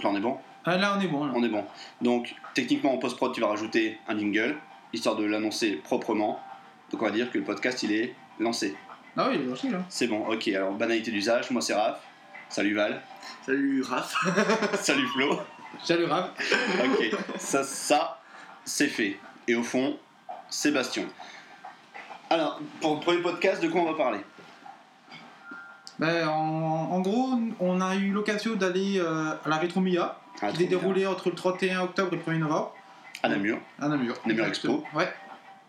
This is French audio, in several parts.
Donc là, on est bon Ah, là, on est bon. là. On est bon. Donc, techniquement, en post-prod, tu vas rajouter un jingle, histoire de l'annoncer proprement. Donc, on va dire que le podcast, il est lancé. Ah oui, il est lancé là. C'est bon, ok. Alors, banalité d'usage, moi, c'est Raph. Salut Val. Salut Raph. Salut Flo. Salut Raph. Ok, ça, ça c'est fait. Et au fond, Sébastien. Alors, pour le premier podcast, de quoi on va parler? Ben, en, en gros, on a eu l'occasion d'aller euh, à la Rétro Mia, Ah, qui trop est bien. déroulée entre le 31 octobre et le 1er novembre, À Namur. à Namur. Namur Expo. Ouais.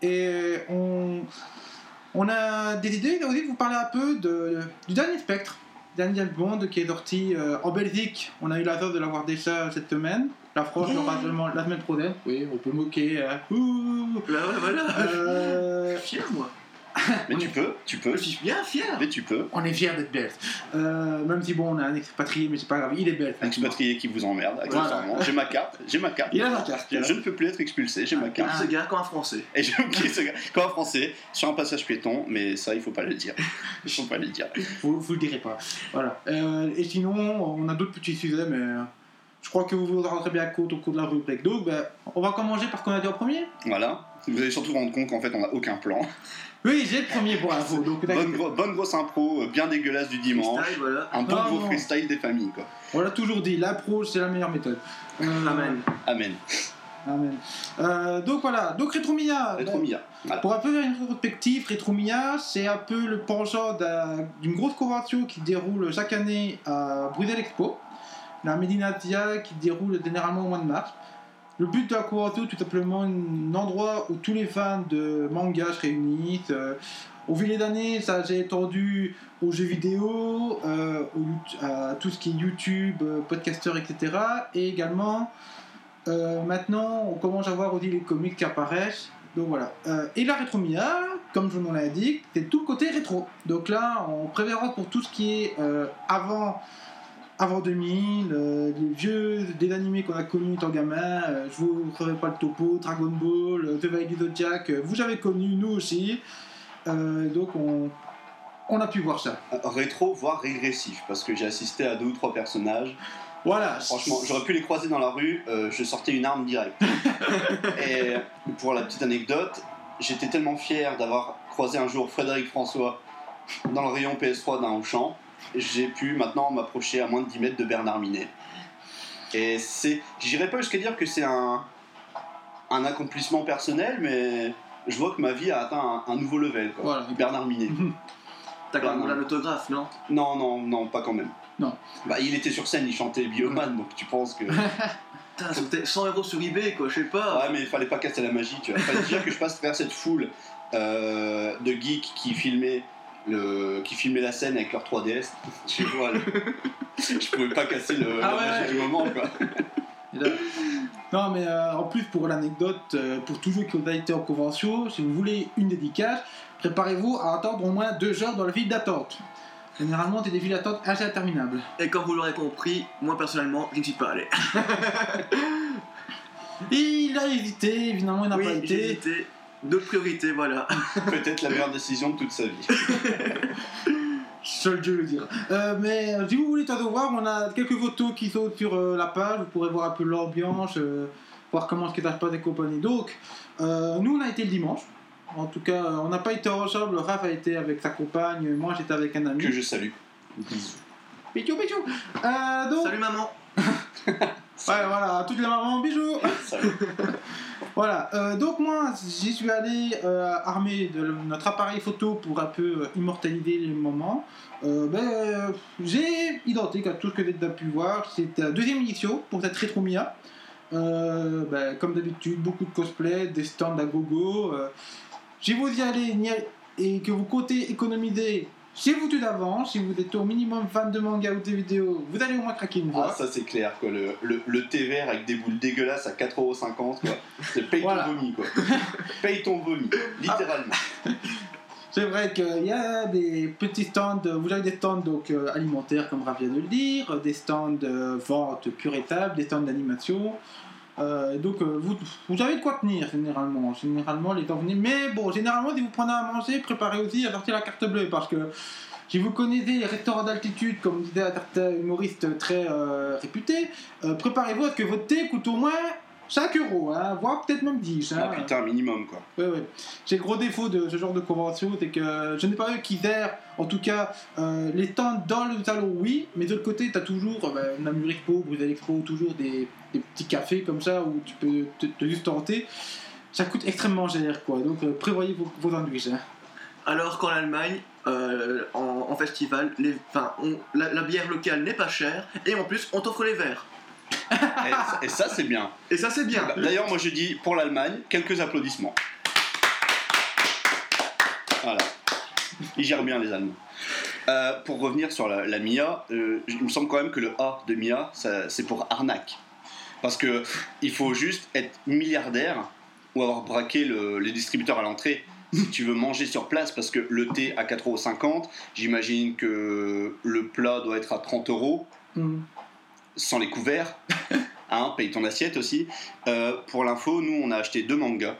Et on, on a des idées, on a envie de vous parler un peu de, du dernier Spectre, dernier James Bond qui est sorti euh, en Belgique. On a eu la chance de l'avoir déjà cette semaine. La France Yeah. l'aura seulement la semaine prochaine. Oui, on peut moquer. euh, ouh. Là, voilà, voilà. Euh, Je suis fier, moi. Mais tu peux, tu peux. Je suis bien fier. Mais tu peux. on est fiers d'être belge. Euh, même si bon, on a un expatrié, mais c'est pas grave, il est belge. Un expatrié qui vous emmerde, accessoirement. J'ai ma carte, j'ai ma carte. Il a la carte. Je, je ne peux plus être expulsé, j'ai ma Il carte. se gare comme un français. Et je qui ce gars Comme un français, sur un passage piéton, mais ça, il faut pas le dire. Il faut pas le dire. Vous, vous le direz pas. Voilà. Euh, et sinon, on a d'autres petits sujets, mais euh, je crois que vous vous rendrez bien compte au cours de la rubrique. Donc, ben, on va commencer par ce qu'on a dit en premier. Voilà. Vous allez surtout vous rendre compte qu'en fait, on n'a aucun plan. Oui, j'ai le premier pour info. Donc, Bonne, gro- bonne grosse impro, euh, bien dégueulasse du dimanche. Voilà. Un bon Ah, gros non. freestyle des familles, quoi. on l'a toujours dit, l'approche, c'est la meilleure méthode. Euh, Amen. Amen. Amen. Euh, donc voilà, donc Retromia. Rétro Mia. Voilà. Pour un peu faire une rétrospective, Retromia, c'est un peu le penchant d'un- d'une grosse convention qui se déroule chaque année à Bruxelles Expo, la Medinatia qui se déroule généralement au mois de mars. Le but de la convention, tout simplement, un endroit où tous les fans de manga se réunissent. Euh, au fil des années, ça s'est étendu aux jeux vidéo, euh, à tout ce qui est YouTube, euh, etc. Et également, euh, maintenant, on commence à voir aussi les comics qui apparaissent. Donc voilà. Et la rétromia, comme je vous dit, c'est tout le côté rétro. Donc là, on préverra pour tout ce qui est avant, avant 2000, euh, les vieux des animés qu'on a connus étant gamin. Euh, je vous ferai pas le topo, Dragon Ball, euh, The Valley Zodiac, euh, vous avez connu, nous aussi. Euh, donc on, on a pu voir ça. Euh, Rétro, voire régressif, parce que j'ai assisté à deux ou trois personnages. Voilà. Franchement, j'aurais pu les croiser dans la rue, je sortais une arme directe. Et pour la petite anecdote, j'étais tellement fier d'avoir croisé un jour Frédéric François dans le rayon PS3 d'un Auchan, j'ai pu maintenant m'approcher à moins de 10 mètres de Bernard Minet. Et c'est. J'irai pas jusqu'à dire que c'est un, un accomplissement personnel, mais je vois que ma vie a atteint un, un nouveau level. Quoi. Voilà. Bernard Minet. T'as quand même Bah, demandé un autographe, non? Non, non, non, pas quand même. Non. Bah, il était sur scène, il chantait Bioman, donc tu penses que. Putain, ça coûtait 100 euros sur eBay, quoi, je sais pas. Ouais, mais il fallait pas casser la magie, tu vois. Fallait déjà que je passe à travers cette foule euh, de geeks qui filmaient, le, qui filmaient la scène avec leur 3DS. Tu vois, le- je pouvais pas casser le, Ah la ouais, magie ouais. du moment, quoi. Là- Non, mais euh, en plus, pour l'anecdote, euh, pour tous ceux qui ont été en convention, si vous voulez une dédicace, préparez-vous à attendre au moins deux heures dans la file d'attente. Généralement, c'est des files d'attente assez interminables. Et comme vous l'aurez compris, moi personnellement, je ne suis pas allé. Il a hésité, évidemment, il n'a oui, pas été. D'autres priorités, voilà. Peut-être la meilleure décision de toute sa vie. Seul Dieu le dira. Euh, mais euh, si vous voulez de voir, on a quelques photos qui sont sur euh, la page. Vous pourrez voir un peu l'ambiance, euh, voir comment ce qui se passe et compagnie. Donc, euh, nous, on a été le dimanche. En tout cas, on n'a pas été ensemble. Raph a été avec sa compagne. Moi, j'étais avec un ami. Que je salue. Bisous. Pichou. Euh, donc, Salut maman ouais, voilà, à toutes les mamans. Salut. Voilà, euh, donc moi j'y suis allé euh, armé de notre appareil photo pour un peu euh, immortaliser les moments. Ben, j'ai identique à tout ce que j'ai déjà pu voir. C'était la deuxième édition pour cette Retromia. Euh, ben, comme d'habitude, beaucoup de cosplay, des stands à gogo. Si vous y allez- et que vous comptez économiser, c'est foutu d'avance. Si vous êtes au minimum fan de manga ou de vidéos, vous allez au moins craquer une Ah, fois. ça c'est clair, quoi. Le, le, le thé vert avec des boules dégueulasses à 4,50€, quoi. C'est paye Voilà. ton vomi, quoi. paye ton vomi, littéralement. C'est vrai qu'il y a des petits stands, vous avez des stands donc, euh, alimentaires comme Rav vient de le dire, des stands de vente pure et table, des stands d'animation. Euh, donc euh, vous, vous avez de quoi tenir généralement. Généralement les temps venus. Mais bon, généralement si vous prenez à manger, préparez aussi à sortir la carte bleue parce que Si vous connaissez les restaurants d'altitude, comme disait un certain humoriste très euh, réputé, euh, préparez-vous à ce que votre thé coûte au moins 5 euros, hein, voire peut-être même 10. Ah hein. putain, minimum quoi. Ouais, ouais. C'est le gros défaut de ce genre de convention, c'est que je n'ai pas eu qui gèrent, en tout cas, euh, les stands dans le salon, oui, mais de l'autre côté, tu as toujours, euh, bah, Namur Expo, Bruxelles Expo, toujours des, des petits cafés comme ça où tu peux te, te juste tenter. Ça coûte extrêmement cher, quoi. Donc euh, prévoyez vos, vos sandwichs. hein. Alors qu'en Allemagne, euh, en, en festival, les, enfin, on- la, la bière locale n'est pas chère et en plus on t'offre les verres. et, ça- et ça, c'est bien. Et ça c'est bien. D'ailleurs, moi je dis pour l'Allemagne, quelques applaudissements. Voilà. Ils gèrent bien les Allemands. Euh, pour revenir sur la, la MIA, euh, il me semble quand même que le A de MIA, c'est pour arnaque. Parce que il faut juste être milliardaire ou avoir braqué le- les distributeurs à l'entrée si tu veux manger sur place. Parce que le thé à 4,50€, j'imagine que le plat doit être à 30 euros Mhm. sans les couverts. Hein, paye ton assiette aussi. Euh, pour l'info, nous on a acheté deux mangas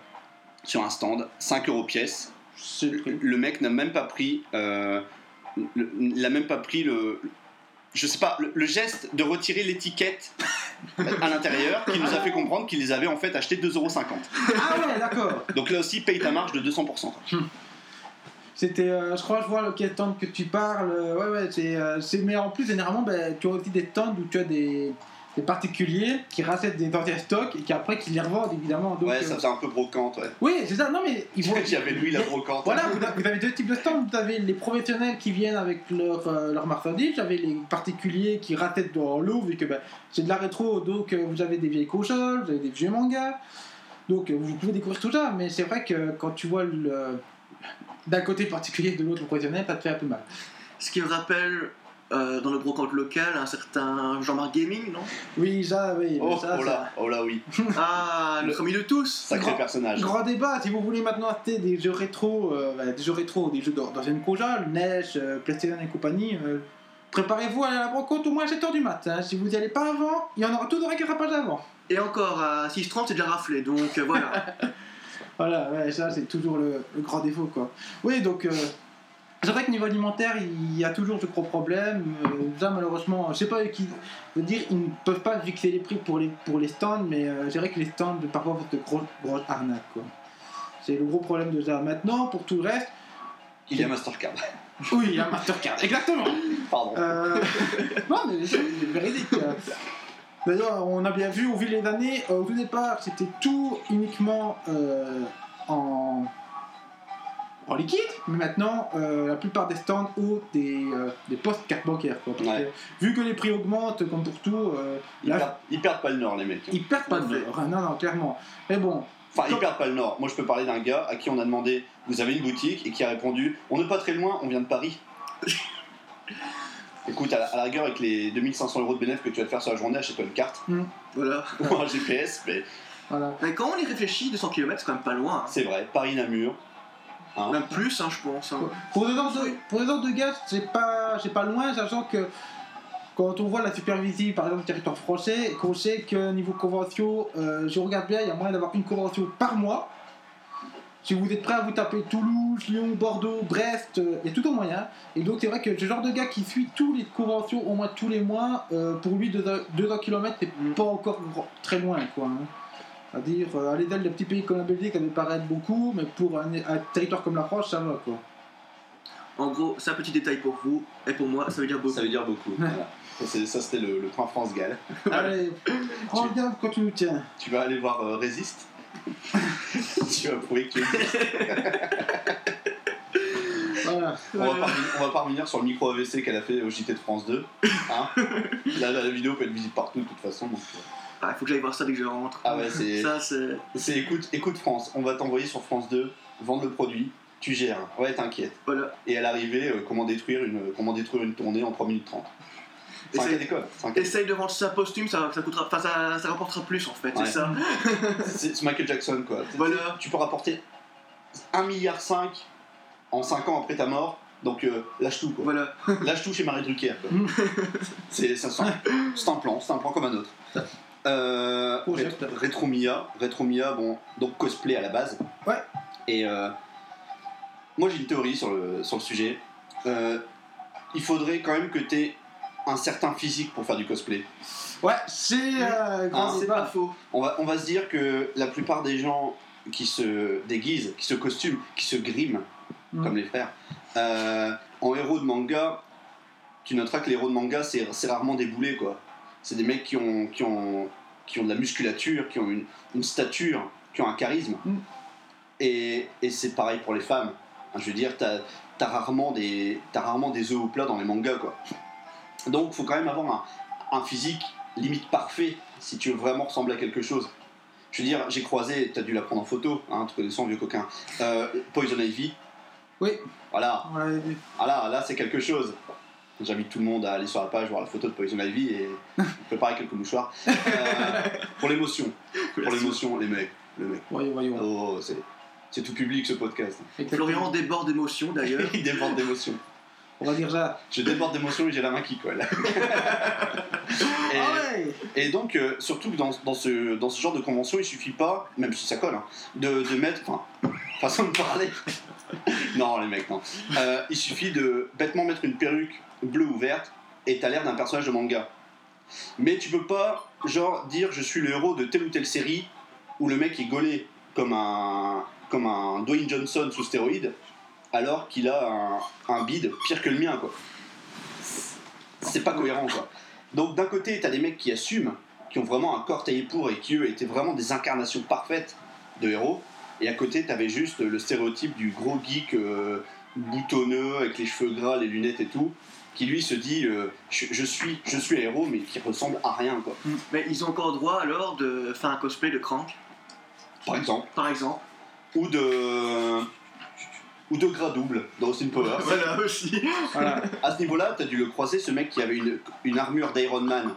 sur un stand, 5 euros pièce. Le mec n'a même pas pris, euh, le- il a même pas pris le, je sais pas, le, le geste de retirer l'étiquette à l'intérieur qui nous a fait comprendre qu'il les avait en fait achetés 2,50 euros. Ah ouais, d'accord. Donc là aussi, paye ta marge de 200%. quoi. C'était, euh, je crois, je vois lequel stand que tu parles. ouais, ouais, c'est, euh, c'est- mais en plus, généralement, ben, tu as aussi des stands où tu as des, des particuliers qui rachètent des anciens stocks et qui après qui les revendent évidemment. Donc, Ouais, euh, ça faisait un peu brocante, ouais. Oui, c'est ça. Non, mais ils vont. J'avais lui la brocante. Voilà, vous avez, vous avez deux types de stands. Vous avez les professionnels qui viennent avec leur, euh, leur marchandises. Vous avez les particuliers qui rachètent dans l'eau, vu que ben, c'est de la rétro. Donc, euh, vous avez des vieilles consoles, vous avez des vieux mangas. Donc, euh, vous pouvez découvrir tout ça. Mais c'est vrai que quand tu vois le, d'un côté le particulier de l'autre le professionnel, ça te fait un peu mal. Ce qui me rappelle euh, dans le brocante local un certain Jean-Marc Gaming, non? Oui, ça, oui. Oh, ça, oh là, oh là oui, Ah, Le- ami de tous sacré Grand- personnage. Grand débat, si vous voulez maintenant acheter des jeux rétro, euh, bah, des jeux rétro, des jeux d'or- d'anciennes consoles, NES, euh, PlayStation et compagnie, euh, préparez-vous à aller à la brocante au moins à 7h du matin. Si vous n'y allez pas avant, il y en aura tout un rattrapage avant. Et encore à 6h30 c'est déjà raflé, donc euh, voilà. Voilà, ouais, ça c'est toujours le, le grand défaut quoi. Oui, donc euh, c'est vrai que niveau alimentaire, il y a toujours ce gros problème. Euh, ça malheureusement, je sais pas qui veut dire, ils ne peuvent pas fixer les prix pour les, pour les stands, mais euh, c'est vrai que les stands parfois font de grosses grosses arnaques. C'est le gros problème de ça. Maintenant, pour tout le reste, Il y a Mastercard. oui, il y a Mastercard, exactement. Pardon. Euh, non, mais c'est véridique. D'ailleurs, on a bien vu au fil des années, euh, au tout départ, c'était tout uniquement euh, en, en liquide, mais maintenant, euh, la plupart des stands ont des, euh, des postes carte bancaire. Quoi, parce Ouais. que, vu que les prix augmentent, comme pour tout, euh, Ils, là, perdent, ils perdent pas le nord, les mecs. ils perdent pas Ouais. valeur. Non, non, clairement. Mais bon, Enfin, ils perdent pas le nord. Moi, je peux parler d'un gars à qui on a demandé Vous avez une boutique Et qui a répondu On n'est pas très loin, on vient de Paris. Écoute, à la, à la rigueur, avec les 2500 euros de bénéfice que tu vas te faire sur la journée, achète-toi une carte voilà. ou un GPS, mais voilà. Mais quand on y réfléchit, 200 km c'est quand même pas loin. hein. c'est vrai. Paris-Namur. Hein. Même plus, hein, je pense. hein. Pour les ordres de, pour ordres de gaz, c'est pas, c'est pas loin, sachant que quand on voit la supervisie, par exemple, du territoire français, et qu'on sait que niveau convention, euh, je regarde bien, il y a moyen d'avoir une convention par mois. Si vous êtes prêt à vous taper Toulouse, Lyon, Bordeaux, Brest, euh, il y a tout au moyen. Et donc c'est vrai que ce genre de gars qui suit tous les conventions au moins tous les mois, euh, pour lui 200 km c'est pas encore très loin quoi. hein. C'est-à-dire, euh, à l'échelle des petits pays comme la Belgique, ça peut paraître beaucoup, mais pour un, un territoire comme la France, ça va quoi. En gros, c'est un petit détail pour vous, et pour moi, ça veut dire beaucoup. Ça veut dire beaucoup. Voilà. Ça, c'était le, le point France-Galles. Allez, regarde quand tu nous tiens. Tu vas aller voir euh, Résiste. tu vas prouver que tu existes. Voilà. On va, pas, revenir- on va pas revenir sur le micro AVC qu'elle a fait au JT de France 2. Hein Là, la, la vidéo peut être visible partout de toute façon. donc, euh. Ah, il faut que j'aille voir ça dès que je rentre. Ah ouais, c'est. Ça, c'est. C'est écoute, écoute France, on va t'envoyer sur France 2, vendre le produit, tu gères. Ouais, t'inquiète. Voilà. Et à l'arrivée, euh, comment, détruire une, comment détruire une tournée en 3 minutes 30. C'est un Essaye- d'école. de vendre ça posthume, ça, ça coûtera. Enfin, ça, ça rapportera plus en fait, Ouais. c'est ça. C'est Michael Jackson quoi. Tu- Voilà. Tu peux rapporter 1,5 milliard en 5 ans après ta mort, donc euh, lâche tout quoi. Voilà. Lâche tout chez Marie Drucker. c'est un plan, c'est un plan comme un autre. Euh, Oh, Ret- j'espère. Retro Mia, Retro Mia, bon, donc cosplay à la base. Ouais. Et euh, moi j'ai une théorie sur le, sur le sujet. Euh, il faudrait quand même que tu aies un certain physique pour faire du cosplay. Ouais, c'est euh, Ah, C'est pas faux. On va, on va se dire que la plupart des gens qui se déguisent, qui se costument, qui se griment, Mm. comme les frères, euh, en héros de manga, tu noteras que les héros de manga, c'est c'est rarement des boulets, quoi. C'est des mecs qui ont, qui, ont, qui ont de la musculature, qui ont une, une stature, qui ont un charisme. Mm. Et, et c'est pareil pour les femmes. Je veux dire, t'as as rarement, des- t'as rarement des œufs au plat dans les mangas, quoi. Donc, faut quand même avoir un, un physique limite parfait si tu veux vraiment ressembler à quelque chose. Je veux dire, j'ai croisé, t'as dû la prendre en photo, hein, tu connais son vieux coquin, euh, Poison Ivy. Oui. Voilà, voilà, là c'est quelque chose. J'invite tout le monde à aller sur la page voir la photo de Poison Ivy et préparer quelques mouchoirs. Euh, pour l'émotion, pour l'émotion, les mecs, les mecs. voyons, voyons. Oh, c'est, c'est tout public ce podcast. Florian déborde d'émotion d'ailleurs. Il déborde d'émotion. On va dire ça. Je déborde d'émotion et j'ai la main qui colle. et, Ah ouais et donc, euh, surtout que dans, dans, ce, dans ce genre de convention, il suffit pas, même si ça colle, hein, de, de mettre. Enfin, façon de parler. non, les mecs, non. Euh, il suffit de bêtement mettre une perruque bleue ou verte et t'as l'air d'un personnage de manga. Mais tu peux pas, genre, dire je suis le héros de telle ou telle série où le mec est gaulé comme un, comme un Dwayne Johnson sous stéroïde alors qu'il a un, un bide pire que le mien, quoi. C'est pas cohérent, quoi. Donc d'un côté, t'as des mecs qui assument, qui ont vraiment un corps taillé pour et qui eux étaient vraiment des incarnations parfaites de héros. Et à côté, t'avais juste le stéréotype du gros geek euh, boutonneux avec les cheveux gras, les lunettes et tout, qui lui se dit euh, je, je suis je suis un héros mais qui ressemble à rien quoi. Mais ils ont encore droit alors de faire un cosplay de Crank, Par exemple, par exemple. ou de ou de gras double dans Austin Powers. Voilà aussi. Voilà. À ce niveau-là, t'as dû le croiser, ce mec qui avait une, une armure d'Iron Man.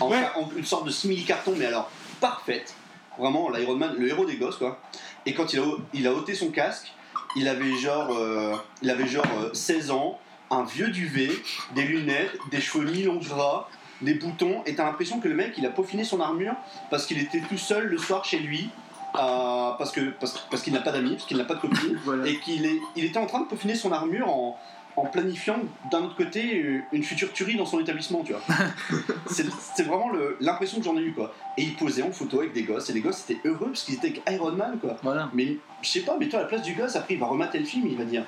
En, Ouais. en- une sorte de simili-carton, mais alors parfaite. Vraiment, l'Iron Man, le héros des gosses, quoi. Et quand il a, il a ôté son casque, il avait genre, euh, il avait genre euh, 16 ans, un vieux duvet, des lunettes, des cheveux mi-longs gras, des boutons, et t'as l'impression que le mec, il a peaufiné son armure parce qu'il était tout seul le soir chez lui, euh, parce que parce, parce qu'il n'a pas d'amis, parce qu'il n'a pas de copine Voilà. et qu'il est, il était en train de peaufiner son armure en, en planifiant d'un autre côté euh, une future tuerie dans son établissement, tu vois. c'est vraiment l'impression que j'en ai eu, quoi. Et il posait en photo avec des gosses, et les gosses étaient heureux parce qu'ils étaient avec Iron Man, quoi. Voilà. Mais je sais pas, mais toi à la place du gosse, après il va remater le film, il va dire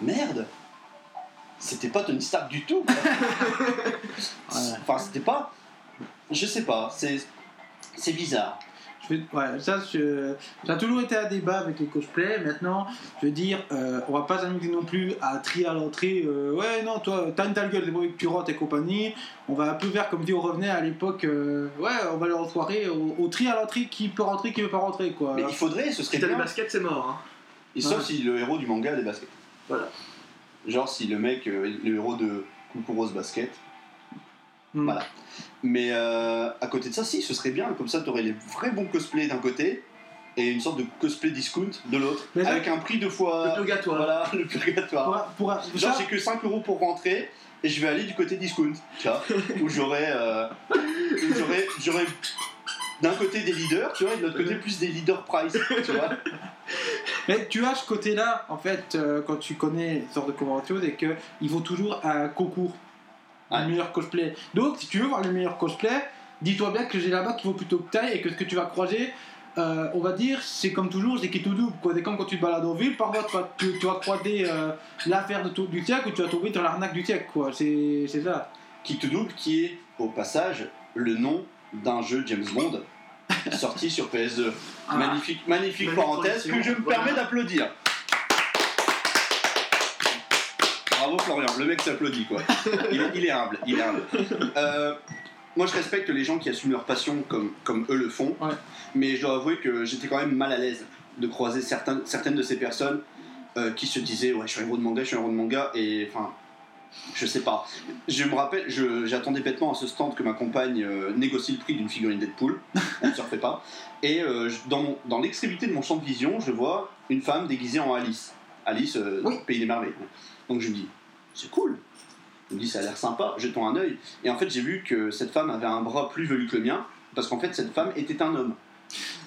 Merde C'était pas Tony Stark du tout, quoi. Enfin, c'était pas. Je sais pas, c'est. C'est bizarre. Je vais- ouais, ça, je- ça a toujours été un débat avec les cosplays. Maintenant, je veux dire, euh, on va pas s'amuser non plus à trier à l'entrée. euh, ouais, non, toi, t'as une telle gueule, que tu rentres et compagnie. On va un peu vers comme dit on revenait à l'époque. euh, ouais, on va aller en soirée, au, au tri à l'entrée, qui peut rentrer, qui veut pas rentrer, quoi. Mais il faudrait, ce serait Si t'as des bien. baskets, c'est mort. Hein. Et sauf Ouais. si le héros du manga a des baskets. Voilà. Genre si le mec, euh, le héros de Kukuro's basket. Hmm. Voilà. Mais euh, à côté de ça, si, ce serait bien. Comme ça, t'aurais les vrais bons cosplays d'un côté et une sorte de cosplay discount de l'autre. Avec un prix deux fois. Le purgatoire. Voilà, le purgatoire. Pour, pour- Genre j'ai que 5 euros pour rentrer et je vais aller du côté discount. Tu vois Où j'aurais. euh, j'aurais. D'un côté des leaders, tu vois, et de l'autre côté plus des leaders price, tu vois. Mais tu as ce côté-là, en fait, euh, quand tu connais ce genre de convention, c'est qu'il faut toujours un concours. Ouais. Le meilleur cosplay. Donc, si tu veux voir le meilleur cosplay, dis-toi bien que j'ai là-bas qui vaut plutôt que taille et que ce que tu vas croiser, euh, on va dire, c'est comme toujours, c'est qui tout double. quoi. C'est comme quand tu te balades en ville, parfois tu vas, tu, tu vas croiser euh, l'affaire de tout- du siècle ou tu vas tomber dans l'arnaque du siècle. quoi. C'est c'est ça. Qui te double, qui est au passage le nom d'un jeu James Bond sorti sur PS2. Ah. Magnifique, magnifique parenthèse que je me voilà. permets d'applaudir. Bravo Florian, le mec s'applaudit quoi. Il est, il est humble, il est humble. Euh, moi je respecte les gens qui assument leur passion comme, comme eux le font, Ouais. mais je dois avouer que j'étais quand même mal à l'aise de croiser certains, certaines de ces personnes euh, qui se disaient ouais je suis un héros de manga, je suis un héros de manga et enfin je sais pas. Je me rappelle, je- j'attendais bêtement à ce stand que ma compagne euh, négocie le prix d'une figurine Deadpool. On ne se refait pas. Et euh, je- dans, mon- dans l'extrémité de mon champ de vision, je vois une femme déguisée en Alice. Alice, euh, Oui. Pays des Merveilles. Donc je me dis, c'est cool. Je me dis, ça a l'air sympa, jetons un œil. Et en fait, j'ai vu que cette femme avait un bras plus velu que le mien, parce qu'en fait, cette femme était un homme.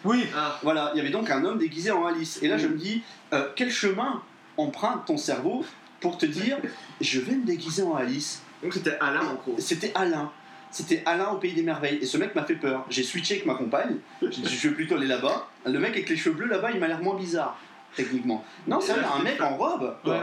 Oui, Ah, Voilà, il y avait donc un homme déguisé en Alice. Et là, Oui. je me dis, euh, quel chemin emprunte ton cerveau pour te dire, je vais me déguiser en Alice. Donc c'était Alain en gros. C'était Alain. C'était Alain au pays des merveilles. Et ce mec m'a fait peur. J'ai switché avec ma compagne. J'ai dit, je vais plutôt aller là-bas. Le mec avec les cheveux bleus là-bas, il m'a l'air moins bizarre, techniquement. Non, c'est un mec en robe. quoi. Ouais.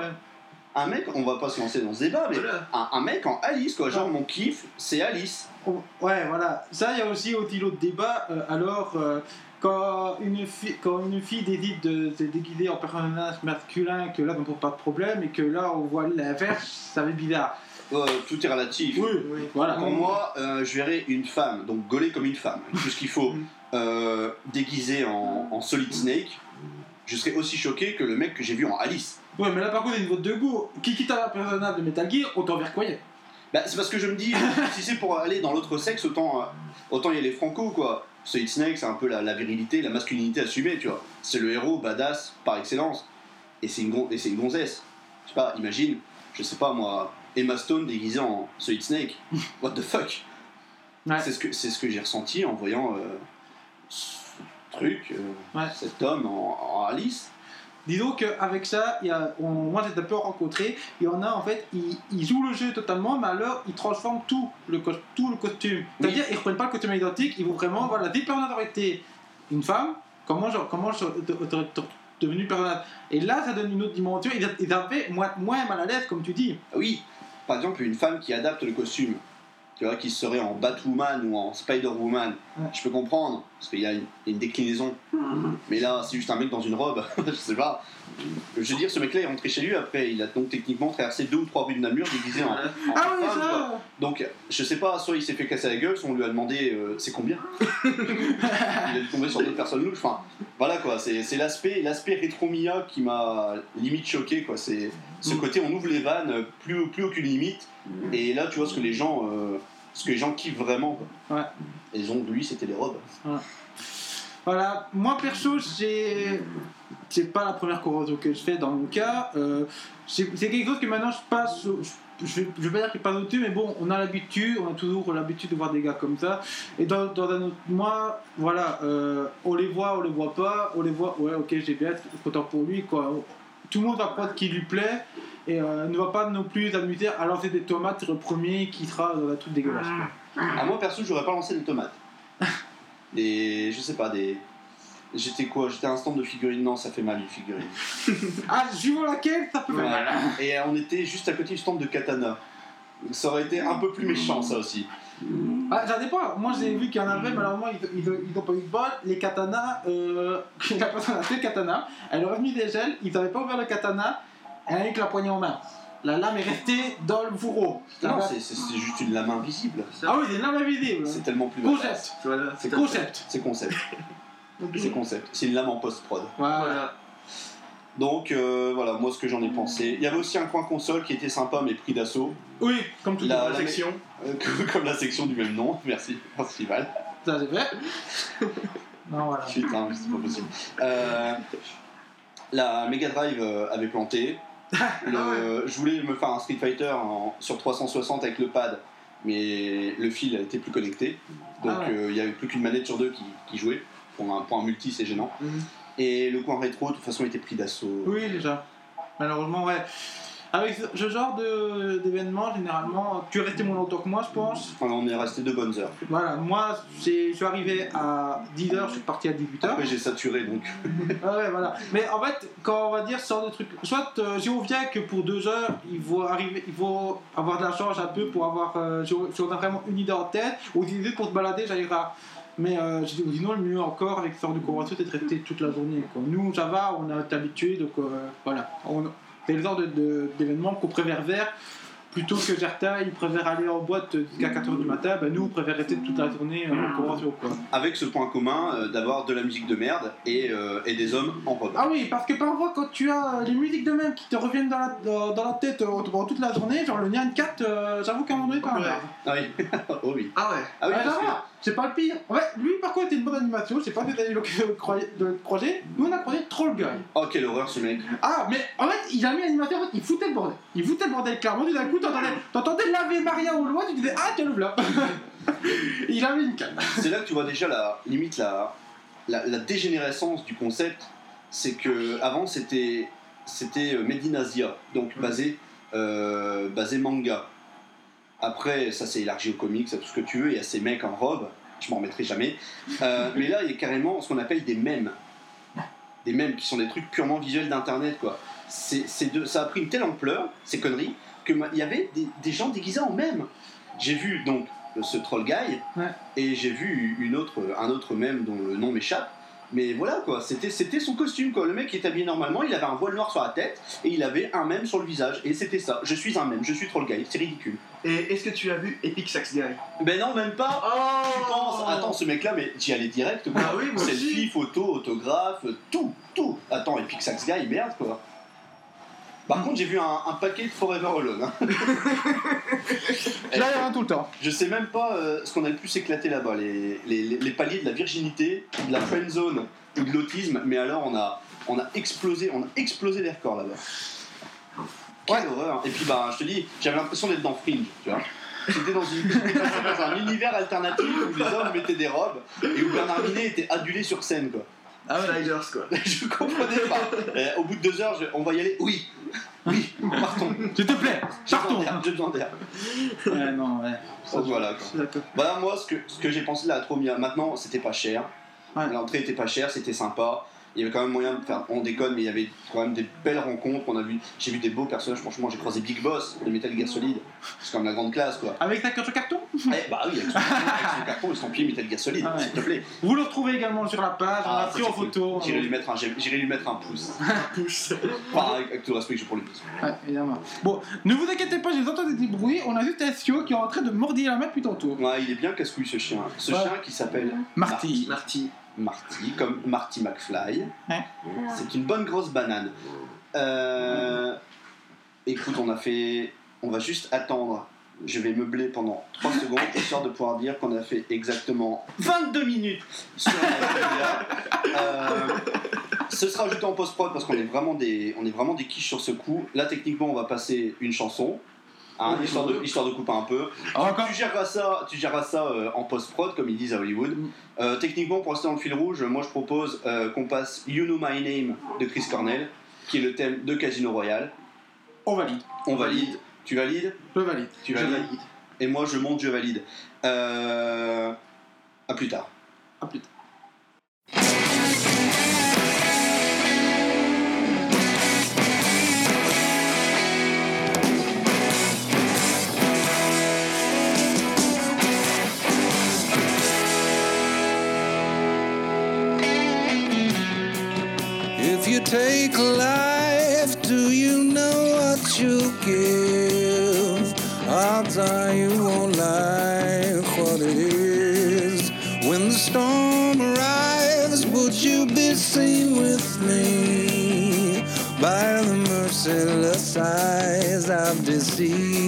Un mec, on va pas se lancer dans ce débat, mais Voilà. un, un mec en Alice, quoi. Genre, mon kiff, c'est Alice. Ouais, voilà. Ça, il y a aussi aussi l'autre débat. euh, alors, euh, quand, une fille, quand une fille décide de se déguiser en personnage masculin, que là, on ne pose pas de problème, et que là, on voit l'inverse, ça va être bizarre. Euh, tout est relatif. Oui, Oui. voilà. Pour moi, euh, je verrais une femme, donc gaulée comme une femme, tout ce qu'il faut, Mm. euh, déguisée en, en Solid Snake, je serais aussi choqué que le mec que j'ai vu en Alice. Ouais, mais là, par contre, il y a une vote de goût. Qui quitte un personnage de Metal Gear, autant vers quoi Bah, c'est parce que je me dis, si c'est pour aller dans l'autre sexe, autant, euh, autant y aller franco, quoi. Solid Snake, c'est un peu la, la virilité, la masculinité assumée, tu vois. C'est le héros badass par excellence. Et c'est une, gon- et c'est une gonzesse. Je sais pas, imagine, je sais pas moi, Emma Stone déguisée en Solid Snake. What the fuck? Ouais. C'est ce que, c'est ce que j'ai ressenti en voyant euh, ce truc, euh, Ouais. cet homme en, en Alice. Disons qu'avec ça, il y a, on- moi j'ai un peu rencontré, il y en a en fait, ils, ils jouent le jeu totalement, mais alors ils transforment tout le, tout le costume. C'est-à-dire, ils reprennent pas le costume identique, ils vont vraiment, voilà, le personnage aurait été une femme, comment je, comment je devenu personnage Et là, ça donne une autre dimension, ils, ils avaient moins, moins mal à l'aise, comme tu dis. Ah Oui, par exemple, une femme qui adapte le costume, tu vois, qui serait en Batwoman ou en Spider-Woman, Ouais. je peux comprendre, parce qu'il y a une, une déclinaison. Mais là, c'est juste un mec dans une robe, je sais pas. Je veux dire, ce mec-là est rentré chez lui après, il a donc techniquement traversé deux ou trois rues de Namur déguisé en, en Ah oui, femme, quoi. ça Donc, je sais pas, soit il s'est fait casser la gueule, soit on lui a demandé euh, c'est combien? Il est tombé sur d'autres personnes louches. Enfin, voilà quoi, c'est l'aspect l'aspect rétro-Mia qui m'a limite choqué quoi. C'est ce Mm. côté on ouvre les vannes, plus, plus aucune limite. Et là, tu vois ce que les gens, euh, ce que les gens kiffent vraiment. Quoi. Ouais. Et que lui, c'était les robes. Voilà, moi perso, j'ai. C'est pas la première convention que je fais dans mon cas. Euh, c'est quelque chose que maintenant je passe. Je, je, je vais pas dire qu'il passe au-dessus, mais bon, on a l'habitude, on a toujours l'habitude de voir des gars comme ça. Et dans, dans un autre mois, voilà, euh, on les voit, on les voit pas, on les voit, ouais, ok, j'ai bien, content pour lui, quoi. Tout le monde va prendre qui lui plaît et euh, ne va pas non plus s'amuser à lancer des tomates le premier qui sera dans un truc dégueulasse. quoi. À moi perso, j'aurais pas lancé des tomates. Des. Je sais pas, des. J'étais quoi J'étais un stand de figurines Non, ça fait mal une figurine. Ah, suivant laquelle, ça peut faire mal. Ouais. Et on était juste à côté du stand de katana. Ça aurait été un peu plus méchant, ça aussi. Ah, ça dépend. Moi, j'ai vu qu'il y en avait, malheureusement, ils, ils, ils ont pas eu de bol. Les katanas, euh, la personne a fait le katana, elle aurait mis des gels, ils n'avaient pas ouvert le katana, avec la poignée en main. La lame est restée dans le fourreau. Non, c'est c'est- c'est juste une lame invisible. Ah oui, c'est une lame invisible. C'est tellement plus Concept. badass. Voilà. C'est Concept. C'est concept. C'est concept. C'est une lame en post-prod. Voilà. Voilà. Donc euh, voilà, moi ce que j'en ai pensé. Il y avait aussi un coin console qui était sympa mais pris d'assaut. Oui, comme tout La- le monde. la- section. Euh, comme la section du même nom. Merci. Merci Val. Ça, c'est fait. non, voilà. Putain, c'est pas possible. Euh, la Mega Drive euh, avait planté. Le- Je voulais me faire un Street Fighter en- sur 360 avec le pad, mais le fil était plus connecté. Donc Ah ouais. euh, il n'y avait plus qu'une manette sur deux qui, qui jouait. Pour un, pour un multi, c'est gênant. Mhm. Et le coin rétro, de toute façon, était pris d'assaut. Oui, déjà. Malheureusement, ouais. Avec ce- genre d'événement, généralement, tu es resté moins longtemps que moi, je pense. Enfin, on est resté deux bonnes heures. Voilà, moi, je suis arrivé à 10h, je suis parti à 18h. Après, j'ai saturé donc. Ouais, voilà. Mais en fait, quand on va dire ce genre de truc, soit euh, si on vient que pour deux heures, il faut, arriver, il faut avoir de la chance un peu pour avoir. euh, si, on, si on a vraiment une idée en tête, ou une idée pour se balader, ça ira. Mais euh, je dis- sinon, le mieux encore avec ce genre de convention, c'est de rester toute la journée. Quoi. Nous, ça va, on est habitué, donc euh, voilà. On- C'est le genre d'événement qu'on préfère faire. Plutôt que certains, ils préfèrent aller en boîte jusqu'à 4h du matin, ben nous, on préfère rester toute la journée euh, en convention. Quoi. Avec ce point commun euh, d'avoir de la musique de merde et, euh, et des hommes en robe. Ah oui, parce que parfois quand tu as les musiques de même qui te reviennent dans la, dans, dans la tête euh, pendant toute la journée, genre le Nyan 4, euh, j'avoue qu'à un moment donné, t'en as Ouais. marre. Ah oui. oh oui. Ah ouais. Ah oui, parce va, c'est pas le pire. Ouais, lui par contre, c'était une bonne animation, je sais pas eu l'occasion de le. Nous on a croisé Troll Guy. Oh, quelle horreur ce mec. Ah, mais en fait, il a mis l'animateur, il foutait le bordel. Il foutait le bordel clairement, tout d'un coup, t'entendais, laver Maria au loin, tu disais, ah, tiens le voilà. il a mis une canne. C'est là que tu vois déjà la limite la, la, la dégénérescence du concept. C'est que avant c'était c'était euh, Made in Asia, donc basé euh, basé manga. Après, ça s'est élargi aux comics, à tout ce que tu veux, il y a ces mecs en robe, je m'en remettrai jamais. Euh, mais là, il y a carrément ce qu'on appelle des mèmes. Des mèmes qui sont des trucs purement visuels d'internet, quoi. C'est, c'est de- ça a pris une telle ampleur, ces conneries, qu'il y avait des, des gens déguisés en mèmes. J'ai vu donc ce troll guy, Ouais. et j'ai vu une autre, un autre mème dont le nom m'échappe. Mais voilà quoi, c'était, c'était son costume quoi. Le mec qui est habillé normalement, il avait un voile noir sur la tête et il avait un mème sur le visage. Et c'était ça. Je suis un mème, je suis troll guy. C'est ridicule. Et est-ce que tu as vu Epic Sax Guy Ben non, même pas. Oh Tu penses, attends, ce mec-là, mais j'y allais direct quoi. Ah oui, moi Selfie, aussi. photo, autographe, tout, tout. Attends, Epic Sax Guy, merde quoi. Par contre, j'ai vu un, un paquet de Forever Alone. hein. Là, il y en a tout le temps. Je sais même pas euh, ce qu'on a le plus éclaté là-bas, les, les, les- paliers de la virginité, de la friend zone ou de l'autisme, mais alors on a, on a explosé, on a explosé les records là-bas. Quelle horreur Et puis bah, je te dis, j'avais l'impression d'être dans Fringe, tu vois. J'étais dans, un univers alternatif où les hommes mettaient des robes et où Bernard Minet était adulé sur scène, quoi. Ah ouais. Sliders quoi. Je comprenais pas. Euh, au bout de deux heures, je- on va y aller. Oui, oui, partons. S'il te plaît, J'ai besoin partons. j'ai besoin d'air. Ouais, non, ouais. Donc voilà. quoi. Voilà, moi, ce que, ce que j'ai pensé de la Atromia, maintenant, c'était pas cher. Ouais. L'entrée était pas chère, c'était sympa. Il y avait quand même moyen de faire. On déconne, mais il y avait quand même des belles rencontres. On a vu, j'ai vu des beaux personnages. Franchement, j'ai croisé Big Boss de Metal Gear Solid. C'est quand même la grande classe, quoi. Avec ta carte carton Eh, bah oui, avec son, avec son carton et son pied Metal Gear Solid, Ah s'il te plaît. Vous le retrouvez également sur la page, on Ah, l'a ça, pris en photo. J'irai lui mettre un, j'irai lui mettre un pouce. Pouce. Enfin, avec, avec tout le respect que j'ai pour lui. Ouais, évidemment. Bon, ne vous inquiétez pas, j'ai entendu des bruits. On a vu Tessio qui est en train de mordiller la main depuis tantôt. Ouais, il est bien casse-couille ce chien. Ce Ouais. chien qui s'appelle Marty. Marty. Marty, comme Marty McFly. Ouais. C'est une bonne grosse banane. Euh, Écoute, on a fait. On va juste attendre. Je vais meubler pendant 3 secondes, histoire de pouvoir dire qu'on a fait exactement 22 minutes sur la. Euh, Ce sera ajouté en post-prod parce qu'on est vraiment des, on est vraiment des quiches sur ce coup. Là, techniquement, on va passer une chanson, hein, Oui, histoire, de, histoire de couper un peu. Encore Tu géreras ça, tu géreras ça euh, en post-prod, comme ils disent à Hollywood. Mm. Euh, techniquement, pour rester dans le fil rouge, moi je propose euh, qu'on passe You Know My Name de Chris Cornell, qui est le thème de Casino Royale. on valide. On valide. Tu valides Je valide. Tu Je valides valide. Et moi je monte, je valide. À plus tard. À plus tard. Take life, do you know what you give? Odds are you won't like what it is. When the storm arrives, would you be seen with me? By the merciless eyes I've deceived.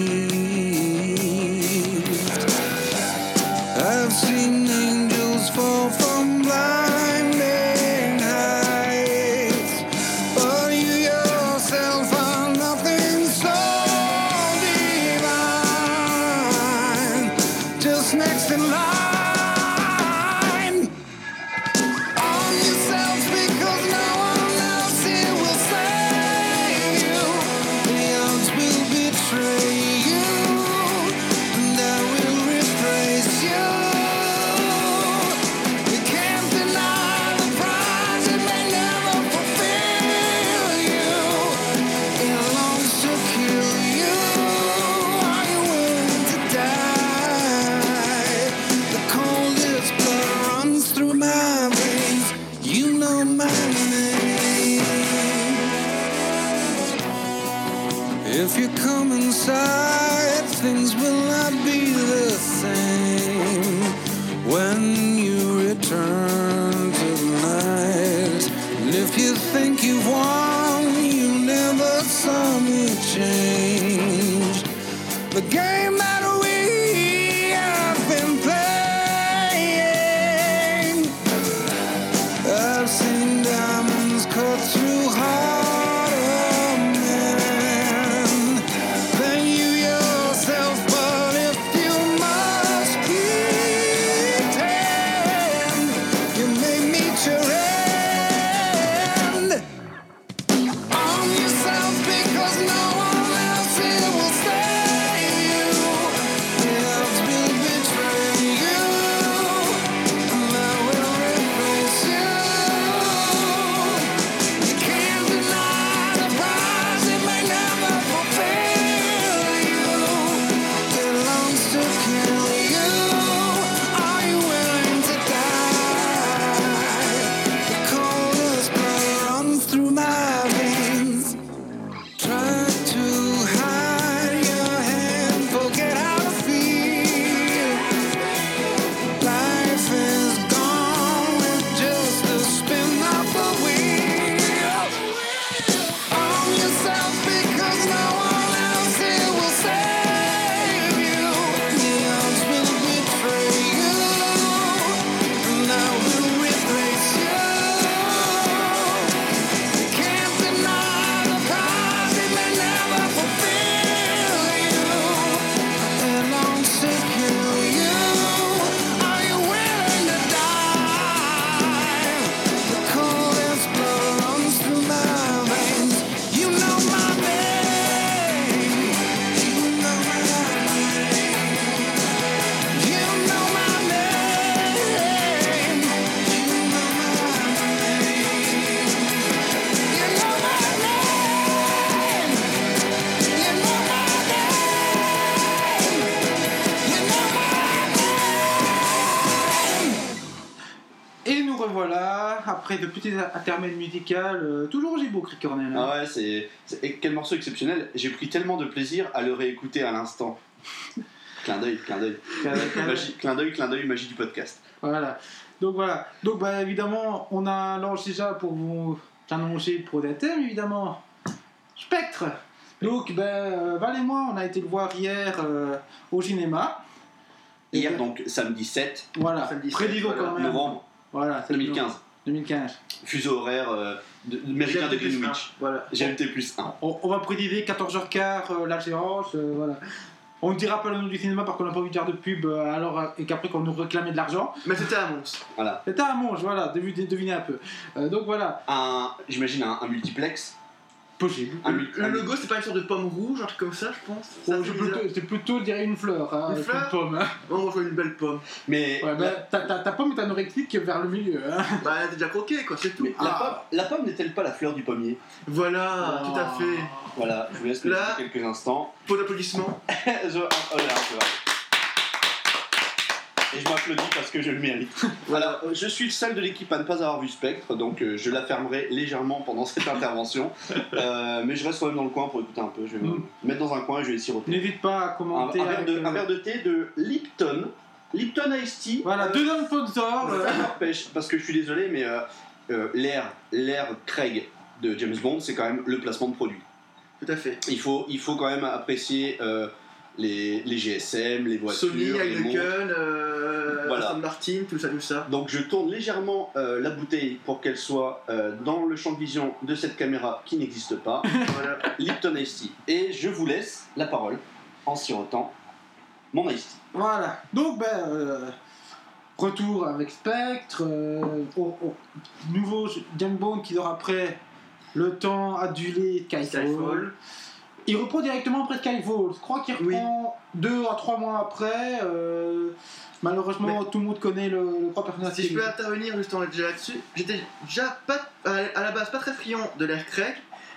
Petits intermèdes musical, euh, toujours aussi beau Crick Cornell. hein. Ah ouais, c'est. Quel morceau exceptionnel. J'ai pris tellement de plaisir à le réécouter à l'instant. clin d'œil, clin d'œil. Clin d'œil, clin d'œil, magie du podcast. Voilà. Donc voilà. Donc bah évidemment, on a lancé ça pour vous annoncer pour des thèmes évidemment. Spectre. Donc ben euh, Val et moi, on a été le voir hier euh, au cinéma. Et Hier, donc samedi 7 Voilà. Samedi Prédisons 7, quand même. novembre Voilà. c'est 2015. 2015. Fuseau horaire euh, de- américain de Greenwich. Voilà. GMT plus 1. On, on va préciser 14h15 euh, la séance. euh, voilà. On ne dira pas le nom du cinéma parce qu'on n'a pas envie de faire de pub euh, alors, euh, et qu'après qu'on nous réclamait de l'argent. Mais c'était à Mons. Voilà. C'était à Monge, voilà, devinez, devinez un peu. Euh, donc voilà, Un, j'imagine un, un multiplex. Possible. Un, Le, logo, c'est pas une sorte de pomme rouge, un truc comme ça, je pense. Oh, bizarre. plutôt, c'est plutôt, je dirais, une fleur. Hein, Une avec fleur pomme. hein. Oh, on voit une belle pomme. Mais, Ouais, la, ta, ta, ta pomme est anorectique vers le milieu. Hein. Bah, elle a déjà croqué, quoi, c'est tout. mais Ah. pomme, la pomme n'est-elle pas la fleur du pommier? Voilà, Oh. tout à fait. Voilà, je vous laisse Là- quelques instants. Pot d'applaudissements. je, oh là. Et je m'applaudis parce que je le mérite. Alors, euh, je suis le seul de l'équipe à ne pas avoir vu Spectre, donc euh, je la fermerai légèrement pendant cette intervention. Euh, mais je reste quand même dans le coin pour écouter un peu. Je vais me Mm. mettre dans un coin et je vais essayer de N'hésite pas à commenter. un verre de, un verre de thé de Lipton. Lipton Ice Tea. Voilà, Euh, deuxième sponsor. euh, Ça m'empêche, parce que je suis désolé, mais euh, euh, l'air, l'air Craig de James Bond, c'est quand même le placement de produit. Tout à fait. Il faut, il faut quand même apprécier euh, les, les GSM, les voitures, Sony, les montres. Heineken, euh, Voilà. Aston Martin, tout ça, tout ça. Donc je tourne légèrement euh, la bouteille pour qu'elle soit euh, dans le champ de vision de cette caméra qui n'existe pas, voilà. Lipton Ice Tea. Et je vous laisse la parole en sirotant mon Ice Tea. Voilà. Donc, ben, euh, retour avec Spectre. euh, au- au- nouveau James Bond qui dort après le temps adulé de Skyfall. Il reprend directement après Skyfall. Je crois qu'il Oui. reprend deux à trois mois après. euh, malheureusement, tout le monde connaît le, le trois personnages. Si je peux intervenir justement déjà là-dessus, j'étais déjà pas à la base pas très friand de l'air Craig,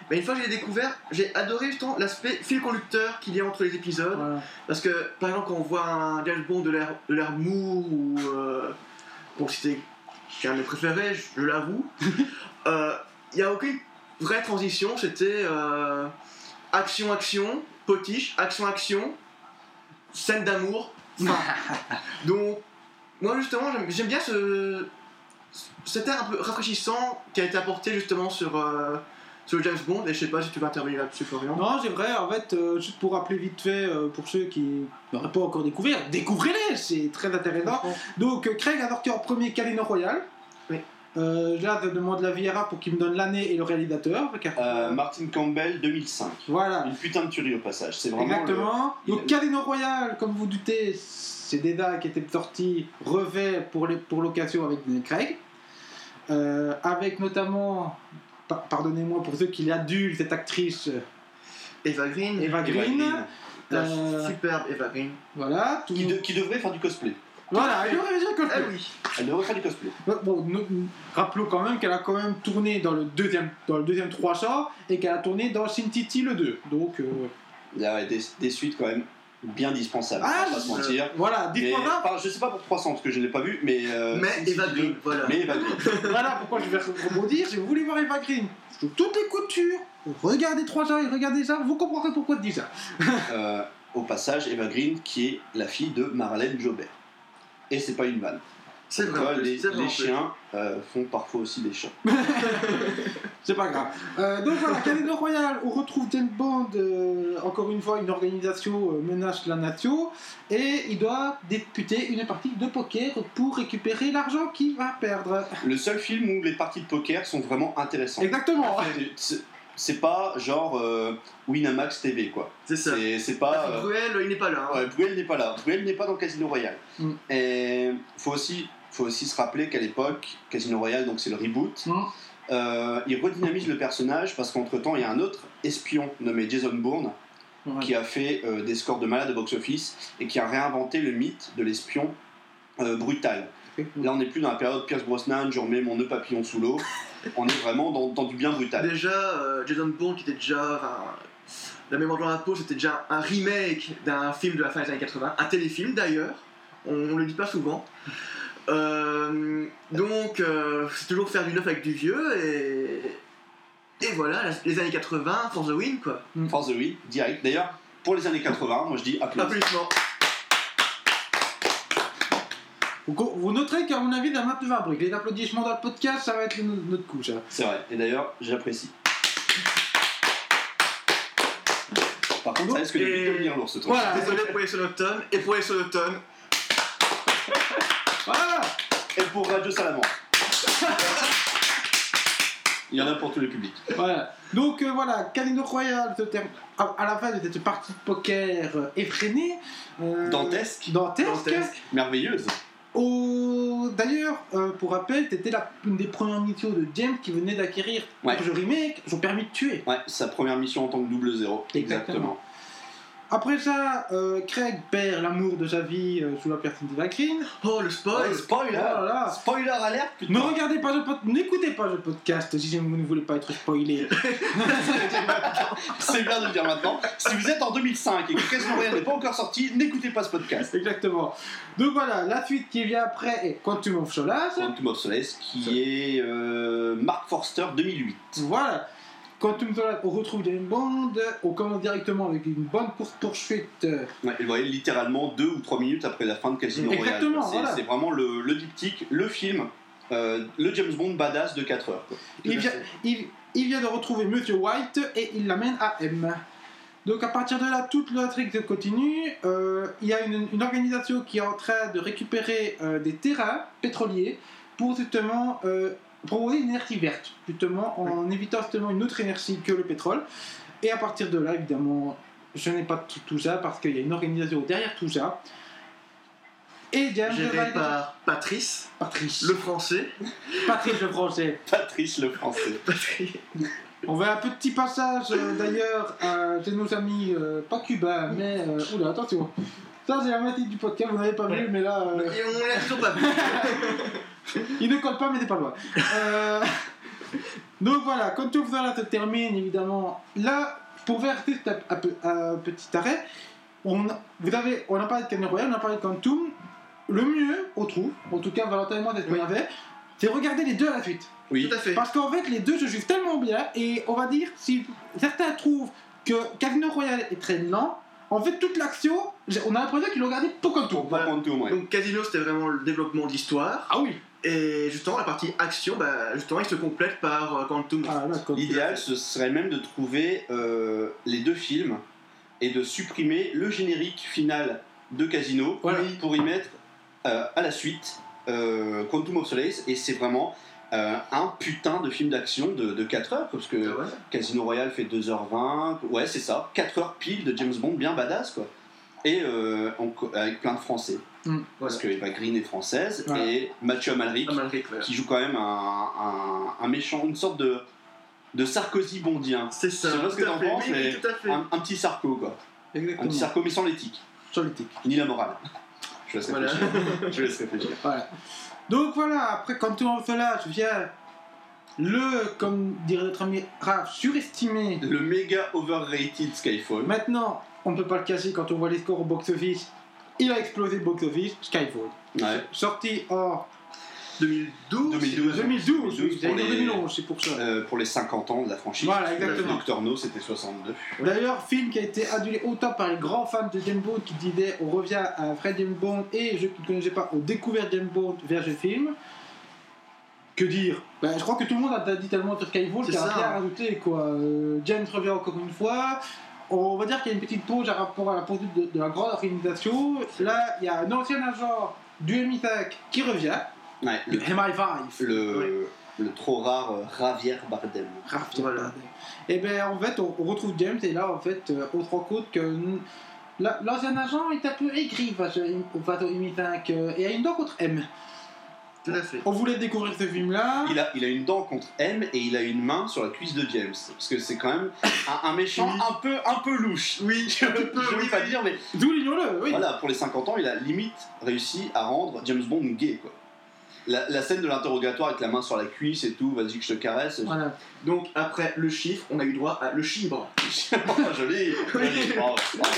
mais une fois que je l'ai découvert, j'ai adoré justement l'aspect fil conducteur qu'il y a entre les épisodes. Voilà. Parce que par exemple quand on voit un James Bond de l'air de mou ou euh, pour citer de mes préférés, je, je l'avoue, euh, il n'y a aucune vraie transition. C'était euh, action action potiche action action scène d'amour. fin. Donc moi justement j'aime- bien ce cet air un peu rafraîchissant qui a été apporté justement sur euh, sur James Bond et je sais pas si tu vas intervenir là-dessus Florian. Non, c'est vrai, en fait, euh, juste pour rappeler vite fait, euh, pour ceux qui n'auraient pas encore découvert, découvrez-les, c'est très intéressant. Donc, euh, Craig a sorti en premier Casino Royale. Oui. Euh, là, je demande la Viera pour qu'il me donne l'année et le réalisateur. car- Euh, Martin Campbell 2005. voilà, Une putain de tuerie au passage. C'est vraiment. exactement. le- Donc, Casino Royale, comme vous doutez, c'est des dates qui étaient sortis revêt pour les- pour l'occasion avec Daniel Craig. Euh, avec notamment, pa- pardonnez-moi pour ceux qui l'adulent, cette actrice Eva Green, Eva Eva Green. Green, la Euh, superbe Eva Green. Voilà, tout qui, de- qui devrait faire du cosplay. Voilà, elle aurait raison que Ah oui. Elle devrait faire du cosplay. Bon, nous- rappelons quand même qu'elle a quand même tourné dans le deuxième, dans le deuxième 300 et qu'elle a tourné dans Sin City le 2. Donc, euh, Il y a des, des suites quand même bien dispensables. Ah, on va pas se je- mentir. voilà, dites-moi enfin, je sais pas pour 300 parce que je ne l'ai pas vu, mais. euh, Mais Eva 2, Green, voilà. Mais Eva Green. voilà pourquoi je vais rebondir. Si vous voulez voir Eva Green sous toutes les coutures, regardez 300 et regardez ça, vous comprendrez pourquoi je dis ça. Euh, au passage, Eva Green qui est la fille de Marlène Jobert. Et c'est pas une vanne. C'est vrai. Toi, les, chiens euh, font parfois aussi des chats. C'est pas grave. Euh, donc voilà, Casino Royale, on retrouve James Bond, euh, encore une fois, une organisation euh, menace la nation, et il doit disputer une partie de poker pour récupérer l'argent qu'il va perdre. Le seul film où les parties de poker sont vraiment intéressantes. Exactement. C'est- pas genre euh, Winamax TV quoi. C'est ça. C'est pas. euh, Bruel, il n'est pas là. hein. Ouais, Bruel n'est pas là. Bruel n'est pas dans Casino Royale. Mm. Et faut aussi, faut aussi se rappeler qu'à l'époque, Casino Royale, donc c'est le reboot, Mm. euh, il redynamise le personnage parce qu'entre temps, il y a un autre espion nommé Jason Bourne qui a fait euh, des scores de malade au box-office et qui a réinventé le mythe de l'espion euh, brutal. Là, on n'est plus dans la période Pierce Brosnan, je remets mon nœud papillon sous l'eau. On est vraiment dans, dans du bien brutal. Déjà, euh, Jason Bourne, qui était déjà. enfin, la mémoire dans la peau, c'était déjà un remake d'un film de la fin des années 80, un téléfilm d'ailleurs, on, on le dit pas souvent. Euh, donc, euh, c'est toujours faire du neuf avec du vieux et. Et voilà, les années 80, for the win quoi. For the win, direct. D'ailleurs, pour les années 80, moi je dis applaudissements. Applaudissements. Vous, noterez qu'à mon avis, dans ma fabrique, les applaudissements dans le podcast, ça va être notre coup, ça. C'est vrai. Et d'ailleurs, j'apprécie. Par contre, ça risque de Et- vite devenir lourd ce truc. Voilà. Désolé pour les sonotones et pour les sonotones. Voilà Et pour Radio Salamandre. Il y en a pour tous les publics. Voilà. Donc euh, voilà, Casino Royale se termine à, à la fin de cette partie de poker euh, effrénée. euh, Dantesque. Dantesque. Dantesque. Merveilleuse. Au- D'ailleurs, euh, pour rappel, c'était la- une des premières missions de James qui venait d'acquérir Ouais. jeu remake son permis de tuer. Ouais, sa première mission en tant que double zéro. Exactement. Après ça, euh, Craig perd l'amour de sa vie euh, sous la personne de Green. Oh, le spoil Ouais, spoiler Oh là là. Spoiler alerte, putain Ne regardez pas le pod- n'écoutez pas le podcast si vous ne voulez pas être spoilé. C'est bien de le dire maintenant. Si vous êtes en 2005 et que Royale n'est pas encore sorti, n'écoutez pas ce podcast. Exactement. Donc voilà, la suite qui vient après est Quantum of Solace. Quantum of Solace, qui est euh, Mark Forster 2008. Voilà. Quantum on retrouve James Bond, on commence directement avec une bonne poursuite. Ouais, vous voyez, littéralement deux ou trois minutes après la fin de Casino Royale. Exactement, C'est voilà. vraiment le, le diptyque, le film, euh, le James Bond badass de 4 heures. quoi. Il vient, il, il vient de retrouver Monsieur White et il l'amène à M. Donc à partir de là, toute l'intrigue continue. Euh, il y a une, une organisation qui est en train de récupérer euh, des terrains pétroliers pour justement euh, proposer une énergie verte, justement en évitant justement une autre énergie que le pétrole. Et à partir de là, évidemment, je n'ai pas tout, tout ça parce qu'il y a une organisation derrière tout ça. Et James va Géré aider- par Patrice, Patrice. le français. Patrice le français. Patrice le français. Patrice. On va un petit passage euh, d'ailleurs à chez nos amis, euh, pas cubains, mais. euh, oula, attention. Ça, c'est la moitié du podcast, vous n'avez pas vu, mais là. Et on l'a toujours pas vu. il ne colle pas, mais n'est pas loin. Euh, donc voilà, quand tout ça là se termine, évidemment. Là, pour faire juste un, un peu- un petit arrêt, on, vous avez, on a parlé de Casino Royale, on a parlé de Quantum. Le mieux, on trouve, en tout cas, Valentin et moi, qu'on Oui. avait, c'est regarder les deux à la suite. Oui. Tout à fait. Parce qu'en fait, les deux se suivent tellement bien, et on va dire, si certains trouvent que Casino Royale est très lent, en fait, toute l'action, on a l'impression qu'ils l'ont regardé pour Quantum. Pour pas Quantum, ouais. Donc Casino, c'était vraiment le développement de l'histoire. Ah oui Et justement, la partie action, bah, justement, il se complète par euh, Quantum. Ah. L'idéal, ce serait même de trouver euh, les deux films et de supprimer le générique final de Casino Voilà. pour y mettre euh, à la suite euh, Quantum of Solace. Et c'est vraiment euh, un putain de film d'action de, de 4 heures, parce que Ah ouais. Casino Royale fait 2h20. Ouais, c'est ça. 4 heures pile de James Bond bien badass, quoi. Et euh, avec plein de Français. Mm. Parce que Eva Green est française et Mathieu Amalric Ah, qui joue quand même un, un- un méchant, une sorte de, de Sarkozy bondien. C'est ça. Je sais pas ce que t'en penses, Oui, mais. Un, un petit Sarko, quoi. Un Exactement. petit Sarko, mais sans l'éthique, Sur l'éthique. ni la morale. Je laisse Voilà. réfléchir. Je laisse réfléchir. Voilà. Donc voilà, après Quantum of Solace vient le, comme dirait notre ami Raph, surestimé. Le méga overrated Skyfall. Maintenant, on ne peut pas le cacher quand on voit les scores au box-office. Il a explosé le box-office, Skyfall. Ouais. Sorti en 2012. 2012. 2012, 2012 j'allais pour les- 2011, c'est pour ça. Euh, pour les 50 ans de la franchise. Voilà, exactement. Doctor No, c'était 62. D'ailleurs, film qui a été adulé autant par les grands fans de James Bond qui disaient on revient à vrai James Bond et qui ne connaissaient pas ont découvert James Bond vers ce film. Que dire? Ben, Je crois que tout le monde a dit tellement sur Skyfall qu'il n'y a rien à rajouter. Quoi. Euh, James revient encore une fois. On va dire qu'il y a une petite pause par rapport à la poursuite de, de la grande organisation. Là, il y a un ancien agent du MI5 qui revient, Ouais, le le, MI5. le, le trop rare euh, Javier Bardem. Raph, Voilà. Et bien en fait, on, on retrouve James et là en fait, euh, on se rend compte que l'ancien agent est un peu aigri face, au- face au MI5 euh, et a une dent contre M. Tout à fait. On voulait découvrir ce film là. Il a, il a une dent contre M et il a une main sur la cuisse de James. Parce que c'est quand même un, un méchant Oui. un peu, un peu louche. Oui, Je ne oui, pas oui. dire, mais D'où l'ignore-le, oui. Voilà, pour les 50 ans, il a limite réussi à rendre James Bond gay, quoi. La, la scène de l'interrogatoire avec la main sur la cuisse et tout, vas-y que je te caresse. Voilà. Donc, après le chiffre, on a eu droit à le chibre. Oh, joli, joli. bravo, bravo.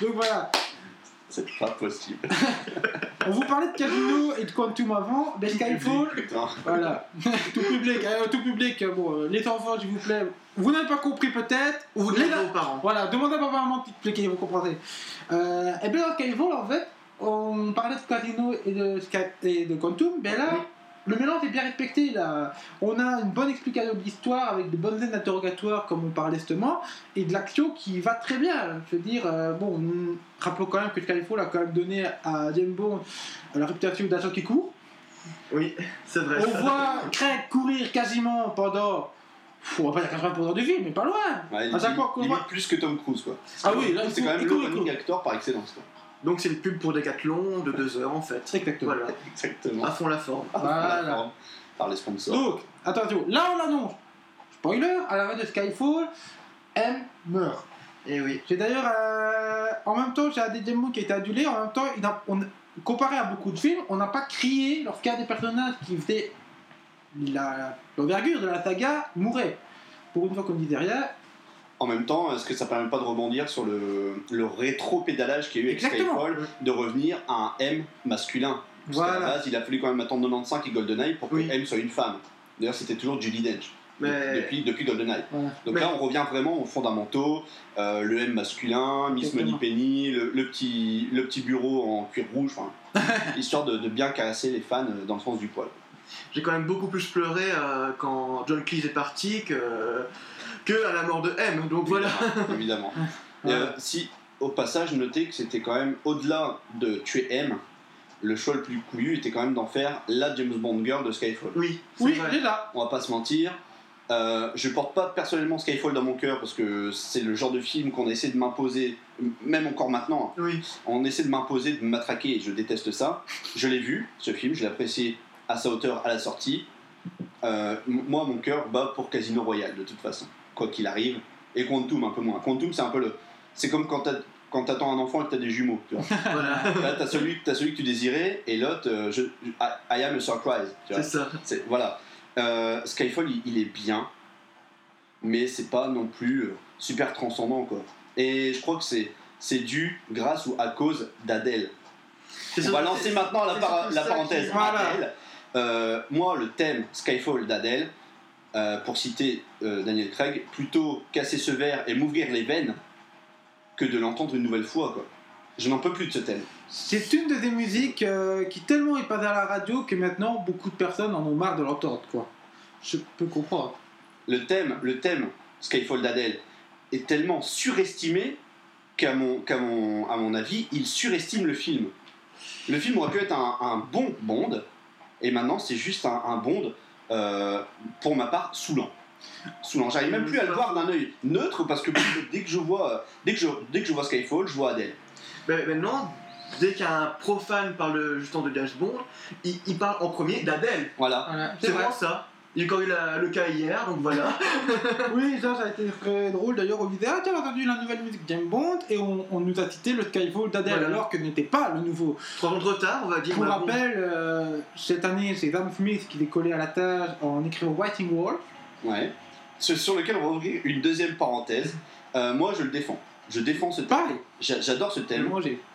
Donc voilà. C'est pas possible. On vous parlait de Casino et de Quantum avant, mais Skyfall, voilà. tout public, euh, tout public, euh, bon, euh, les enfants, s'il vous plaît, vous n'avez pas compris peut-être, Ou vous demandez aux parents. Voilà, demandez à papa maman de t'expliquer, vous comprendrez. Euh, et bien dans Skyfall, en fait, on parlait de Casino et de, et de Quantum, mais là, Oui. le mélange est bien respecté. Là. On a une bonne explication de l'histoire avec de bonnes scènes d'interrogatoire, comme on parlait justement, et de l'action qui va très bien. Je veux dire, euh, bon, rappelons quand même que Skyfall a quand même donné à James Bond la réputation d'agent qui court. Oui, c'est vrai. On voit Craig courir quasiment pendant. On va pas dire 80% du film, mais pas loin. Ouais, À chaque fois qu'on limite voit- plus que Tom Cruise, quoi. Ah oui, là, il c'est quand même il le il running actor par excellence, quoi. Donc c'est une pub pour Decathlon de deux heures en fait. Exactement. Voilà, Exactement. à fond la forme. Voilà. Par les sponsors. Donc, attention, là on l'annonce. Spoiler, à la fin de Skyfall, M meurt. Et oui. J'ai d'ailleurs, euh, en même temps, j'ai un des démons qui a été adulé, en même temps, il a- on- comparé à beaucoup de films, on n'a pas crié lorsqu'il y a des personnages qui faisaient la- l'envergure de la saga mouraient. Pour une fois qu'on ne disait rien, En même temps, est-ce que ça permet pas de rebondir sur le, le rétro-pédalage qu'il y a eu avec Exactement. Skyfall, de revenir à un M masculin? Parce qu'à la voilà. base, il a fallu quand même attendre 95 et GoldenEye pour que Oui. M soit une femme. D'ailleurs, c'était toujours Judy Dench. Mais Depuis, depuis GoldenEye. Voilà. Donc Mais- là, on revient vraiment aux fondamentaux, euh, le M masculin, Miss Exactement. Moneypenny, le, le petit, le petit bureau en cuir rouge, histoire de, de bien caresser les fans euh, dans le sens du poil. j'ai quand même beaucoup plus pleuré euh, quand John Cleese est parti que, que à la mort de M. Donc voilà. Évidemment. Et, Voilà. euh, si, au passage, notez que c'était quand même, au-delà de tuer M, le choix le plus couillu était quand même d'en faire la James Bond girl de Skyfall. Oui, Oui, vrai. déjà. On va pas se mentir. Euh, je porte pas personnellement Skyfall dans mon cœur parce que c'est le genre de film qu'on essaie de m'imposer, même encore maintenant. Oui. On essaie de m'imposer, de me matraquer et je déteste ça. Je l'ai vu, ce film, je l'ai apprécié à sa hauteur à la sortie. Euh, moi, mon cœur bat pour Casino Royale de toute façon, quoi qu'il arrive. Et Quantum un peu moins. Quantum, c'est un peu le. C'est comme quand t'as- quand t'attends un enfant et que t'as des jumeaux. Tu vois. Voilà. Là, t'as celui, t'as celui que tu désirais et l'autre, euh, je, I, I am a surprise. Tu vois. C'est ça. Voilà. Euh, Skyfall, il, il est bien, mais c'est pas non plus euh, super transcendant quoi. Et je crois que c'est c'est dû grâce ou à cause d'Adèle. On va lancer maintenant la, parenthèse qui- Voilà. Adèle. Euh, moi, le thème Skyfall d'Adèle, euh, pour citer euh, Daniel Craig, plutôt casser ce verre et m'ouvrir les veines que de l'entendre une nouvelle fois quoi. Je n'en peux plus de ce thème. C'est une de ces musiques euh, qui tellement est passée à la radio que maintenant beaucoup de personnes en ont marre de l'entendre, quoi. Je peux comprendre. le thème, le thème Skyfall d'Adèle est tellement surestimé qu'à mon, mon, à mon avis, il surestime le film. Le film aurait pu être un, un bon Bond, et maintenant c'est juste un, un Bond, euh, pour ma part, saoulant. Saoulant. J'arrive même plus à le voir d'un œil neutre parce que dès que je vois, dès que je, dès que je vois Skyfall, je vois Adèle. Mais maintenant, dès qu'un profane parle justement de James Bond, il, il parle en premier d'Adèle. Voilà. Voilà, C'est vraiment ça. Il a encore eu la- le cas hier, donc voilà. Oui, ça, ça a été très drôle d'ailleurs. On disait Ah, t'as entendu la nouvelle musique James Bond Et on, on nous a cité le Skyfall d'Adèle, Voilà. alors que n'était pas le nouveau. Trois ans de retard, on va dire. Pour rappel, euh, cette année, c'est Sam Smith qui est collé à la tâche en écrivant Writing Wall. Ouais. Ce- sur lequel on va ouvrir une deuxième parenthèse. Euh, moi, je le défends. Je défends ce thème. J'adore ce thème.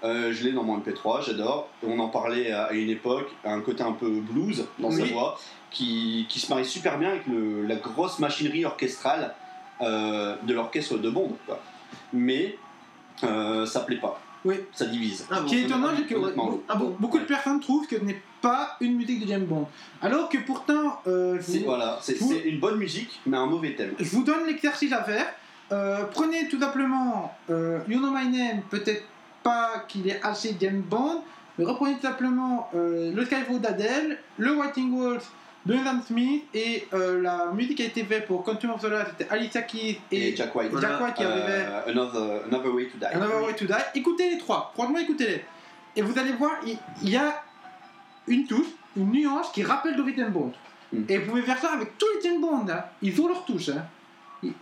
Euh, je l'ai dans mon MP3, j'adore. On en parlait à une époque, un côté un peu blues dans sa voix, qui, qui se marie super bien avec le- la grosse machinerie orchestrale euh, de l'orchestre de Bond. quoi. Mais euh, ça plaît pas. Oui. Ça divise. Ah qui est étonnant, c'est que. Ah bon beaucoup de personnes trouvent que ce n'est pas une musique de James Bond. Alors que pourtant, euh, C'est voilà, vous- c'est une bonne musique, mais un mauvais thème. je vous donne l'exercice à faire. Euh, prenez tout simplement euh, You Know My Name, peut-être pas qu'il est assez James Bond, mais reprenez tout simplement euh, le Skyfall d'Adèle, le Writing Walls de Sam Smith et la musique qui a été faite pour Quantum of Solace, c'était Alicia Keys et, Et Jack White. Jack White qui avait fait another, another Way to Die. Another Way to Die. Écoutez les trois, franchement écoutez-les. Et vous allez voir, il, il y a une touche, une nuance qui rappelle James Bond. Mm. Et vous pouvez faire ça avec tous les James Bond. hein. Ils ont leur touche. hein.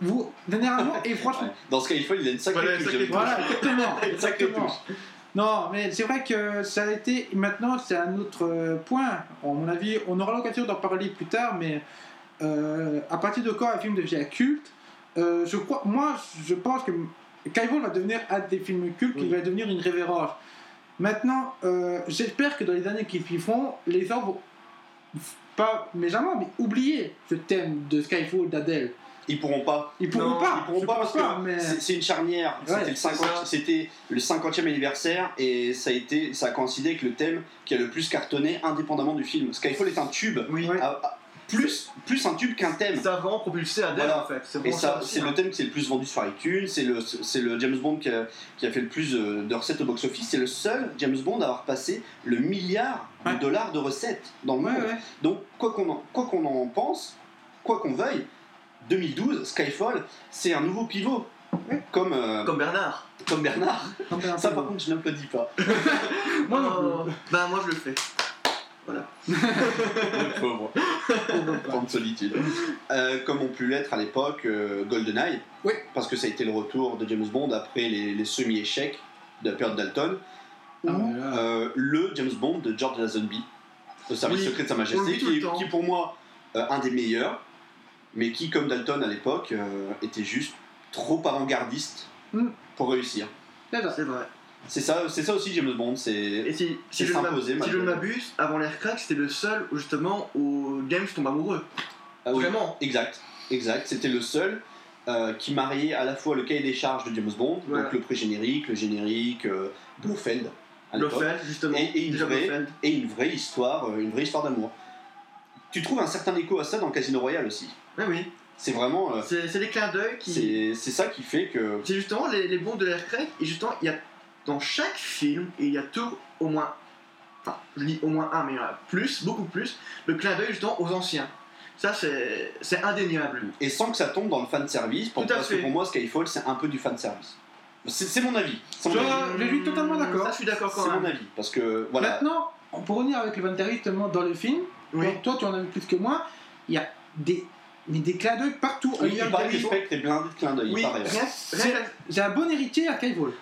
Vous, généralement, et franchement, Ouais. Dans Skyfall, il a une sacrée Voilà, touche, voilà, exactement. Une sacrée exactement. touche. Non, mais c'est vrai que ça a été. Maintenant, c'est un autre euh, point. À mon avis, on aura l'occasion d'en parler plus tard, mais euh, à partir de quand un film devient culte euh, Je crois, moi, je pense que Skyfall va devenir un des films cultes qui va devenir une révérence. Maintenant, euh, j'espère que dans les années qui suivront, les gens vont pas méchamment, mais oublier ce thème de Skyfall d'Adèle. Ils pourront pas. Ils pourront Non, pas, Ils pourront pas parce pas, que mais c'est- une charnière. Ouais, C'était le, c'est 50 ça. c'était le 50e anniversaire et ça a, été, ça a coïncidé avec le thème qui a le plus cartonné indépendamment du film. Skyfall est un tube. Oui. Ah, ah, plus, plus un tube qu'un thème. Ça a vraiment propulsé Adèle Voilà. en fait. C'est c'est hein. le thème qui est le plus vendu sur iTunes, c'est le, c'est le James Bond qui a, qui a fait le plus euh, de recettes au box-office, c'est le seul James Bond à avoir passé le milliard Ouais. de dollars de recettes dans le Ouais, monde. ouais. Donc, quoi qu'on en, quoi qu'on en pense, quoi qu'on veuille, 2012, Skyfall, c'est un nouveau pivot. Ouais. Comme, euh, Comme Bernard. comme Bernard. Comme Ça, par contre, je n'applaudis pas. Moi non Oh. Bah moi je le fais. Le pauvre. Temps de solitude. Euh, comme ont pu l'être à l'époque euh, GoldenEye. Oui. Parce que ça a été le retour de James Bond après les, les semi-échecs de la période Dalton. Ou Ah, euh, le James Bond de George Lazenby, au service Oui, secret de Sa Majesté, qui, qui pour moi euh, un des meilleurs, mais qui, comme Dalton à l'époque, euh, était juste trop avant-gardiste Mm. pour réussir. C'est ça. C'est vrai. C'est ça, c'est ça aussi James Bond, c'est Et si, je ne m'abuse, avant l'air crack, c'était le seul où justement où James tombe amoureux. Ah oui. Vraiment. Exact, exact. C'était le seul euh, qui mariait à la fois le cahier des charges de James Bond, Voilà. donc le pré-générique, le générique, euh, Blofeld, Blofeld, justement. Et- et une vraie- et une vraie histoire, euh, une vraie histoire d'amour. Tu trouves un certain écho à ça dans Casino Royale aussi. Ah oui. C'est vraiment, euh, C'est des clins d'œil qui. c'est c'est ça qui fait que C'est justement les, les bons de l'air crack. Et justement, il y a dans chaque film, il y a tout au moins. Enfin, je dis au moins un, mais il y en a plus, beaucoup plus, le clin d'œil justement aux anciens. Ça, c'est c'est indéniable. et sans que ça tombe dans le fan service, pour, parce fait. que pour moi Skyfall c'est un peu du fan service. C'est c'est mon avis. Mon Je- avis. je suis totalement d'accord. Ça, je suis d'accord quand C'est mon avis parce que voilà. Maintenant, pour revenir avec le Vantaris justement dans le film, Oui. donc toi tu en as vu plus que moi, il y a des, mais des clins d'œil partout. Oui, Il y a il paraît que des- Spectre est blindé de clin d'œil. Oui, il paraît. rien, C'est- un bon héritier à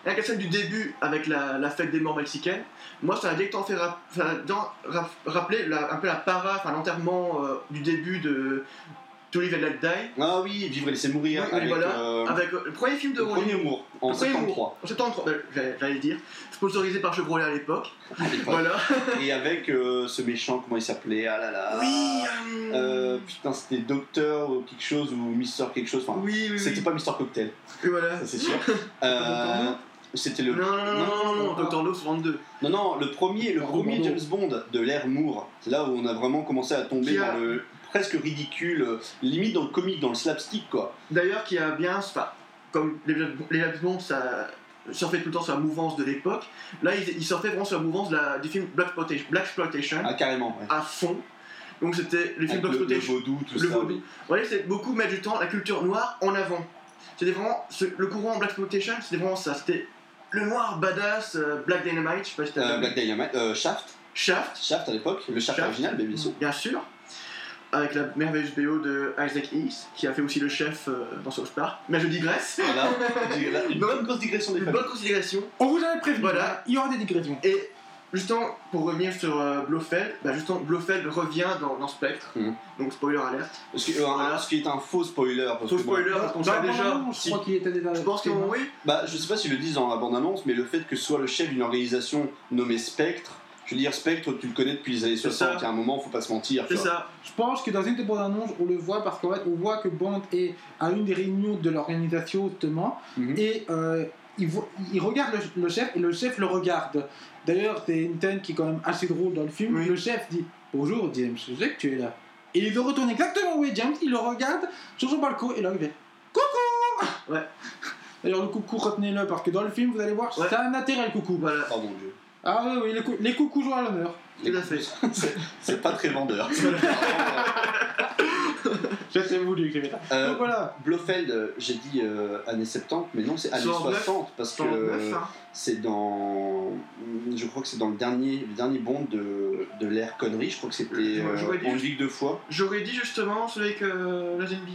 rien qu'à celle du début avec la, la fête des morts mexicaine, moi ça a directement fait rap- ça a dans- rap- rappeler la- un peu la para, enfin l'enterrement euh, du début de To Live and Let Die, Ah oui, Vivre et laisser mourir Oui, avec voilà. euh, avec euh, le premier film de le premier humour en Le premier 73. humour. En 73, euh, j'allais j'allais dire, sponsorisé par Chevrolet à l'époque. à l'époque. Voilà. Et avec euh, ce méchant, comment il s'appelait Ah là là. Oui, euh, putain, c'était Docteur ou quelque chose ou Mister quelque chose. Enfin, oui, oui, c'était oui. pas Mister Cocktail, Et voilà. ça c'est sûr. C'était le. non, non, non, non, non, non. Dr. No 62. Non, non, le premier, le premier. James Bond de l'ère Moore, c'est là où on a vraiment commencé à tomber dans le presque ridicule, euh, limite dans le comique, dans le slapstick quoi. D'ailleurs, qui a bien. Enfin, comme les, les Bond, ça surfait tout le temps sur la mouvance de l'époque. Là, il, il surfait vraiment sur la mouvance de la, du film Black Exploitation, Black Exploitation Ah, carrément, ouais. à fond. Donc c'était le film le, le Black Exploitation. vaudou, tout Le ça. vaudou. oui. Voilà, c'est beaucoup mettre du temps la culture noire en avant. C'était vraiment ce- le courant Black Exploitation, c'était vraiment ça. C'était le noir badass, euh, Black Dynamite, je sais pas si t'as Euh. Black Dynamite, euh, Shaft, Shaft, Shaft à l'époque, le Shaft, Shaft. original, mais bien sûr. bien sûr, avec la merveilleuse BO de Isaac Hayes, qui a fait aussi le chef euh, dans South Park. Mais je digresse. Voilà, une bonne grosse digression des Une bonne considération. On vous avait prévenu, Voilà. il y aura des digressions. Et justement, pour revenir sur euh, Blofeld, bah justement, Blofeld revient dans, dans Spectre. Mhm. Donc spoiler alert. Parce que, euh, Voilà. ce qui est un faux spoiler. Parce Faux que moi- spoiler, parce qu'on sait la déjà. bande-annonce, si. Je crois qu'il était déjà. Je pense que oui. Bah, je sais pas s'ils le disent dans la bande-annonce, mais le fait que ce soit le chef d'une organisation nommée Spectre, je veux dire, Spectre, tu le connais depuis les années C'est 60, ça. il y a un moment, faut pas se mentir. C'est ça. Je pense que dans une des bandes annonces, on le voit parce qu'en fait, on voit que Bond est à une des réunions de l'organisation, justement, Mhm. et euh, il, voit- il regarde le, le chef et le chef le regarde. D'ailleurs, c'est une scène qui est quand même assez drôle dans le film. Oui. Le chef dit Bonjour James, je sais que tu es là. Et il se retourne exactement où est James, il le regarde sur son balcon et là il fait Coucou Ouais. D'ailleurs, le coucou, retenez-le parce que dans le film, vous allez voir, Ouais. c'est un intérêt le coucou. Voilà. Oh mon dieu. Ah oui, oui, les, cou- les coucous jouent à l'honneur. Tout à fait. C'est- pas très vendeur. Je t'ai voulu. Euh, Donc voilà. Blofeld, euh, j'ai dit euh, années 70, mais non, c'est années 69, 60, parce que 109, hein. c'est dans. Je crois que c'est dans le dernier, le dernier bond de, de l'ère connerie, je crois que c'était euh, j'aurais dit- en Ligue deux fois. J'aurais dit justement celui avec euh, la Zenby.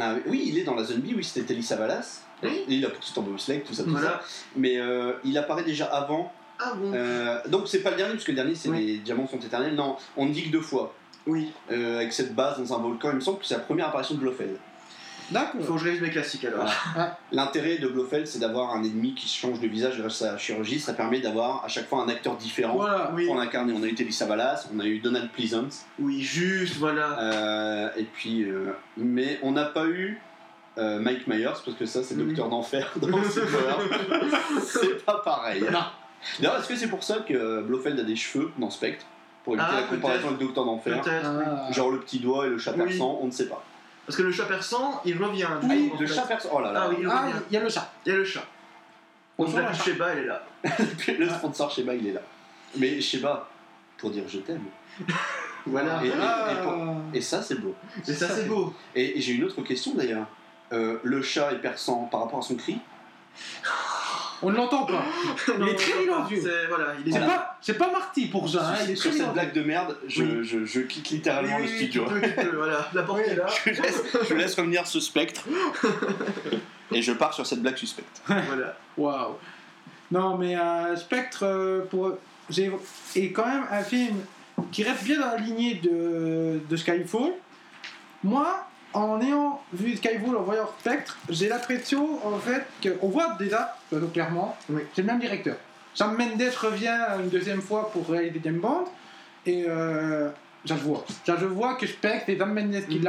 Ah, oui, il est dans la Zombie, oui, c'était Telly Savalas. Oui. Il a poursuite en bobsleigh, tout ça, tout ça. Mais euh, il apparaît déjà avant. Ah bon Euh, donc c'est pas le dernier, parce que le dernier c'est Oui. les diamants sont éternels. Non, on dit que deux fois. Oui. Euh, avec cette base dans un volcan, il me semble que c'est la première apparition de Blofeld. D'accord. Il faut que je révise mes classiques alors. Voilà. L'intérêt de Blofeld, c'est d'avoir un ennemi qui change de visage grâce à la chirurgie. Ça permet d'avoir à chaque fois un acteur différent Voilà. Oui, pour l'incarner. On a eu Telly Savalas, on a eu Donald Pleasance, oui, juste, voilà. euh, et puis, euh, mais on n'a pas eu euh, Mike Myers parce que ça, c'est Mhm. Docteur d'enfer dans c'est pas pareil. Non. D'ailleurs, est-ce que c'est pour ça que Blofeld a des cheveux dans Spectre pour éviter Ah, la comparaison avec Docteur d'enfer Peut-être. oui. Ah. Genre le petit doigt et le chat Oui. perçant, on ne sait pas. Parce que le chat persan, il revient. en le fait. chat perçant, oh là là. Ah oui, il Ah, revient. il y a le chat. Il y a le chat. Donc. Sheba, elle est là. le sponsor Sheba, il est là. Mais Sheba, pour dire je t'aime. Voilà. Et- Ah. Et ça, c'est beau. Et ça, c'est beau. Et, et j'ai une autre question d'ailleurs. Euh, le chat est perçant par rapport à son cri? On ne l'entend pas. Il est très mélodieux. C'est voilà, pas, c'est pas Marty pour ça. Hein. Sur cette blague de merde, je, Oui. je, je quitte littéralement oui, le studio. tu peux, tu peux, voilà, la porte est là. Je laisse, je laisse revenir ce spectre. Et je pars sur cette blague suspecte. voilà. Waouh. Non, mais euh, Spectre, euh, pour, est quand même un film qui reste bien dans la lignée de, de Skyfall. Moi, en ayant vu Skyfall, en voyant Spectre, j'ai l'impression en fait qu'on voit déjà, euh, clairement, Oui. c'est le même directeur. Sam Mendes revient une deuxième fois pour réaliser James Bond. Et euh, ça je vois. Ça je vois que Spectre, c'est Sam Mendes qui Mm.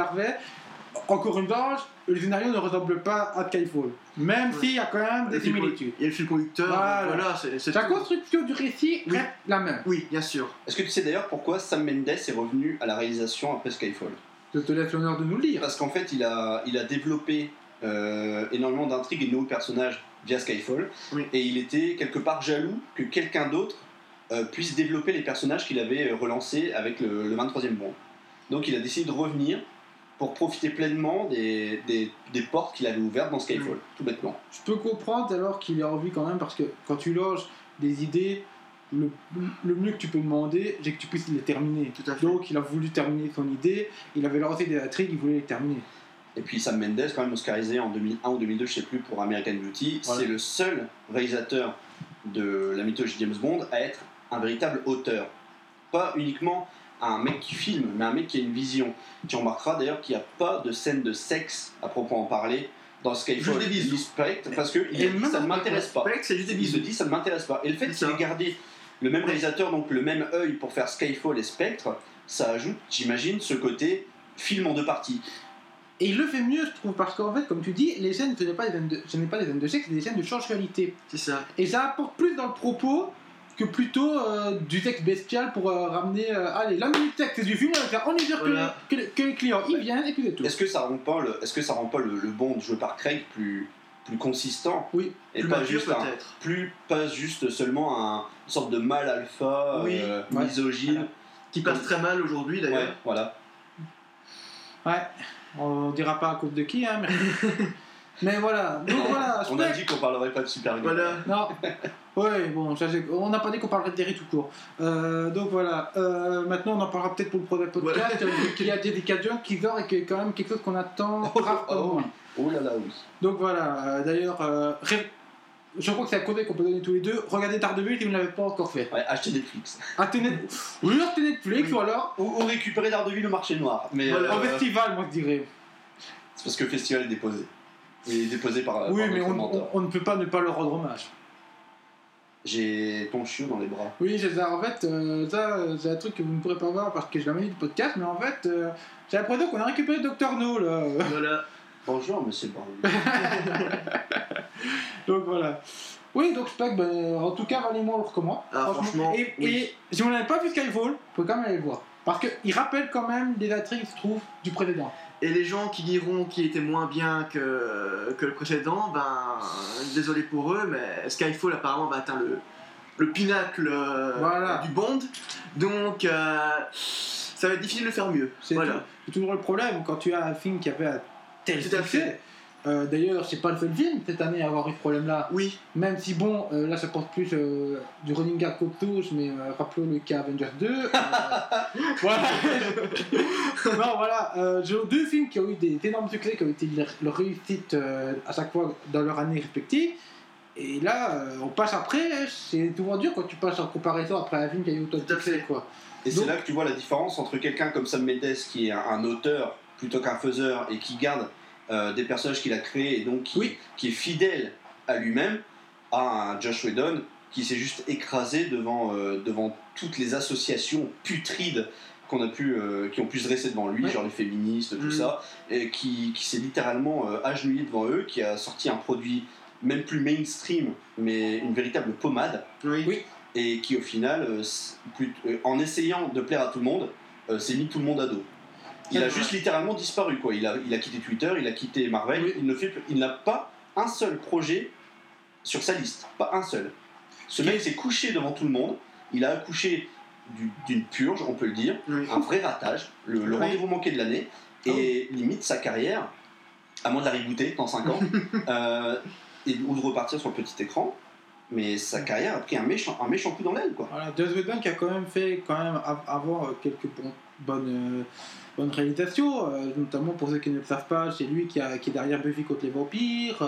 Encore une fois, le scénario ne ressemble pas à Skyfall. Même Ouais. s'il y a quand même des similitudes. Il y a le fil conducteur. Voilà. Voilà, c'est c'est La construction du récit Oui. reste la même. Oui, bien sûr. Est-ce que tu sais d'ailleurs pourquoi Sam Mendes est revenu à la réalisation après Skyfall? Je te laisse l'honneur de nous le dire. Parce qu'en fait, il a, il a développé euh, énormément d'intrigues et de nouveaux personnages via Skyfall. Oui. Et il était quelque part jaloux que quelqu'un d'autre euh, puisse développer les personnages qu'il avait euh, relancés avec le, le 23e Bond. Donc il a décidé de revenir pour profiter pleinement des, des, des portes qu'il avait ouvertes dans Skyfall, tout bêtement. Je peux comprendre alors qu'il est revu quand même parce que quand tu loges des idées, le, le mieux que tu peux demander, c'est que tu puisses les terminer. Tout à fait. Donc il a voulu terminer son idée, il avait lancé des intrigues, il voulait les terminer. Et puis Sam Mendes, quand même oscarisé en 2001 ou 2002, je sais plus, pour American Beauty, Voilà. c'est le seul réalisateur de la mythologie James Bond à être un véritable auteur. Pas uniquement un mec qui filme, mais un mec qui a une vision. Tu remarqueras d'ailleurs qu'il n'y a pas de scène de sexe à proprement parler dans Skyfall. Juste des bisous. Il Spectre, parce que il a dit, ça ne m'intéresse pas. Spectre, c'est juste des Il se dit ça ne m'intéresse pas. Et le fait qu'il ait gardé le même réalisateur, donc le même œil pour faire Skyfall et Spectre, ça ajoute, j'imagine, ce côté film en deux parties. Et il le fait mieux, je trouve, parce qu'en fait, comme tu dis, les scènes, ce n'est pas des scènes de, ce n'est pas des scènes de sexe, c'est des scènes de sensualité. C'est ça. Et ça apporte plus dans le propos que plutôt euh, du texte bestial pour euh, ramener. euh, allez, la minute texte du film, on est sûr que, Voilà. les, que, les- que les clients ils viennent et puis c'est tout. Est-ce que ça rend pas le, est-ce que ça rend pas le, le Bond joué par Craig plus, plus consistant Oui. et Plus pas mature, juste un, peut-être. plus pas juste seulement un une sorte de mâle alpha Oui. euh, Ouais. misogyne. Qui passe très mal aujourd'hui Ouais, d'ailleurs. voilà. Ouais. On dira pas à cause de qui, hein, mais. mais voilà. Donc voilà, On a dit qu'on parlerait pas de Supergirl. Voilà. Non. Ouais, bon, ça, c'est- on n'a pas dit qu'on parlerait de Derry tout court. Euh, donc voilà. Euh, maintenant, on en parlera peut-être pour le prochain podcast. Voilà. qu'il y a Jessica Jones qui sort et qui est quand même quelque chose qu'on attend Oh, grave oh oui. Oh là là oui. Donc voilà. euh, D'ailleurs, euh, je crois que c'est un conseil qu'on peut donner tous les deux. Regardez Daredevil si vous ne l'avez pas encore fait. Ouais, acheter Netflix. Achetez Net- Oui, achetez Netflix Oui. ou alors Ou, ou récupérer Daredevil au marché noir. Mais Voilà. euh, en festival, moi je dirais. c'est parce que le festival est déposé. Il est déposé par. oui, par mais notre on, mentor. on- on ne peut pas ne pas leur rendre hommage. J'ai ton chiot dans les bras. Oui, c'est ça. En fait, euh, ça, c'est un truc que vous ne pourrez pas voir parce que je l'ai dit du podcast, mais en fait, euh, j'ai l'impression qu'on a récupéré Dr. No là. Voilà. Bonjour, monsieur Brown. donc voilà. Oui, donc Spec, ben, en tout cas, Valément, on le recommande. Ah, franchement, Et, oui. et si vous n'avez pas vu Skyfall, vous pouvez quand même aller le voir. Parce qu'il rappelle quand même des intrigues, je trouve, du précédent. Et les gens qui diront qu'il était moins bien que, que le précédent, ben désolé pour eux, mais Skyfall apparemment va atteindre le, le pinacle euh, Voilà. du Bond. Donc euh, ça va être difficile de faire mieux. C'est Voilà. toujours le problème quand tu as un film qui avait un tel Tout à succès. fait. Euh, D'ailleurs, c'est pas le seul film cette année à avoir eu ce problème-là. Oui, Même si, bon, euh, là ça porte plus euh, du running gag chose, mais euh, rappelons le cas Avengers 2. euh, voilà. non, voilà. euh, J'ai deux films qui ont eu des énormes succès, qui ont été leur, leur réussite euh, à chaque fois dans leur année respective. Et là, euh, on passe après, c'est souvent dur quand tu passes en comparaison après un film qui a eu autant de Tout à succès. fait. Quoi. Et c'est là que tu vois la différence entre quelqu'un comme Sam Mendes qui est un, un auteur plutôt qu'un faiseur et qui garde euh, des personnages qu'il a créés et donc qui, Oui. qui est fidèle à lui-même, à un Josh Whedon qui s'est juste écrasé devant, euh, devant toutes les associations putrides qu'on a pu, euh, qui ont pu se dresser devant lui, Ouais. genre les féministes, tout Mm. ça, et qui, qui s'est littéralement agenouillé devant eux, qui a sorti un produit même plus mainstream, mais une véritable pommade, Oui. Oui. et qui au final, en essayant de plaire à tout le monde, s'est mis tout le monde à dos. Il a juste littéralement disparu, quoi. Il a, il a quitté Twitter, il a quitté Marvel, Oui. il ne fait, il n'a pas un seul projet sur sa liste, pas un seul. Ce mec s'est couché devant tout le monde, il a accouché du- d'une purge, on peut le dire, Oui. un vrai ratage, le, le Oui. rendez-vous manqué de l'année, et limite sa carrière, à moins de la rebooter dans 5 ans, euh, et, ou de repartir sur le petit écran, mais sa carrière a pris un méchant, un méchant coup dans l'aile, quoi. Voilà, qui a quand même fait quand même av- avoir euh, quelques bon- bonnes, euh, bonnes réalisations, euh, notamment pour ceux qui ne le savent pas, c'est lui qui, a, qui est derrière Buffy contre les vampires.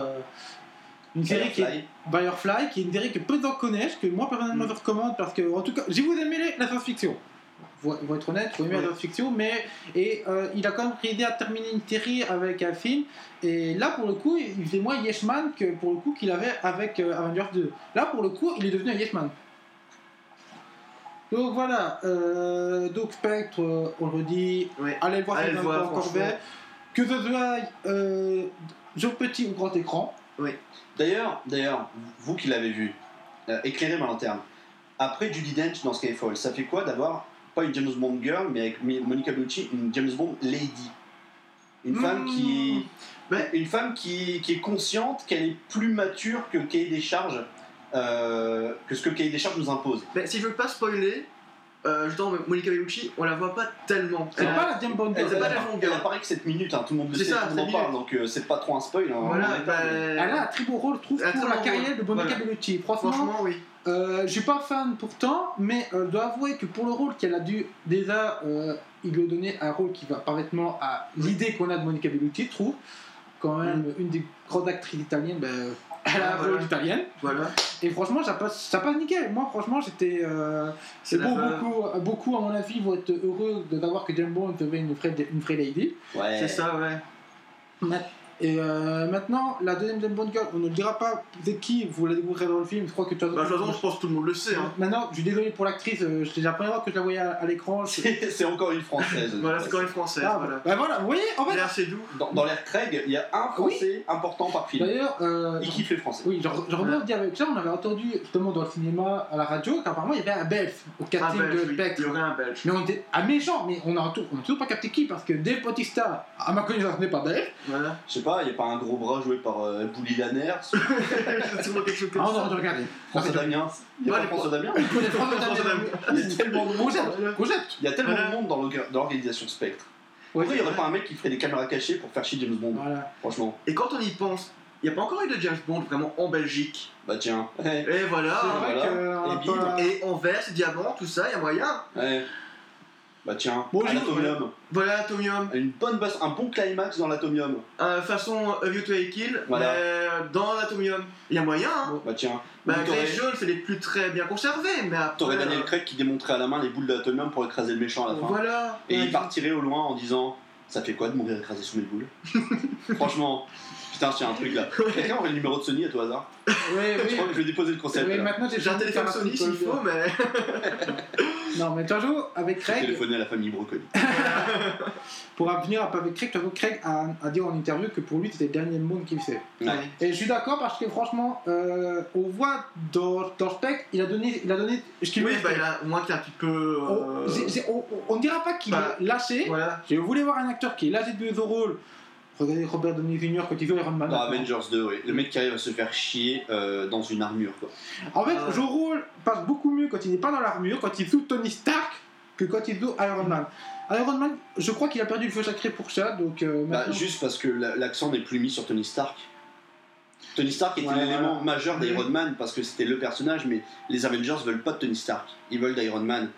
une série qui est Firefly. Qui est une série que peu de gens connaissent, que moi personnellement Mm. je recommande parce que, en tout cas, si vous aimez la science-fiction, faut, faut être honnête, faut aimer la Ouais. science-fiction, mais et euh, il a quand même réussi à terminer une série avec un film, et là pour le coup, il faisait moins Yes Man que pour le coup qu'il avait avec euh, Avengers 2. Là pour le coup, il est devenu un Yes Man. Donc voilà, euh, donc Spectre, euh, on le redit, Ouais. allez le voir Allez le voir, fait. Que ce soit euh, sur petit ou grand écran, D'ailleurs, d'ailleurs, vous qui l'avez vu, euh, éclairez ma lanterne. Après Judy Dench dans Skyfall, ça fait quoi d'avoir pas une James Bond girl, mais avec Monica Bellucci, une James Bond lady Une femme qui, Ouais. une femme qui, qui est consciente qu'elle est plus mature que le cahier des charges, euh, que ce que le cahier des charges nous impose. Mais si je veux pas spoiler, euh, justement, Monica Bellucci, on la voit pas tellement. c'est Elle- pas la James Bond elle- longue, elle hein. apparaît que 7 minutes, hein, tout le monde le sait, ça, tout le monde en parle, donc euh, c'est pas trop un spoil. hein, Voilà, bah, Elle a un très beau rôle, je trouve, Elle pour la carrière rôle. de Monica Voilà. Bellucci. Franchement, Franchement, oui. Euh, je suis pas fan pourtant, mais euh, je dois avouer que pour le rôle qu'elle a dû, déjà, euh, il lui a donné un rôle qui va parfaitement à l'idée qu'on a de Monica Bellucci, je trouve. Quand même, une des grandes actrices italiennes, ben, elle a un Voilà. rôle italienne. Voilà. Et franchement, ça passe, ça passe nickel. Moi, franchement, j'étais. euh, C'est beau, beaucoup, beaucoup, à mon avis, vont être heureux de d'avoir que James Bond devait une vraie, une vraie lady. Ouais. C'est ça, ouais. Et euh, maintenant, la deuxième James Bond girl, on ne dira pas c'est qui, vous la découvrirez dans le film. Je crois que tu as- Bah, de toute façon, je pense que tout le monde le sait. Hein. Maintenant, je suis désolé pour l'actrice, euh, c'est la première fois que je la voyais à, à l'écran. C'est c'est encore une française. Voilà, c'est quand même français. Ah, voilà. bah voilà, vous voyez, en fait. est assez doux. Dans, dans l'air Craig, il y a un français important par film. D'ailleurs, euh, Il kiffe les français. oui, je, je rebondis avec ça. On avait entendu justement dans le cinéma, à la radio, qu'apparemment il y avait un belge au casting belge, de oui. Spectre. Il y aurait un belge. Mais on était à méchant, mais on a, tout- on a toujours pas capté qui parce que Dave Bautista, à ma connaissance, n'est pas belge. Voilà. Je sais pas, il n'y a pas un gros bras joué par euh, Bouli Lanner, c'est quelque chose comme Ah, on ça. aurait dû regarder. François Damien. Il y a Ouais, pas les François Damien Il connaît François François Damien. Il y a tellement de monde. Il y a tellement de monde dans l'orga- dans l'organisation Spectre. Ouais, Pourquoi il n'y aurait pas un mec qui ferait des caméras cachées pour faire chier James Bond Voilà. Franchement. Et quand on y pense, il n'y a pas encore eu de James Bond vraiment en Belgique. Bah tiens. Et voilà. Vrai voilà. que. on a Et bim. pas- Et en vert, c'est diamant, tout ça, il y a moyen. Ouais. Bah tiens. Bon, Anatomium. Voilà, Atomium. Une bonne base, un bon climax dans l'Atomium. Euh, façon A View to a Kill, Voilà. mais dans l'Atomium. Il y a moyen, hein. Bah tiens. Bah, Ou t'aurais- Grace Jones, elle est plus très bien conservée, mais après. T'aurais Daniel euh, Craig qui démontrait à la main les boules de l'Atomium pour écraser le méchant à la fin. Voilà. Et Ouais, il partirait au loin en disant Ça fait quoi de mourir écrasé sous mes boules? Franchement, putain, c'est un truc là. Quelqu'un aurait le numéro de Sony à tout hasard? Oui, Je crois que je vais déposer le concept. Oui, là. maintenant j'ai J'ai un téléphone Sony s'il faut, mais. Non, mais toujours avec Je vais Craig, téléphoner à la famille Brocoli. pour revenir un peu avec Craig, façon, Craig a, a dit en interview que pour lui c'était le dernier monde qu'il fait. Ouais. Et je suis d'accord parce que franchement, euh, on voit dans, dans Spectre, il a donné, il a donné ce qu'il Oui, bah, il a au moins qu'il est un petit peu. on, euh, on- on dira pas qu'il bah, est lâché. Voilà. Si vous voulez voir un acteur qui est lâché de son rôle, regardez Robert Downey Jr. quand il joue Iron Man. Dans Avengers 2, oui. Le mec qui arrive à se faire chier euh, dans une armure, quoi. En fait, Ah ouais. son rôle passe beaucoup mieux quand il n'est pas dans l'armure, quand il joue Tony Stark, que quand il joue Iron Man. Iron Man, je crois qu'il a perdu le feu sacré pour ça, donc euh, Bah, juste parce que la- l'accent n'est plus mis sur Tony Stark. Tony Stark était Ouais, l'élément voilà. majeur d'Iron Man parce que c'était le personnage, mais les Avengers veulent pas de Tony Stark. Ils veulent d'Iron Man.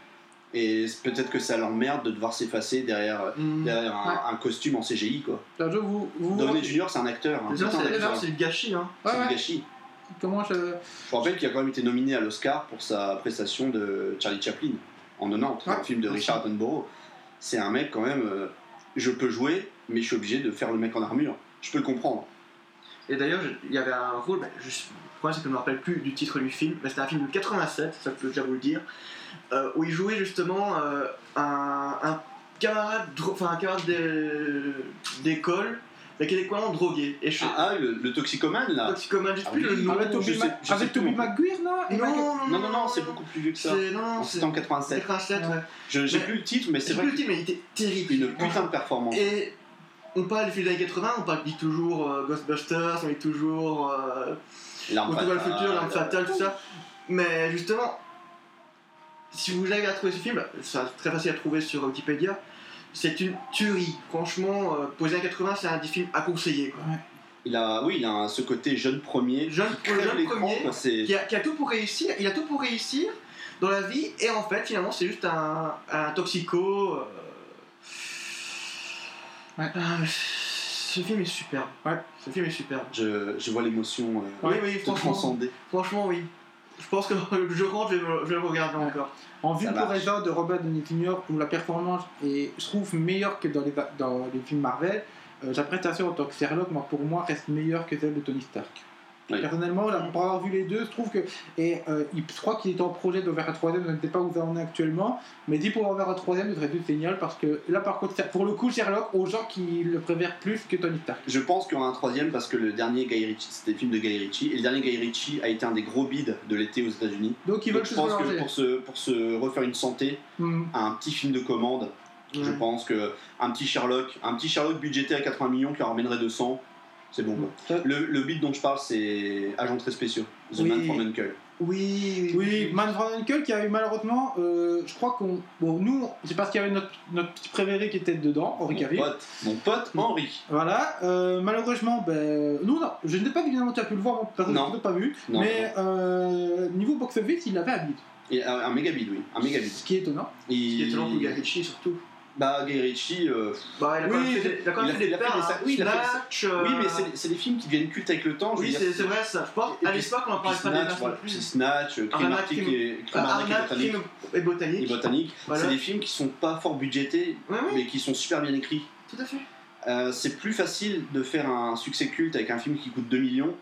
Et peut-être que ça l'emmerde de devoir s'effacer derrière, Mm. derrière un, Ouais. un costume en CGI, quoi. Ça, je vous, vous Downey Jr., c'est un acteur. Hein. C'est le gâchis, hein. Ouais, C'est ouais. du gâchis. Comment je... Je rappelle qu'il a quand même été nominé à l'Oscar pour sa prestation de Charlie Chaplin en 90, Ouais. un film de Richard Attenborough. C'est un mec quand même. euh, je peux jouer, mais je suis obligé de faire le mec en armure. je peux le comprendre. Et d'ailleurs, il y avait un rôle, bah, je, le problème c'est que je ne me rappelle plus du titre du film, mais c'était un film de 87, ça je peux déjà vous le dire, euh, où il jouait justement euh, un, un camarade, enfin un camarade d'é- d'école, mais qui était complètement drogué. Et je, Ah, ah, le, le toxicomane là toxicomane, je sais Ah plus oui. le nom. Avec Toby, Ma- avec plus Toby non plus. Maguire, non Non, non, Non, c'est beaucoup plus vieux que ça. Non, C'était en 87. 87, ouais. Je- J'ai Mais- plus le titre, mais c'est vrai plus que le titre, mais il était terrible. une putain de performance. Et on parle des films des années 80, on parle dit toujours euh, Ghostbusters, on dit toujours euh, L'arme vers le fatale, futur, l'arme fatale, tout ça. Mais justement, si vous arrivez à trouver ce film, c'est très facile à trouver sur Wikipédia. C'est une tuerie. Franchement, euh, pour les années 80, c'est un des films à conseiller. quoi. Il a, oui, il a un- ce côté jeune premier. Jeune, qui jeune premier, quoi, c'est- qui a, qui a tout pour réussir. Il a tout pour réussir dans la vie, et en fait, finalement, c'est juste un, un toxico. euh, Ouais. ah, ce film est superbe. Ouais. Ce film est superbe. Je, je vois l'émotion euh, Oui, franchement. transcender. Franchement, oui. Je pense que je rentre, je vais, je vais le regarder encore. En vue pour raison de Robert Downey Jr., où la performance est, je trouve, meilleure que dans les, dans les films Marvel, euh, sa prestation en tant que Sherlock, moi, pour moi, reste meilleure que celle de Tony Stark. Oui. Personnellement, là, pour avoir vu les deux, je trouve que. Et euh, il- je crois qu'il est en projet de faire un troisième, je ne sais pas où ça en est actuellement, mais dit pour en faire un troisième, ce serait tout génial parce que là, par contre, pour le coup, Sherlock, aux gens qui le préfèrent plus que Tony Stark. Je pense qu'il y aura un troisième parce que le dernier Guy Ritchie, c'était le film de Guy Ritchie, et le dernier Guy Ritchie a été un des gros bids de l'été aux États-Unis. Donc ils veulent Donc je pense que pour se, pour se refaire une santé, Hmm. un petit film de commande, je pense que un petit Sherlock, un petit Sherlock budgété à 80 millions qui en ramènerait 200, c'est bon quoi. Euh, Le, le bid dont je parle, c'est Agents très spéciaux, The Oui. Man from Uncle. Oui, Oui, Man from Uncle qui a eu malheureusement, euh, je crois qu'on. Bon, nous, c'est parce qu'il y avait notre, notre petit préféré qui était dedans, Henri Mon Cavill. pote, mon pote Henri. Voilà, euh, malheureusement, ben, nous, non, je ne sais pas évidemment tu as pu le voir, Non. je l'ai pas vu, Non, mais euh, niveau box-office, il avait un bid, Et un, méga bid, oui, un méga bid. ce qui est étonnant. Il... Ce qui est étonnant pour surtout. Bah, Guy Ritchie, euh, Bah, il a quand Oui, même fait des, il a quand même fait des oui, Snatch, euh, mais c'est- c'est des films qui deviennent cultes avec le temps. je Oui, c'est c'est vrai ça. Je pense à l'époque, on en parlait pas des Snatch, voilà, plus. Snatch, euh, Crime Arnaque, et Crime Botanique. et botanique. Voilà. C'est des films qui sont pas fort budgétés, mais qui sont super bien écrits. tout à fait. Euh, c'est plus facile de faire un succès culte avec un film qui coûte 2 millions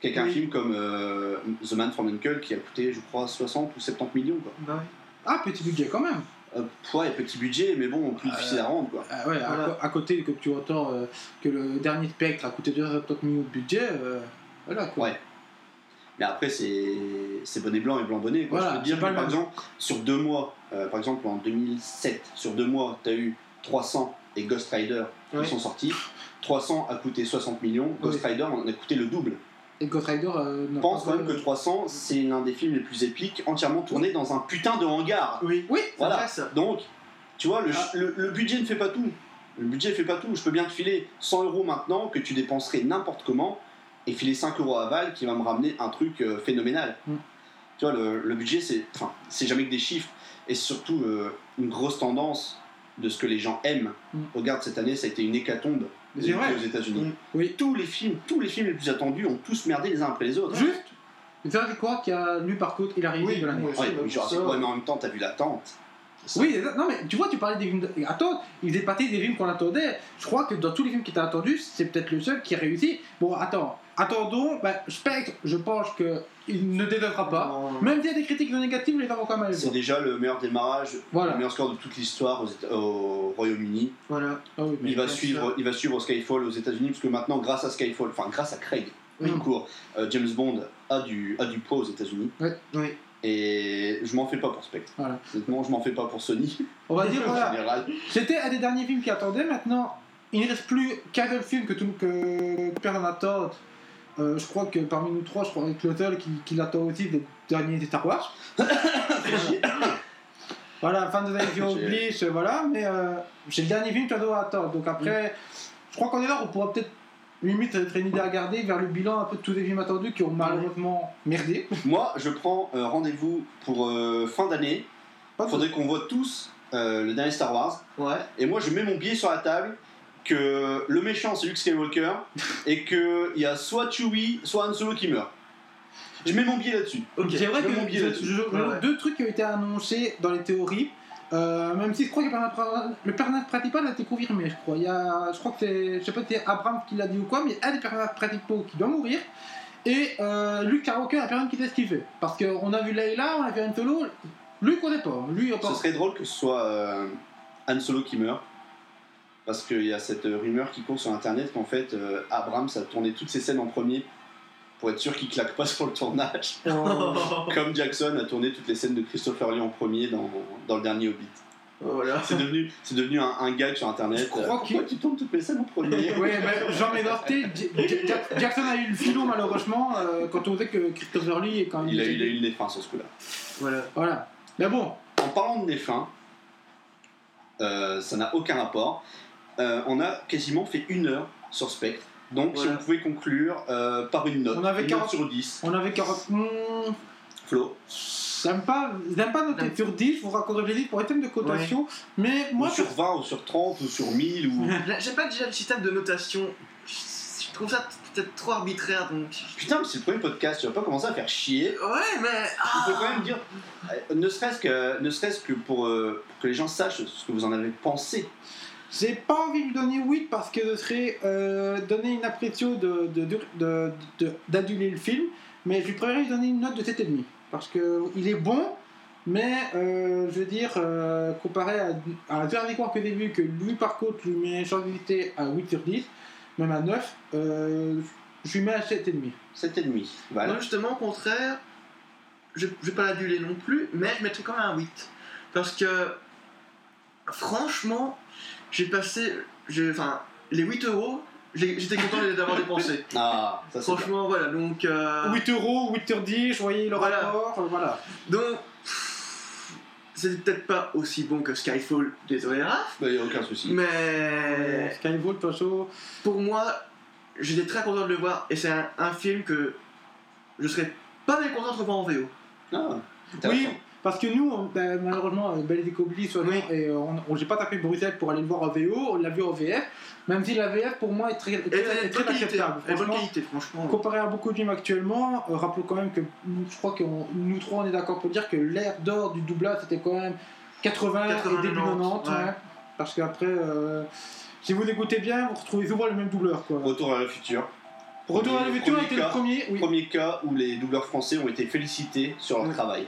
qu'avec un film comme euh, The Man from Uncle qui a coûté, je crois, 60 ou 70 millions. Quoi. Bah. Ah, petit budget quand même. Euh, ouais, petit budget, mais bon, plus Euh, difficile à rendre. Quoi. Ah ouais, à Voilà. co- à, côté que tu entends euh, que le dernier Spectre a coûté 270 millions de budget, euh, voilà quoi. Ouais. Mais après, c'est bonnet blanc et blanc bonnet. Quoi. Voilà, je peux te dire que, par exemple, sur deux mois, euh, par exemple en 2007, sur deux mois, tu as eu 300 et Ghost Rider Ouais. qui sont sortis. 300 a coûté 60 millions, Ghost Rider en a coûté le double. Et Ghost Rider. Euh, pense quand même que 300, c'est l'un des films les plus épiques, entièrement tourné dans un putain de hangar. Oui, Oui, Voilà. vrai ça. Donc, tu vois, le, Ah. le- le budget ne fait pas tout. Le budget fait pas tout. Je peux bien te filer 100 euros maintenant que tu dépenserais n'importe comment et filer 5 euros à Val qui va me ramener un truc euh, phénoménal. Mm. Tu vois, le, le budget, c'est enfin, c'est jamais que des chiffres et surtout euh, une grosse tendance de ce que les gens aiment. Mm. Regarde, cette année, ça a été une hécatombe c'est vrai. aux États-Unis. Oui. Tous les films, tous les films les plus attendus ont tous merdé les uns après les autres. Juste, c'est quoi qui a lu par contre Hilary Oui, de l'année oui. Ouais, bah, mais genre, ça- c'est quoi, mais en même temps, t'as vu l'attente. Oui, non mais tu vois, tu parlais des films. De... Attends, il faisait partie des films qu'on attendait. Je crois que dans tous les films qui étaient attendus, c'est peut-être le seul qui a réussi. Bon, attends, attendons. Ben, Spectre, je pense que il ne dédonnera pas. Non. Même s'il y a des critiques non négatives, les avons quand même. C'est déjà le meilleur démarrage, Voilà. le meilleur score de toute l'histoire au Royaume-Uni. Voilà. Ah oui, Il va, suivre, il va suivre Skyfall aux États-Unis, parce que maintenant, grâce à Skyfall, enfin grâce à Craig, Oui. court, euh, James Bond a du, a du poids aux États-Unis. Oui. Et je m'en fais pas pour Spectre. Voilà. Honnêtement, je m'en fais pas pour Sony. On va dire, voilà. C'était un des derniers films qui attendait. Maintenant, il ne reste plus qu'un seul film que tout que personne n'attend. Euh, je crois que parmi nous trois, je crois que seul qui, qui l'attend aussi, des derniers des Star Wars. voilà, fin de J'ai- Oblige, voilà, mais euh, c'est le dernier film que dois attendre. Donc après, je crois qu'on est là, on pourra peut-être limite être une idée à garder vers le bilan un peu de tous les films attendus qui ont malheureusement merdé. Moi, je prends euh, rendez-vous pour euh, fin d'année. Faudrait qu'on voit tous euh, le dernier Star Wars. Ouais. Et moi, je mets mon pied sur la table que le méchant, c'est Luke Skywalker, et qu'il y a soit Chewie, soit Han Solo qui meurt. Je mets mon pied là-dessus. Ok. C'est vrai je que mets mon billet je- là-dessus. je- Ouais, ouais. deux trucs qui ont été annoncés dans les théories. Euh, même si je crois que le personnage- le personnage principal a été confirmé, je crois. Il y a, je crois que c'est, je sais pas si c'est Abrams qui l'a dit ou quoi, mais il y a un des personnages principaux qui doit mourir. Et euh, Luke Skywalker, la personne qui sait ce qu'il fait. Parce qu'on a vu Layla, on a vu Han Solo, lui il connaît pas. Lui, pas- Ce serait drôle que ce soit euh, Han Solo qui meurt. Parce qu'il y a cette euh, rumeur qui court sur internet qu'en fait euh, Abrams a tourné toutes ses scènes en premier pour être sûr qu'il claque pas sur le tournage. Comme Jackson a tourné toutes les scènes de Christopher Lee en premier dans, dans le dernier Hobbit. Voilà. C'est devenu, c'est devenu un, un gag sur internet. Je crois Euh, tu tournes toutes les scènes en premier Oui, mais Jean Jack- Jackson a eu le filon malheureusement euh, quand on sait que Christopher Lee est quand même. il a, il a eu les fins sur ce coup-là. Voilà. Voilà. Mais bon, En parlant de euh, ça n'a aucun rapport. Euh, on a quasiment fait une heure sur Spectre. Donc, si on pouvait conclure euh, par une note, On avait une 40 note sur 10. on avait 40. Hmm, Flo, J'aime pas, pas noter sur 10, je vous raconterai les 10 pour les thèmes de cotation, mais moi ou sur 20, ou sur 30, ou sur 1000, ou... J'aime pas déjà le système de notation. Je trouve ça peut-être trop arbitraire donc. Putain, mais c'est le premier podcast, tu vas pas commencer à faire chier. Ouais, mais. Il faut quand même dire, euh, ne serait-ce que, ne serait que pour, euh, pour que les gens sachent ce que vous en avez pensé. J'ai pas envie de lui donner 8 parce que ce serait euh, donner une impression de, de, de, de- de- d'aduler le film, mais je lui préférerais lui donner une note de 7,5 parce qu'il est bon, mais euh, je veux dire, euh, comparé à, à un dernier cours que j'ai vu, que lui par contre lui met une chancelleté à 8 sur 10, même à 9, euh, je lui mets à 7,5. 7,5. Voilà. Moi, justement, au contraire, je, je vais pas l'aduler non plus, mais je mettrai quand même un 8. Parce que, franchement, j'ai passé. j'ai- Enfin, les 8 euros, j'étais content de les avoir dépensés. Ah, ça bien. Franchement, voilà, donc. euh, 8 euros, 8 sur 10, je voyais le Voilà. rapport, euh, voilà. Donc. C'est peut-être pas aussi bon que Skyfall, désolé Raph, Il n'y a aucun souci. mais Skyfall, de toute façon, pour moi, j'étais très content de le voir et c'est un, un film que je serais pas mécontent de revoir en VO. Ah. Oui, parce que nous, on- ben, malheureusement, euh, Belle et soit Oui. et euh, on, on- j'ai pas tapé Bruxelles pour aller le voir en VO, on l'a vu en VF, même si la VF pour moi est très, Et très, elle est est très bonne qualité, acceptable. elle est bonne Franchement, qualité, franchement. comparé à beaucoup de films actuellement, euh, rappelons quand même que nous- je crois que on- nous trois on est d'accord pour dire que l'ère d'or du doublage c'était quand même 80, 80, et début 90, 90, ouais. ouais. parce qu'après, euh, si vous écoutez bien, vous retrouvez souvent le même doubleur. Quoi. Retour à le futur. Retour à la futur a été cas. le premier, oui. Premier cas où les doubleurs français ont été félicités sur leur Oui. travail.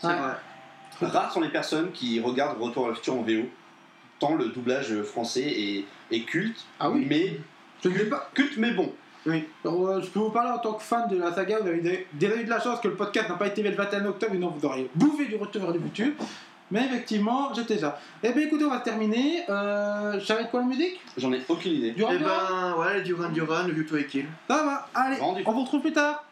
C'est Ouais. vrai. Rares sont les personnes qui regardent Retour à le futur en VO. Tant le doublage français est, est culte, Ah oui. mais Je ne sais pas. culte mais bon. Alors, euh, je peux vous parler en tant que fan de la saga, vous avez dé- déjà eu de la chance que le podcast n'a pas été le 21 octobre, sinon vous auriez bouffé du retour vers le futur. Mais effectivement, j'étais ça. Eh bien écoutez, on va terminer. Euh, être quoi la musique? J'en ai aucune idée. Du Et Run? ben, ouais, Duran Duran, le View to a Kill. Ça va, allez, on vous retrouve plus tard.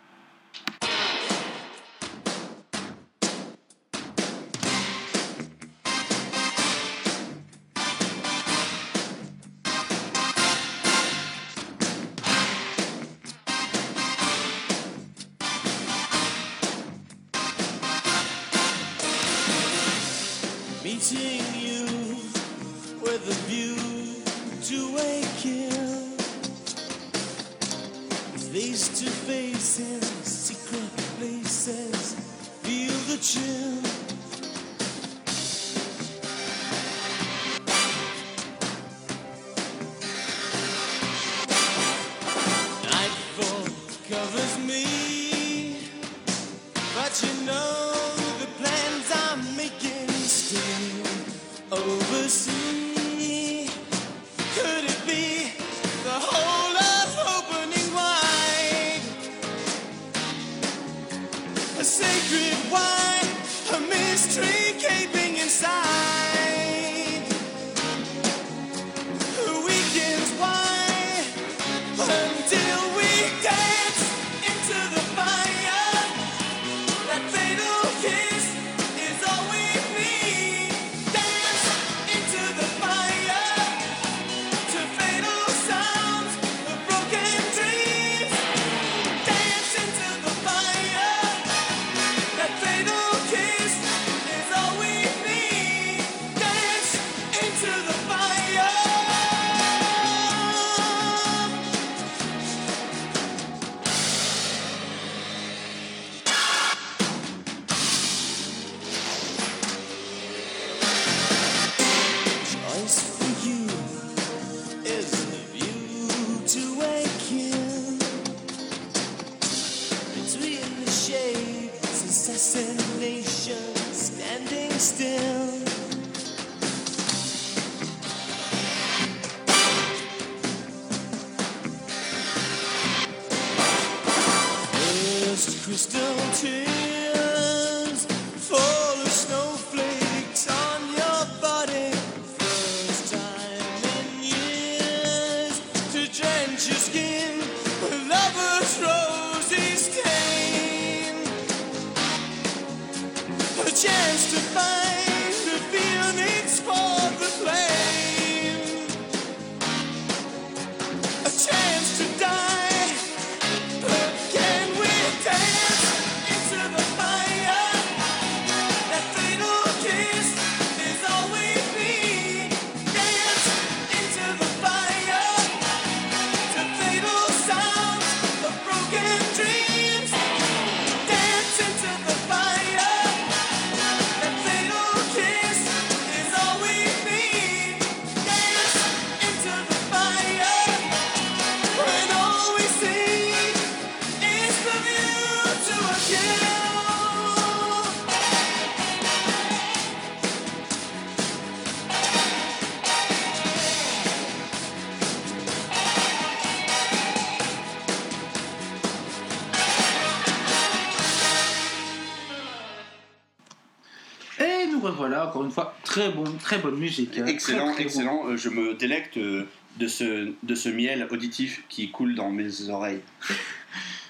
Encore une fois, très bon, très bonne musique. hein. Excellent, Très, très bon. excellent. Euh, Je me délecte euh, de ce, de ce miel auditif qui coule dans mes oreilles.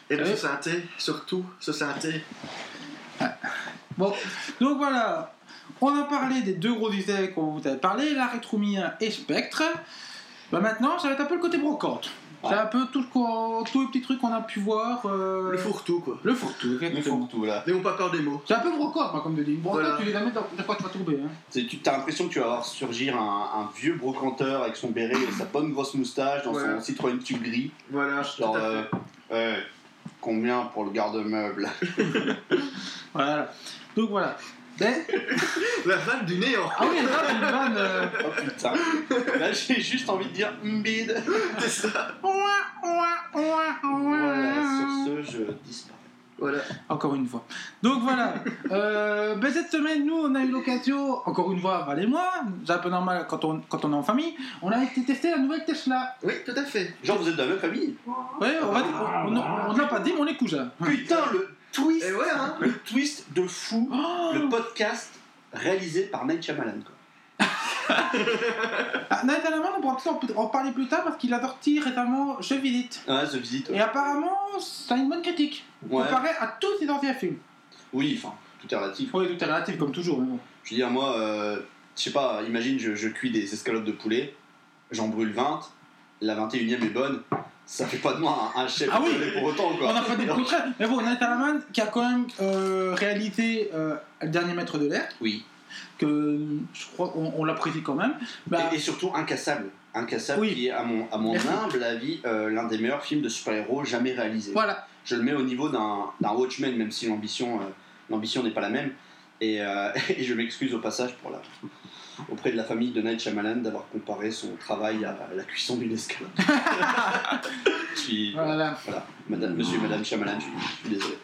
Et de ce synthé, surtout ce synthé. Bon, donc voilà, on a parlé des deux gros disques qu'on vous avait parlé, la Rétromia et Spectre. Bah maintenant, ça va être un peu le côté brocante. C'est un peu tout, tous les petits trucs qu'on a pu voir. euh, Le fourre-tout, quoi. Le fourre-tout, Le fourre-tout, là. N'ayons pas peur des mots. C'est un peu brocante, moi, comme de dire. Brocante, Voilà. tu les jamais dans de quoi tu vas tomber. Hein. Tu as l'impression que tu vas voir surgir un, un vieux brocanteur avec son béret et sa bonne grosse moustache dans Ouais. son Citroën tube gris. Voilà, Genre, euh, combien pour le garde-meuble? Voilà. Donc voilà. Mais- La vanne du néant. Ah oui, là, c'est une vanne. euh, Oh putain Là, j'ai juste envie de dire mbide C'est ça. Voilà, sur ce, je disparais. Voilà. Encore une fois. Donc voilà. Euh, ben, cette semaine, nous, on a eu l'occasion, encore une fois, Val et moi, c'est un peu normal quand on, quand on est en famille, on a été tester la nouvelle Tesla. Oui, tout à fait. Genre, vous êtes de la même famille Ouais, on va on, on, on l'a pas dit, mais on est cousins. Putain, le twist Et ouais, hein. Le twist de fou Oh Le podcast réalisé par Night Shyamalan, quoi. ah, Hammond, on pourra peut-être en parler plus tard parce qu'il a sorti récemment Je visite. Ah, ouais. Et apparemment, ça a une bonne critique. Ouais. Comparé à tous ses anciens films. Oui, enfin, tout est relatif. Oui, tout est relatif comme toujours. Je veux dire, moi, euh, je sais pas, imagine, je, je cuis des escalopes de poulet, j'en brûle 20, la 21ème est bonne, ça fait pas de moi un, chef Ah oui. pour autant, quoi. On n'a pas des contraires. Mais bon, Nathan qui a quand même euh, réalisé euh, Le dernier maître de l'air, Oui. que je crois qu'on on l'apprécie quand même. Bah, Et, et surtout Incassable. Incassable Oui. qui est, à mon, à mon humble avis, euh, l'un des meilleurs films de super-héros jamais réalisés. voilà. Je le mets au niveau d'un d'un Watchmen, même si l'ambition euh, l'ambition n'est pas la même. Et, euh, et je m'excuse au passage pour la, auprès de la famille de Night Shyamalan d'avoir comparé son travail à la cuisson d'une escalope. je suis, voilà. voilà, madame, monsieur et madame Shyamalan, je suis, je suis désolé.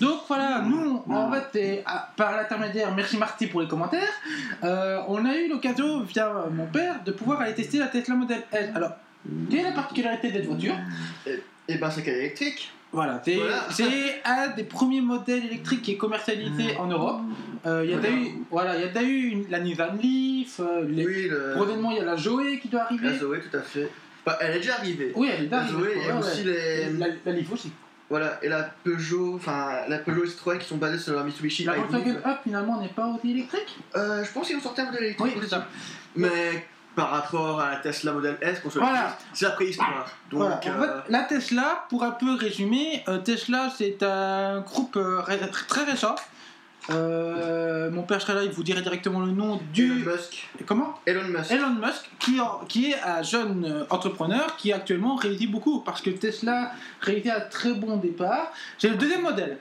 Donc voilà, nous, en fait, et, à- par l'intermédiaire, merci Marty pour les commentaires, euh, on a eu l'occasion, via mon père, de pouvoir aller tester la Tesla Model S. Alors, quelle est la particularité de cette voiture? Et ben, c'est qu'elle est électrique. Voilà, c'est Voilà. un des premiers modèles électriques qui est commercialisé en Europe. Euh, Il y a déjà eu, voilà, il y a déjà eu une- la Nissan Leaf, euh, les- Oui, le... prochainement il y a la Zoé qui doit arriver. la Zoé, tout à fait. Bah, elle est déjà arrivée. Oui, elle est La dingue. Zoé ouais, et aussi les... La, la Leaf aussi. Voilà, et la Peugeot, enfin, la Peugeot et Citroën qui sont basées sur la Mitsubishi. La. Volkswagen Up finalement n'est pas aussi électrique? Euh, je pense qu'ils ont sorti un modèle électrique. Oui, c'est ça. Mais par rapport à la Tesla Model S, qu'on se Voilà. c'est la préhistoire. Donc, Voilà. En euh, fait, la Tesla, pour un peu résumer, euh, Tesla c'est un groupe euh, ré- très récent. Euh, mon père serait là, il vous dirait directement le nom du. Elon Musk. Comment? Elon Musk. Elon Musk, qui, en- qui est un jeune entrepreneur qui actuellement réussit beaucoup parce que Tesla réussit à très bon départ. C'est le deuxième modèle.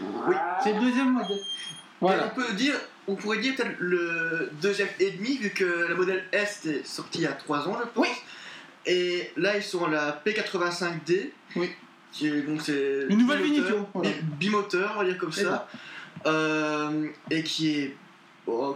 Oui. C'est le deuxième modèle. Et Voilà. on peut dire, on pourrait dire peut-être le deuxième et demi, vu que la modèle S est sortie il y a 3 ans, je pense. Oui. Et là, ils sont à la P85D. Oui. Qui est, donc c'est Une nouvelle bimoteur- finition, voilà. bi- Bimoteur, on va dire comme C'est ça. Euh, et qui est. oh,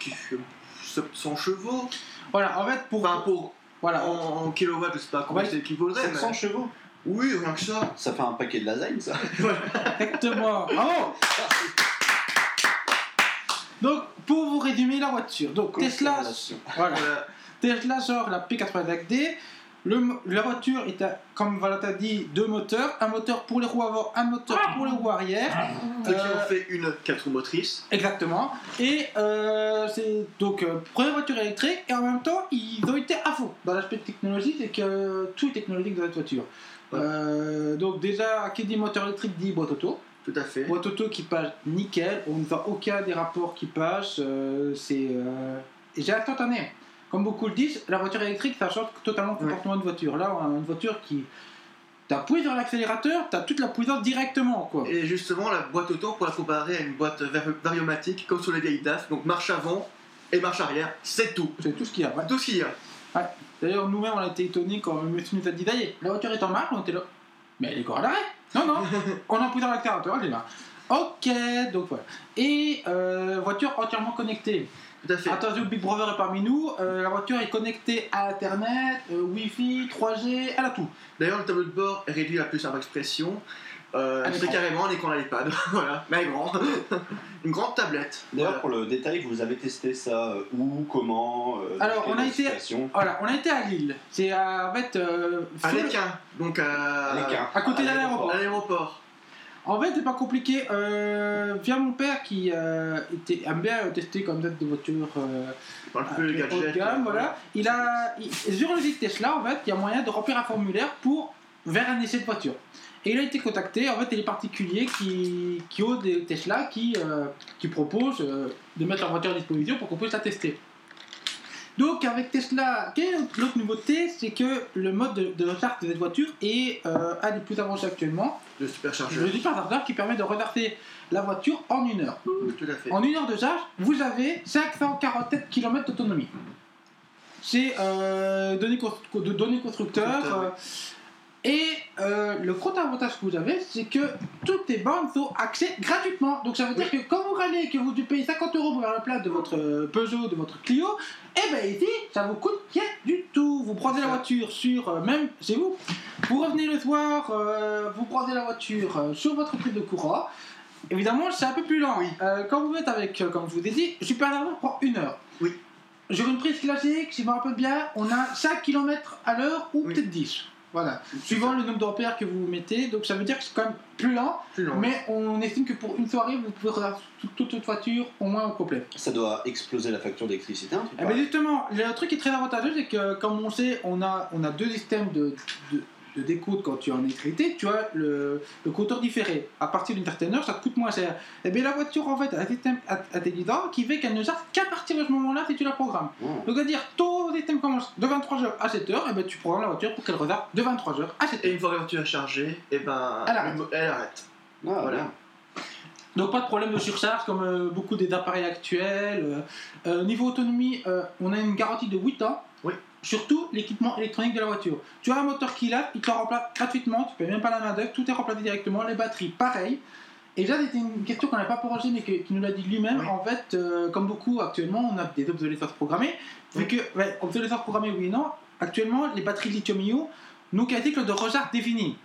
qui fait 700 chevaux. Voilà, en fait, pour. Enfin, pour. Voilà. En, en kilowatts, je sais pas On combien c'est équivaudrait. 700 mais- chevaux Oui, rien que ça. Ça fait un paquet de lasagne, ça. Exactement. Bravo. Donc, pour vous résumer la voiture, donc Tesla, voilà. Tesla sort la P85D. Le la voiture est, à- comme Valentin dit, deux moteurs. Un moteur pour les roues avant, un moteur pour les roues arrière. Ceux qui Euh, ont fait une 4 roues motrices. Exactement. Et euh, c'est donc euh, première voiture électrique et en même temps ils ont été à fond dans l'aspect technologique c'est que tout est technologique dans cette voiture. Ouais. Euh, donc déjà qui dit moteur électrique dit boîte auto. Tout à fait. Boîte auto qui passe nickel, on ne voit aucun des rapports qui passent. euh, c'est euh, et j'ai instantané. Comme beaucoup le disent, la voiture électrique ça change totalement le comportement de voiture. Là on a une voiture qui t'appuies sur l'accélérateur, t'as toute la puissance directement quoi. Et justement, la boîte auto, pour la comparer à une boîte vari- variomatique, comme sur les vieilles DAF, donc marche avant et marche arrière, c'est tout. C'est tout ce qu'il y a. ouais. Tout ce qu'il y a. D'ailleurs, nous-mêmes, on a été étonnés quand le monsieur nous a dit D'ailleurs, la voiture est en marche, on était là. Mais elle est encore à l'arrêt Non, non, on a pris dans l'accélérateur, elle est là. Ok, donc voilà. Et euh, voiture entièrement connectée. Tout à fait. Attention, Big Brother est parmi nous. euh, la voiture est connectée à Internet, euh, Wi-Fi, 3G, elle a tout. D'ailleurs, le tableau de bord est réduit à plus simple expression. Euh, Un c'est carrément un écran iPad, voilà, mais grand. Une grande tablette. D'ailleurs, Voilà. pour le détail, vous avez testé ça euh, où, comment euh, Alors, quelle on a été- situation? Voilà, on a été à Lille. C'est à, en fait, euh, À l'Équin, donc à, à côté de à l'aéroport. à l'aéroport. En fait, c'est pas compliqué. Euh, via mon père qui euh, était, aime bien tester comme euh, plus de haut de gadgets. gamme, euh, voilà. Il a, il- sur le site Tesla, en fait, il y a moyen de remplir un formulaire pour vers un essai de voiture. Et il a été contacté, en fait, il des particuliers qui, qui ont des Tesla qui, euh, qui proposent euh, de mettre leur voiture à disposition pour qu'on puisse la tester. Donc, avec Tesla, quelle est l'autre nouveauté C'est que le mode de, de recharge de cette voiture est euh, un des plus avancés actuellement. Le Le superchargeur. superchargeur qui permet de recharger la voiture en une heure. Tout à fait. En une heure de charge, vous avez 547 km d'autonomie. C'est données, données constructeurs. Constructeur, et euh, le gros avantage que vous avez, c'est que toutes les bandes ont accès gratuitement. Donc ça veut dire que quand vous râlez et que vous devez payer 50 euros pour faire le plat de votre euh, Peugeot, de votre Clio, et ben ici, ça vous coûte rien du tout. Vous prenez la voiture sur, euh, même chez vous, vous revenez le soir, euh, vous prenez la voiture sur votre prix de courant. Évidemment, c'est un peu plus lent. Oui. Quand vous êtes avec, comme je vous ai dit, Supernova prend une heure. Oui. Sur une prise classique, si je me rappelle bien, on a 5 km à l'heure ou Oui. peut-être 10. Voilà. Suivant le nombre d'ampères que vous mettez, donc ça veut dire que c'est quand même plus lent, Plus long. mais on estime que pour une soirée, vous pouvez regarder toute, toute votre voiture au moins au complet. Ça doit exploser la facture d'électricité, un truc Eh ben justement, le truc qui est très avantageux, c'est que comme on sait, on a, on a deux systèmes de, de, de décompte quand tu es en électricité. Tu as le, le compteur différé. À partir d'une certaine heure, ça te coûte moins cher. Et bien la voiture, en fait, a at- intelligent qui fait qu'elle ne charge qu'à partir de ce moment-là si tu la programmes. Oh. Donc, à dire, ton système commence de 23h à 7h, et ben tu programmes la voiture pour qu'elle recharge de 23h à 7h. Et une fois que la voiture est chargée, et ben, Elle arrête. elle arrête. Ah, Voilà. bien. Donc pas de problème de surcharge comme euh, beaucoup des appareils actuels. Euh, euh, niveau autonomie, euh, on a une garantie de 8 ans. Oui. Surtout l'équipement électronique de la voiture. Tu as un moteur qui l'a, il te le remplace gratuitement, tu payes même pas la main d'œuvre, tout est remplacé directement, les batteries pareil. Et là c'était une question qu'on n'a pas posée mais qui nous l'a dit lui-même. Oui. En fait, euh, comme beaucoup actuellement, on a des obsolescences programmées. Vu que, ouais, obsolescence programmée oui et non, actuellement les batteries lithium-ion qu'un cycle de recharge défini.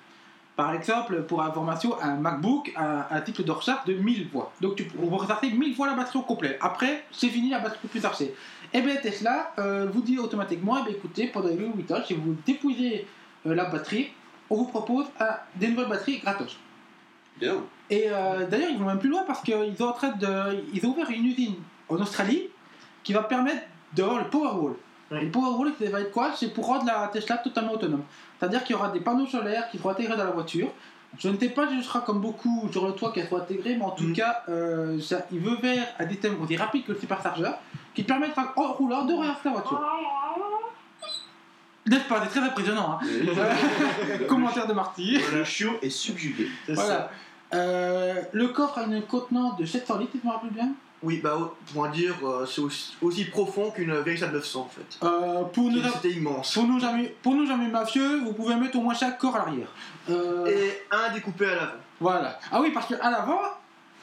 Par exemple, pour information, un MacBook a un cycle de recharge de 1000 fois. Donc tu vous recharger 1000 fois la batterie au complet. Après, c'est fini, la batterie peut plus charger. Et bien Tesla euh, vous dit automatiquement, eh écoutez, pendant les 8 ans, si vous dépouillez euh, la batterie, on vous propose euh, des nouvelles batteries gratos. Bien. Et euh, d'ailleurs, ils vont même plus loin parce qu'ils sont en train de, ils ont ouvert une usine en Australie qui va permettre d'avoir le Powerwall. Oui. Et le Powerwall, ça va être quoi? C'est pour rendre la Tesla totalement autonome. C'est-à-dire qu'il y aura des panneaux solaires qui seront intégrés dans la voiture. Je ne sais pas si ce sera comme beaucoup sur le toit qu'elles soient intégrées, mais en tout Mhm. cas, euh, ça, il veut vers un système aussi rapide que le superchargeur qui permettra en roulant de relancer la voiture. N'est-ce pas? C'est très impressionnant. Hein Commentaire de Marty. Le chiot est subjugué. Voilà. Euh, le coffre a une contenance de 700 litres, si je me rappelle bien. Oui, bah, pour dire, euh, c'est aussi, aussi profond qu'une véritable 900 en fait. Euh, pour, nos, C'était immense. pour, nos amis, pour nos amis mafieux, vous pouvez mettre au moins chaque corps à l'arrière. Euh, Et un découpé à l'avant. Voilà. Ah oui, parce qu'à l'avant,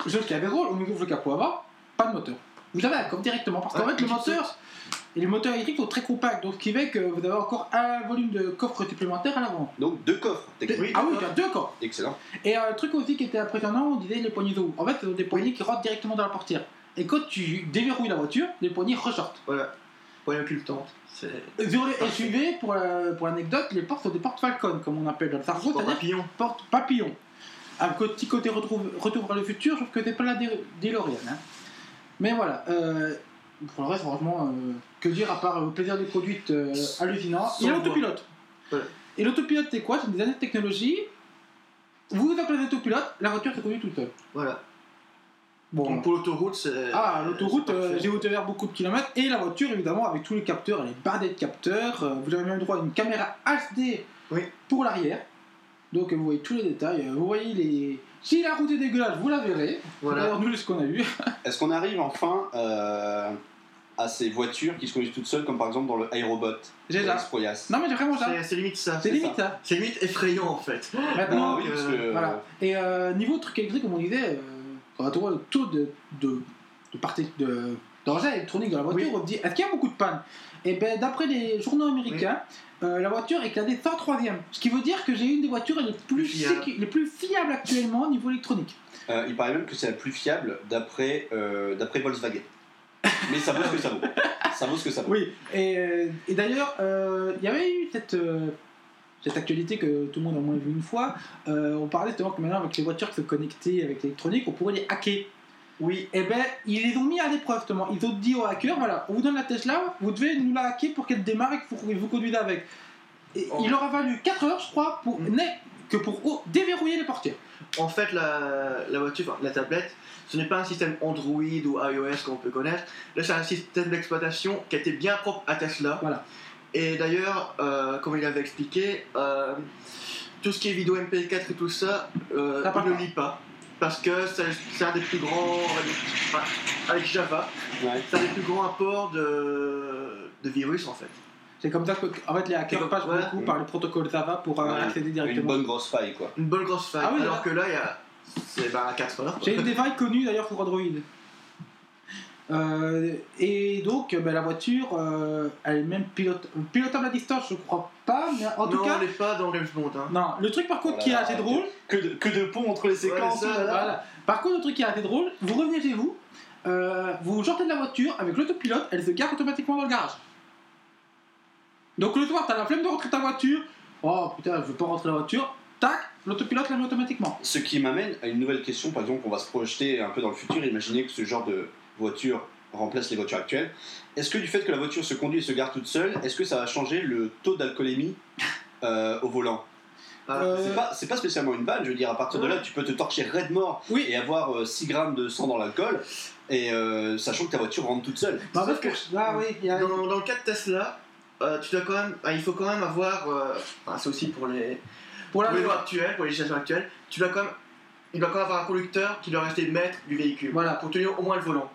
ce qui avait drôle, on ouvre le capot avant, pas de moteur. Vous avez un coffre directement, parce qu'en Ouais, fait, le moteur, Et les moteurs électriques sont très compacts, donc ce qui fait que vous avez encore un volume de coffre supplémentaire à l'avant. Donc deux coffres, techniquement. Ah oui, deux coffres. Excellent. Et euh, le truc aussi qui était impressionnant, on disait les poignées d'eau. En fait, c'est des poignées qui rentrent directement dans la portière. Et quand tu déverrouilles la voiture, les poignées ressortent. Voilà. Point occultante. C'est. Sur les SUV, pour la- pour l'anecdote, les portes sont des portes Falcon, comme on appelle. Ça Sport c'est-à-dire papillon. porte papillon. Un petit côté retrouve, retour vers le futur, sauf que c'est pas la DeLorean. Hein. Mais voilà. euh, pour le reste, franchement, euh, que dire à part le plaisir de conduite euh, hallucinant. Sans l'autopilote. Voilà. Et l'autopilote, c'est quoi? C'est des années de technologie. Vous vous appelez l'autopilote, la voiture se conduit toute seule. Voilà. Bon. Donc pour l'autoroute, c'est. Ah, l'autoroute, euh, j'ai ouvert beaucoup de kilomètres. Et la voiture, évidemment, avec tous les capteurs, elle est bardée de capteurs. Euh, vous avez même droit à une caméra HD Oui. pour l'arrière. Donc euh, vous voyez tous les détails. Euh, Vous voyez les. Si la route est dégueulasse, vous la verrez. Voilà. D'ailleurs, nous, c'est ce qu'on a eu. Est-ce qu'on arrive enfin euh, à ces voitures qui se conduisent toutes seules, comme par exemple dans le iRobot J'ai ça. Non, mais j'ai vraiment ça. C'est- C'est limite ça. C'est limite ça. C'est limite effrayant en fait. Maintenant, Ah oui, parce que. voilà. Et euh, niveau truc électrique, comme on disait, euh, quand on voit le taux de, de, de partie de d'engins électroniques dans la voiture, Oui. on se dit est-ce qu'il y a beaucoup de pannes Et ben d'après les journaux américains, euh, la voiture est classée 103ème. Ce qui veut dire que j'ai une des voitures les plus, sécu- les plus fiables actuellement au niveau électronique. Euh, il paraît même que c'est la plus fiable d'après euh, d'après Volkswagen. Mais ça vaut ce que ça vaut. Ça vaut ce que ça vaut. Oui, et, et d'ailleurs, euh, il y avait eu cette, euh, cette actualité que tout le monde a au moins vu une fois. Euh, on parlait justement que maintenant, avec les voitures qui se connectaient avec l'électronique, on pourrait les hacker. Oui. Et ben, ils les ont mis à l'épreuve justement. Ils ont dit aux hackers voilà, on vous donne la Tesla, vous devez nous la hacker pour qu'elle démarre et que vous, vous conduisez avec. Et Oh. Il leur a fallu 4 heures, je crois, pour, Mm. que pour oh, déverrouiller les portières. En fait, la, la voiture, la tablette, ce n'est pas un système Android ou iOS qu'on peut connaître. Là, c'est un système d'exploitation qui a été bien propre à Tesla. Voilà. Et d'ailleurs, euh, comme il avait expliqué, euh, tout ce qui est vidéo MP4 et tout ça, euh, Ça part il ne lit pas. Parce que c'est un des plus grands, enfin, avec Java, Ouais. c'est un des plus grands apports de, de virus en fait. C'est comme ça que en fait, les hackers passent ouais. beaucoup par le protocole Java pour euh, Ouais. accéder Une directement. bonne grosse faille, quoi. Une bonne grosse faille. Ah oui, alors là- que là, il y a. C'est bah, 4 heures. J'ai une des failles connues d'ailleurs sur Android. Euh, et donc, ben, la voiture, euh, elle est même pilote- pilotable à distance, je crois pas, mais en tout non, cas. on n'est pas dans James Bond. Hein. Non, le truc par contre qui est Voilà. assez drôle, Que de, que de pont entre les séquences. ça, voilà. Par contre, le truc qui est assez drôle, vous revenez chez vous, euh, vous sortez de la voiture avec l'autopilote, elle se gare automatiquement dans le garage. Donc le soir, t'as la flemme de rentrer ta voiture, oh putain, je veux pas rentrer la voiture, tac, l'autopilote la met automatiquement. Ce qui m'amène à une nouvelle question, par exemple, on va se projeter un peu dans le futur, imaginez que ce genre de voiture remplace les voitures actuelles. Est-ce que du fait que la voiture se conduit et se gare toute seule, est-ce que ça va changer le taux d'alcoolémie euh, au volant? Ah, Euh, C'est pas, spécialement une vanne, je veux dire, à partir de là, tu peux te torcher raide mort Oui. et avoir euh, 6 grammes de sang dans l'alcool, et euh, sachant que ta voiture rentre toute seule. Bah, Sauf parce que, ah oui, il y a... Dans, dans le cas de Tesla, euh, tu dois quand même, ah, il faut quand même avoir, euh, enfin, c'est aussi pour les, pour la pour les loi. actuelles, pour les législations actuelles, tu dois quand même, il doit quand même avoir un conducteur qui doit rester maître du véhicule, Voilà. pour tenir au moins le volant.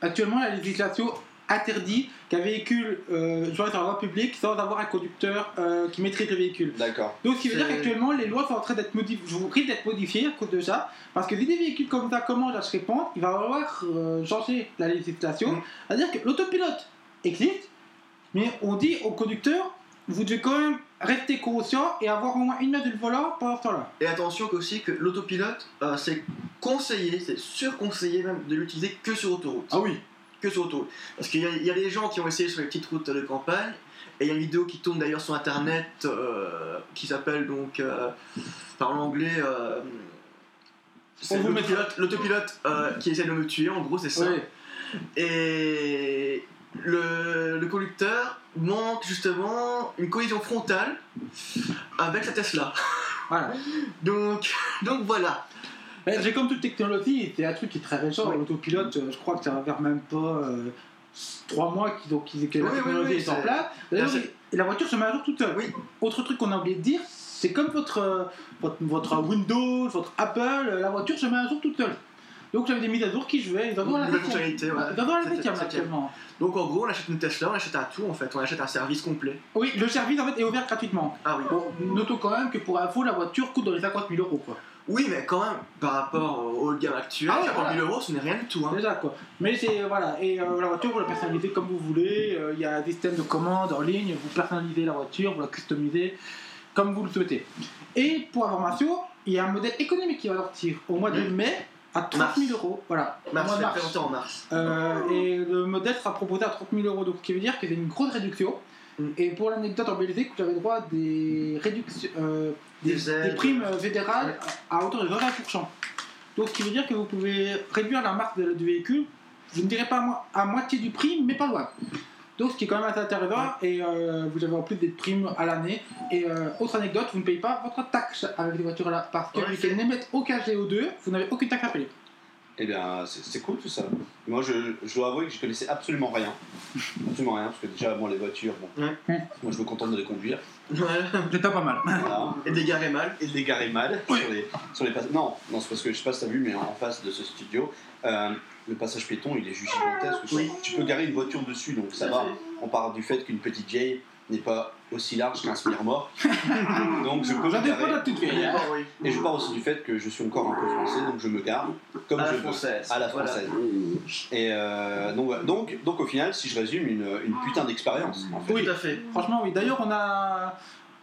Actuellement, la législation interdit qu'un véhicule euh, soit sur la voie publique sans avoir un conducteur euh, qui maîtrise le véhicule. D'accord. Donc, ce qui veut dire qu'actuellement, les lois sont en train d'être modifiées, je vous prie d'être modifiées à cause de ça, parce que si des véhicules comme ça commencent à se répandre, il va falloir euh, changer la législation. Mm. C'est-à-dire que l'autopilote existe, mais on dit au conducteur, vous devez quand même rester conscient et avoir au moins une main du volant pendant ce temps-là. Et attention aussi que l'autopilote, euh, c'est conseillé, c'est surconseillé même de l'utiliser que sur autoroute. oui Que sur autoroute. Parce qu'il y, a- il y a des gens qui ont essayé sur les petites routes de campagne, et il y a une vidéo qui tourne d'ailleurs sur internet euh, qui s'appelle donc, euh, par l'anglais, l'autopilote, l'autopilote qui essaie de me tuer, en gros c'est ça. Oui. Et le, le conducteur manque justement une collision frontale avec sa Tesla. Voilà. Donc, donc voilà. J'ai comme toute technologie, c'est un truc qui est très récent. Oui. L'autopilote, euh, je crois que ça va faire même pas 3 mois qu'ils ont- qu'ils- que la Oui, technologie oui, est en c'est- place. D'ailleurs, Là, c'est- et la voiture se met à jour toute seule. Autre truc qu'on a oublié de dire, c'est comme votre, euh, votre, votre Windows, votre Apple, euh, la voiture se met à jour toute seule. Donc j'avais des mises à jour qui jouaient, ils en ont à la fonctionnalité, actuellement. Donc en gros, on achète une Tesla, on achète un tout en fait, on achète un service complet. Oui, le service en fait est ouvert gratuitement. Ah oui. Bon, notons quand même que pour info, la voiture coûte dans les 50 000 euros. Quoi. Oui, mais quand même, par rapport au gamme actuel, Ah ouais, 50 000 voilà. euros, ce n'est rien du tout. Hein. Déjà quoi. Mais c'est voilà, et euh, la voiture vous la personnalisez comme vous voulez. Euh, Il y a un système de commande en ligne, vous personnalisez la voiture, vous la customisez comme vous le souhaitez. Et pour information, il y a un modèle économique qui va sortir au mois de mai à 30 000 euros. Voilà, Mars, c'est mars. en mars. Euh, et le modèle sera proposé à 30 000 euros, donc ce qui veut dire que c'est une grosse réduction. Mm. Et pour l'anecdote en Belgique, vous avez droit à des réductions, euh, des, Des aides. des primes fédérales à hauteur de 20%. Donc ce qui veut dire que vous pouvez réduire la marque du véhicule, je ne dirais pas à, mo- à moitié du prix, mais pas loin. Donc ce qui est quand même assez intéressant, et euh, vous avez en plus des primes à l'année. Et euh, autre anecdote, vous ne payez pas votre taxe avec les voitures là, parce que Ouais, qu'elles n'émettent aucun CO2, vous n'avez aucune taxe à payer. Eh bien, c'est cool tout ça. Moi, je, je dois avouer que je connaissais absolument rien. Absolument rien, parce que déjà, moi, les voitures, bon, Ouais. moi, je me contente de les conduire. C'est pas mal. Voilà. Et garer mal. Et de les garer mal sur les, sur les. Non, non c'est parce que je sais pas si t'as vu, mais en face de ce studio, euh, le passage piéton, il est juste gigantesque. Oui. Tu peux garer une voiture dessus, donc ça va. On part du fait qu'une petite vieille n'est pas aussi large qu'un semi-remorque. donc je peux me la oui. Et je pars aussi du fait que je suis encore un peu français, donc je me gare comme À la je veux. française. À la Voilà. française. Et euh, donc, donc, donc au final, si je résume, une, une putain d'expérience. En fait. Oui, tout à fait. Franchement, oui. D'ailleurs, on a.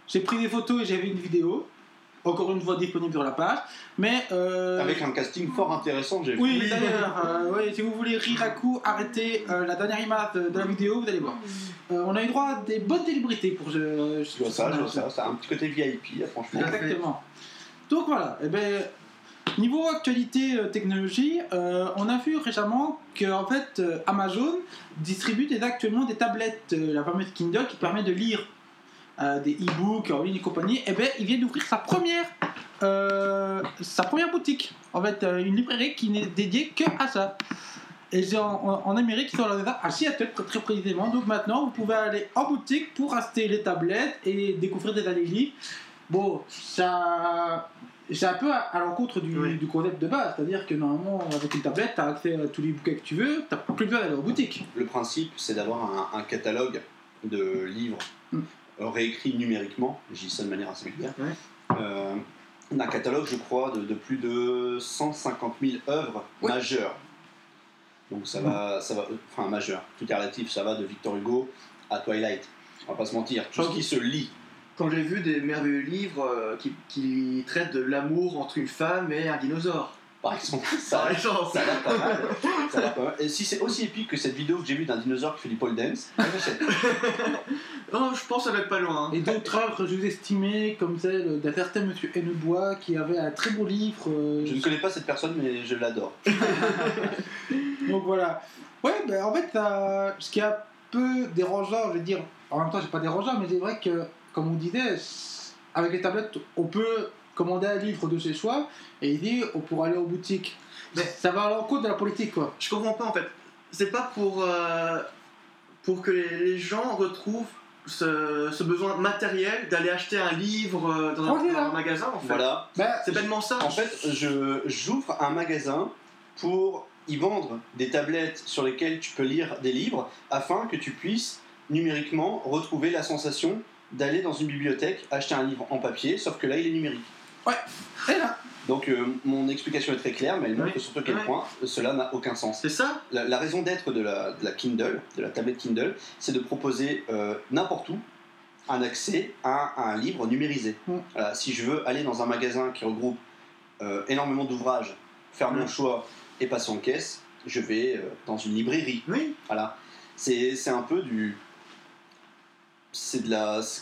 J'ai pris des photos et j'ai vu une vidéo. Encore une fois disponible sur la page. Mais. euh, Avec un casting fort intéressant, j'ai vu. Oui, Oui. d'ailleurs, euh, ouais, si vous voulez rire à coup, arrêtez euh, la dernière image de, la vidéo, vous allez voir. On a eu droit à des bonnes célébrités pour je. Je vois ça, je vois ça. Ça a un petit côté VIP, là, franchement. Exactement. Donc voilà, eh ben, niveau actualité technologie, on a vu récemment que en fait, Amazon distribue actuellement des tablettes, la fameuse Kindle qui permet de lire euh, des e-books en ligne et compagnie. Et ben, il vient d'ouvrir sa première, euh, sa première boutique. En fait, euh, une librairie qui n'est dédiée que à ça. Et c'est en, Amérique, ils sont là, à Seattle très, très précisément. Donc maintenant, vous pouvez aller en boutique pour acheter les tablettes et découvrir des livres. Bon, ça. C'est un peu à, à l'encontre du, Oui. du concept de base, c'est-à-dire que normalement, avec une tablette, tu as accès à tous les bouquins que tu veux, tu plus besoin d'aller en boutique. Le principe, c'est d'avoir un, un catalogue de livres Mm. Euh, réécrits numériquement, je dis ça de manière assez vulgaire, Ouais. Euh, un catalogue, je crois, de, de plus de 150 000 œuvres Oui. majeures. Donc ça va, ça va, enfin majeures, tout est relatif, ça va de Victor Hugo à Twilight. On va pas se mentir, tout ce qui se lit. Quand j'ai vu des merveilleux livres euh, qui, qui traitent de l'amour entre une femme et un dinosaure. Par exemple, ça, Par exemple. ça a l'air pas mal. Ça a l'air pas mal. Et si c'est aussi épique que cette vidéo que j'ai vue d'un dinosaure qui fait du pole dance, j'achète. Oh, je pense que ça va être pas loin. hein. Et d'autres œuvres sous-estimées, comme celle d'un certain monsieur Hennebois, qui avait un très beau livre. euh, je ne connais pas cette personne, mais je l'adore. Donc voilà. Ouais, ben, en fait, ça- ce qui est un peu dérangeant, je veux dire, en même temps, c'est pas dérangeant, mais c'est vrai que, comme on disait, c- avec les tablettes, on peut commander un livre de ses choix et il dit on pourra aller aux boutiques. Mais- ça va à l'encontre de la politique, quoi. Je comprends pas en fait. C'est pas pour, euh, pour que les, gens retrouvent ce, ce besoin matériel d'aller acheter un livre euh, dans un, dans un là. magasin en fait. Voilà. Ben, C'est bêtement ça. En fait, je j'ouvre un magasin pour y vendre des tablettes sur lesquelles tu peux lire des livres afin que tu puisses numériquement retrouver la sensation d'aller dans une bibliothèque acheter un livre en papier, sauf que là il est numérique. Et là, Donc euh, mon explication est très claire, mais elle montre Oui. surtout à quel Ouais. point cela n'a aucun sens. C'est ça La, la raison d'être de la, de la Kindle, de la tablette Kindle, c'est de proposer euh, n'importe où un accès à, à un livre numérisé. Mm. Si je veux aller dans un magasin qui regroupe euh, énormément d'ouvrages, faire mon Mm. choix et passer en caisse, je vais dans une librairie. Oui. Voilà. C'est un peu du. C'est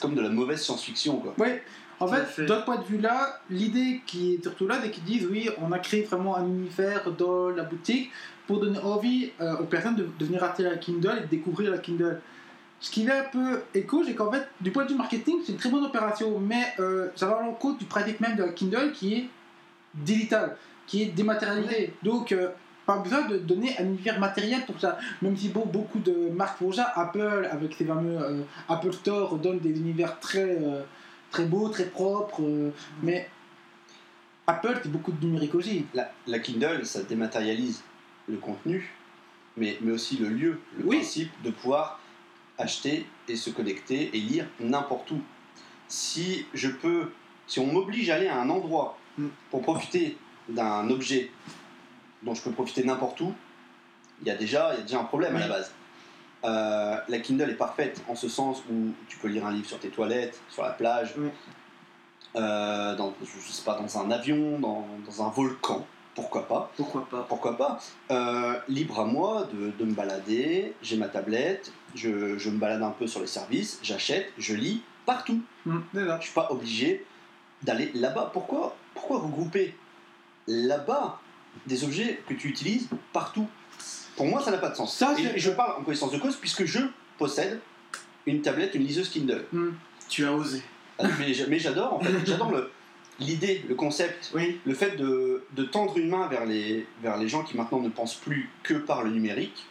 comme de la mauvaise science-fiction quoi. ouais. En fait, fait. d'un point de vue là, l'idée qui est surtout là, c'est qu'ils disent oui, on a créé vraiment un univers dans la boutique pour donner envie euh, aux personnes de, de venir acheter la Kindle et de découvrir la Kindle. Ce qui fait un peu écho, c'est qu'en fait, du point de vue marketing, c'est une très bonne opération, mais euh, ça va à l'encontre du principe même de la Kindle qui est digital, qui est dématérialisé. Donc, euh, pas besoin de donner un univers matériel pour ça. Même si bon, beaucoup de marques font ça, Apple, avec ses fameux euh, Apple Store, donne des univers très, euh, très beaux, très propres, euh, mais Apple, c'est beaucoup de numérique aussi. La, la Kindle, ça dématérialise le contenu, mais, mais aussi le lieu, le Oui. principe de pouvoir acheter et se connecter et lire n'importe où. Si je peux, si on m'oblige à aller à un endroit Mm. Pour profiter d'un objet dont je peux profiter n'importe où, il y a déjà, il y a déjà un problème à la base. Euh, la Kindle est parfaite en ce sens où tu peux lire un livre sur tes toilettes, sur la plage, Oui. euh, dans, je sais pas, dans un avion, dans, dans un volcan, pourquoi pas. Pourquoi pas Pourquoi pas Euh, Libre à moi de, de me balader, j'ai ma tablette, je, je me balade un peu sur les services, j'achète, je lis partout. Déjà. Je suis pas obligé d'aller là-bas. Pourquoi, pourquoi regrouper là-bas des objets que tu utilises partout? Pour moi, ça n'a pas de sens. Ça, et, je parle en connaissance de cause puisque je possède une tablette, une liseuse Kindle. Hum. Tu as osé. Ah, Mais, j'adore en fait, j'adore le- l'idée, le concept Oui. le fait de, de tendre une main vers les, vers les gens qui maintenant ne pensent plus que par le numérique,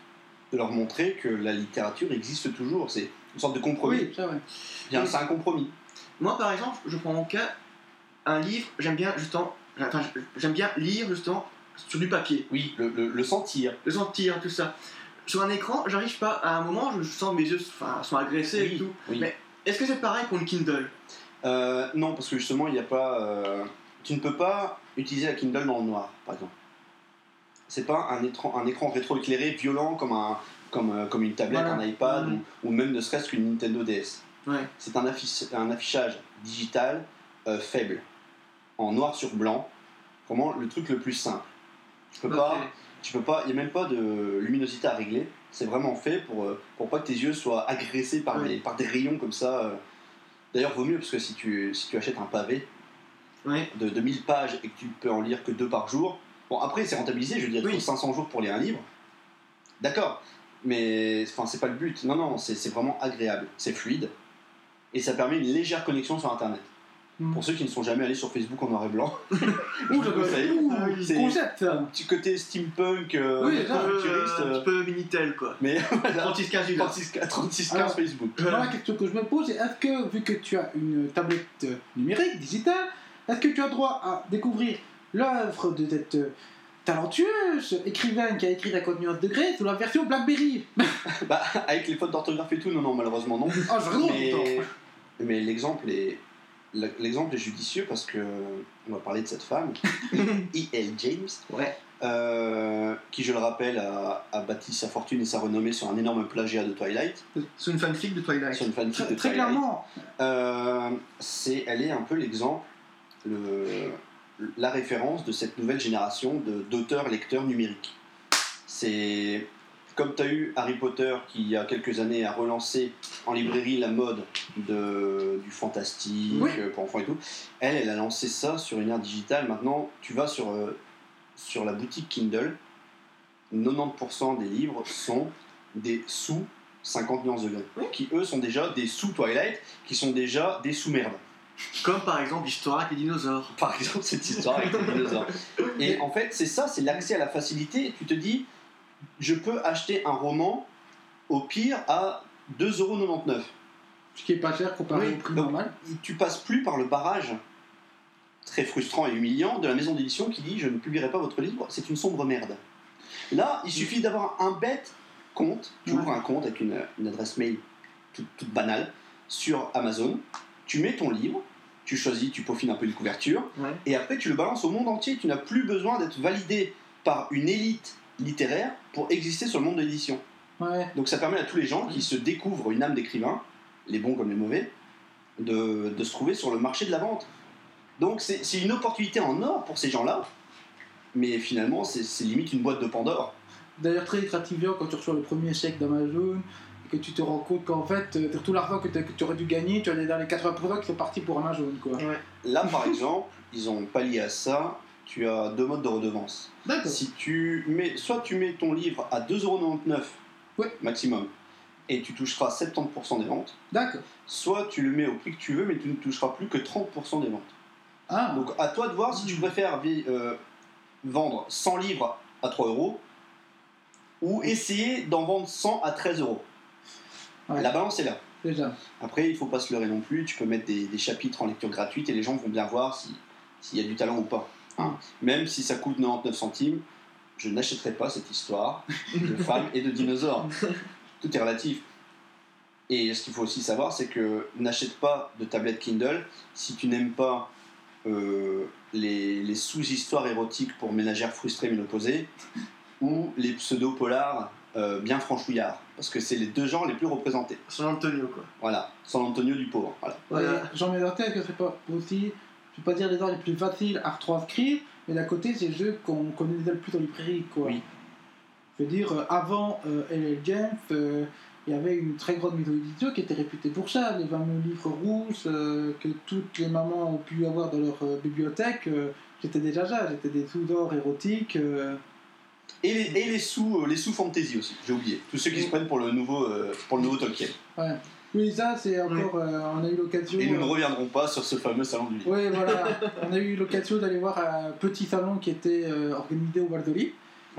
de leur montrer que la littérature existe toujours. C'est une sorte de compromis. Oui, ça, ouais. Bien, Oui. C'est un compromis. Moi, par exemple, je prends mon cas, un livre, j'aime bien justement, enfin, j'aime bien lire justement sur du papier, Oui, le, le- le sentir. le sentir, tout ça. Sur un écran, j'arrive pas, à un moment, je sens mes yeux sont agressés et tout. oui. Mais- Est-ce que c'est pareil pour une Kindle? Euh, non, parce que justement, il n'y a pas. euh, tu ne peux pas utiliser la Kindle dans le noir, par exemple. C'est pas un écran, un écran rétroéclairé violent comme, un, comme, euh, comme une tablette, Voilà. un iPad Mhm. ou, ou même ne serait-ce qu'une Nintendo DS. Ouais. C'est un, affiche- un affichage digital faible, en noir sur blanc. Vraiment le truc le plus simple. Tu peux pas, tu peux pas, il n'y a même pas de luminosité à régler. C'est vraiment fait pour, euh, pour pas que tes yeux soient agressés par, des, par des rayons comme ça. euh. D'ailleurs, vaut mieux parce que si tu, si tu achètes un pavé de, de 1000 pages et que tu peux en lire que deux par jour, bon après c'est rentabilisé, je veux dire, Oui. faut 500 jours pour lire un livre. D'accord, mais enfin c'est pas le but. Non, non, c'est vraiment agréable, c'est fluide et ça permet une légère connexion sur Internet. Mm. Pour ceux qui ne sont jamais allés sur Facebook en noir et blanc, Ouh, je conseille. Ah oui, c'est- concept, ça. petit côté steampunk, euh, Oui, un peu ça, futuriste, un euh, petit peu Minitel quoi. mais voilà, 36-15 du 36 36 Alors, 15 Facebook. Moi, la question que je me pose, c'est est-ce que, vu que tu as une tablette euh, numérique, digitale, est-ce que tu as droit à découvrir l'œuvre de cette euh, talentueuse écrivaine qui a écrit la Code Nuance degré sous la version Blackberry Bah, avec les fautes d'orthographe et tout, non, non, malheureusement non. Oh, je mais mais l'exemple est l'exemple est judicieux parce que on va parler de cette femme E.L. James Ouais. euh, qui je le rappelle a, a bâti sa fortune et sa renommée sur un énorme plagiat de Twilight C'est une fanfic de Twilight. sur une fanfic Très, de très Twilight clairement, Euh, c'est elle est un peu l'exemple le, la référence de cette nouvelle génération de- d'auteurs lecteurs numériques c'est comme tu as eu Harry Potter qui il y a quelques années a relancé en librairie la mode de, du fantastique Oui. euh, pour enfants et tout, elle, elle a lancé ça sur une ère digitale. Maintenant, tu vas sur, euh, sur la boutique Kindle, 90% des livres sont des sous 50 nuances de gris, Oui. qui eux sont déjà des sous Twilight, qui sont déjà des sous merde. Comme par exemple l'histoire avec les dinosaures. Par exemple, cette histoire avec les dinosaures. Et en fait, c'est ça, c'est l'accès à la facilité. Tu te dis, je peux acheter un roman au pire à 2,99€. ce qui est pas cher comparé Oui, au prix donc- normal. Tu passes plus par le barrage très frustrant et humiliant de la maison d'édition qui dit je ne publierai pas votre livre, c'est une sombre merde. Là, il suffit d'avoir un bête compte, tu Ouais. ouvres un compte avec une, une adresse mail toute, toute banale sur Amazon, tu mets ton livre, tu choisis, tu peaufines un peu une couverture, Ouais. et après tu le balances au monde entier. Tu n'as plus besoin d'être validé par une élite littéraire pour exister sur le monde de l'édition. Ouais. Donc ça permet à tous les gens qui se découvrent une âme d'écrivain, les bons comme les mauvais, de, de se trouver sur le marché de la vente. Donc c'est une opportunité en or pour ces gens-là, mais finalement c'est limite une boîte de Pandore. D'ailleurs, très gratifiant quand tu reçois le premier chèque d'Amazon que tu te rends compte qu'en fait, euh, tout l'argent que, que tu aurais dû gagner, tu en es dans les 80% qui sont partis pour Amazon. Quoi. Ouais. Là par exemple, ils ont pallié à ça, tu as deux modes de redevance. D'accord. Si tu mets, soit tu mets ton livre à 2,99€ Ouais. maximum, et tu toucheras 70% des ventes, D'accord. soit tu le mets au prix que tu veux, mais tu ne toucheras plus que 30% des ventes. Ah, Donc à toi de voir si tu préfères vi- euh, vendre 100 livres à 3 euros ou essayer d'en vendre 100 à 13 euros. Ouais. La balance est là. déjà. Après, il faut pas se leurrer non plus. Tu peux mettre des, des chapitres en lecture gratuite et les gens vont bien voir si- s'il y a du talent ou pas. Même si ça coûte 99 centimes, je n'achèterai pas cette histoire de femmes et de dinosaures. Tout est relatif. Et ce qu'il faut aussi savoir, c'est que n'achète pas de tablette Kindle si tu n'aimes pas euh, les, les sous-histoires érotiques pour ménagères frustrées ménopausées ou les pseudo-polars euh, bien franchouillards. Parce que c'est les deux genres les plus représentés. San Antonio, quoi. Voilà, San Antonio du pauvre. Voilà. Voilà. La tête que ce serait pas aussi, vais pas dire les genres les plus faciles à retranscrire, mais d'un côté, c'est les jeux qu'on connaît déjà le plus en librairie, quoi. Oui. Je veux dire, euh, avant euh, LL James, euh, il y avait une très grande maison d'édition qui était réputée pour ça, les fameux livres rouges euh, que toutes les mamans ont pu avoir dans leur bibliothèque. J'étais déjà là, j'étais des sous-d'or érotiques. euh, Et les, et les sous, les sous fantasy aussi, j'ai oublié. Tous ceux qui se prennent pour le nouveau, pour le nouveau Tolkien. ouais. Oui, ça, c'est encore. euh, on a eu l'occasion. Et nous ne euh, reviendrons pas sur ce fameux salon du livre. Oui, voilà. on a eu l'occasion d'aller voir un petit salon qui était euh, organisé au Valdoli.